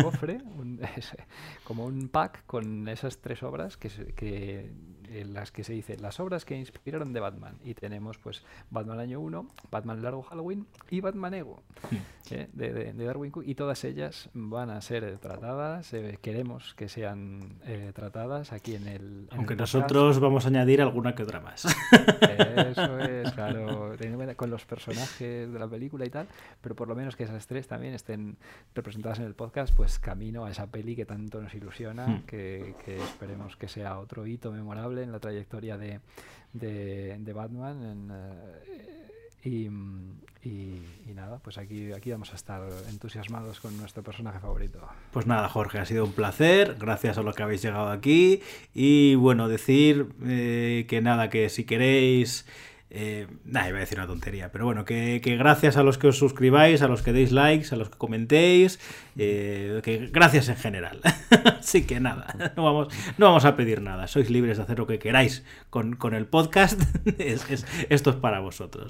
cofre, como un pack con esas tres obras que, que en las que se dice las obras que inspiraron de Batman. Y tenemos pues Batman Año 1, Batman Largo Halloween y Batman Ego. ¿eh? de, Darwin Cook. Y todas ellas van a ser tratadas. Eh, queremos que sean eh, tratadas aquí en el. Aunque nosotros vamos a añadir alguna que otra más. Eso es, claro. Con los personajes de la película y tal. Pero por lo menos que esas tres también estén representadas en el podcast, pues camino a esa peli que tanto nos ilusiona, hmm. que esperemos que sea otro hito memorable en la trayectoria de, de, Batman. Eh, y, nada, pues aquí, aquí vamos a estar entusiasmados con nuestro personaje favorito. Pues nada, Jorge, ha sido un placer. Gracias a los que habéis llegado aquí. Y bueno, decir eh, que nada, que si queréis eh, iba a decir una tontería, pero bueno, que, gracias a los que os suscribáis, a los que deis likes, a los que comentéis, eh, que gracias en general. Así que nada, no vamos, no vamos a pedir nada, sois libres de hacer lo que queráis con, el podcast, esto es para vosotros.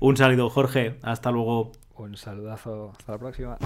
Un saludo, Jorge, hasta luego. Un saludazo, hasta la próxima.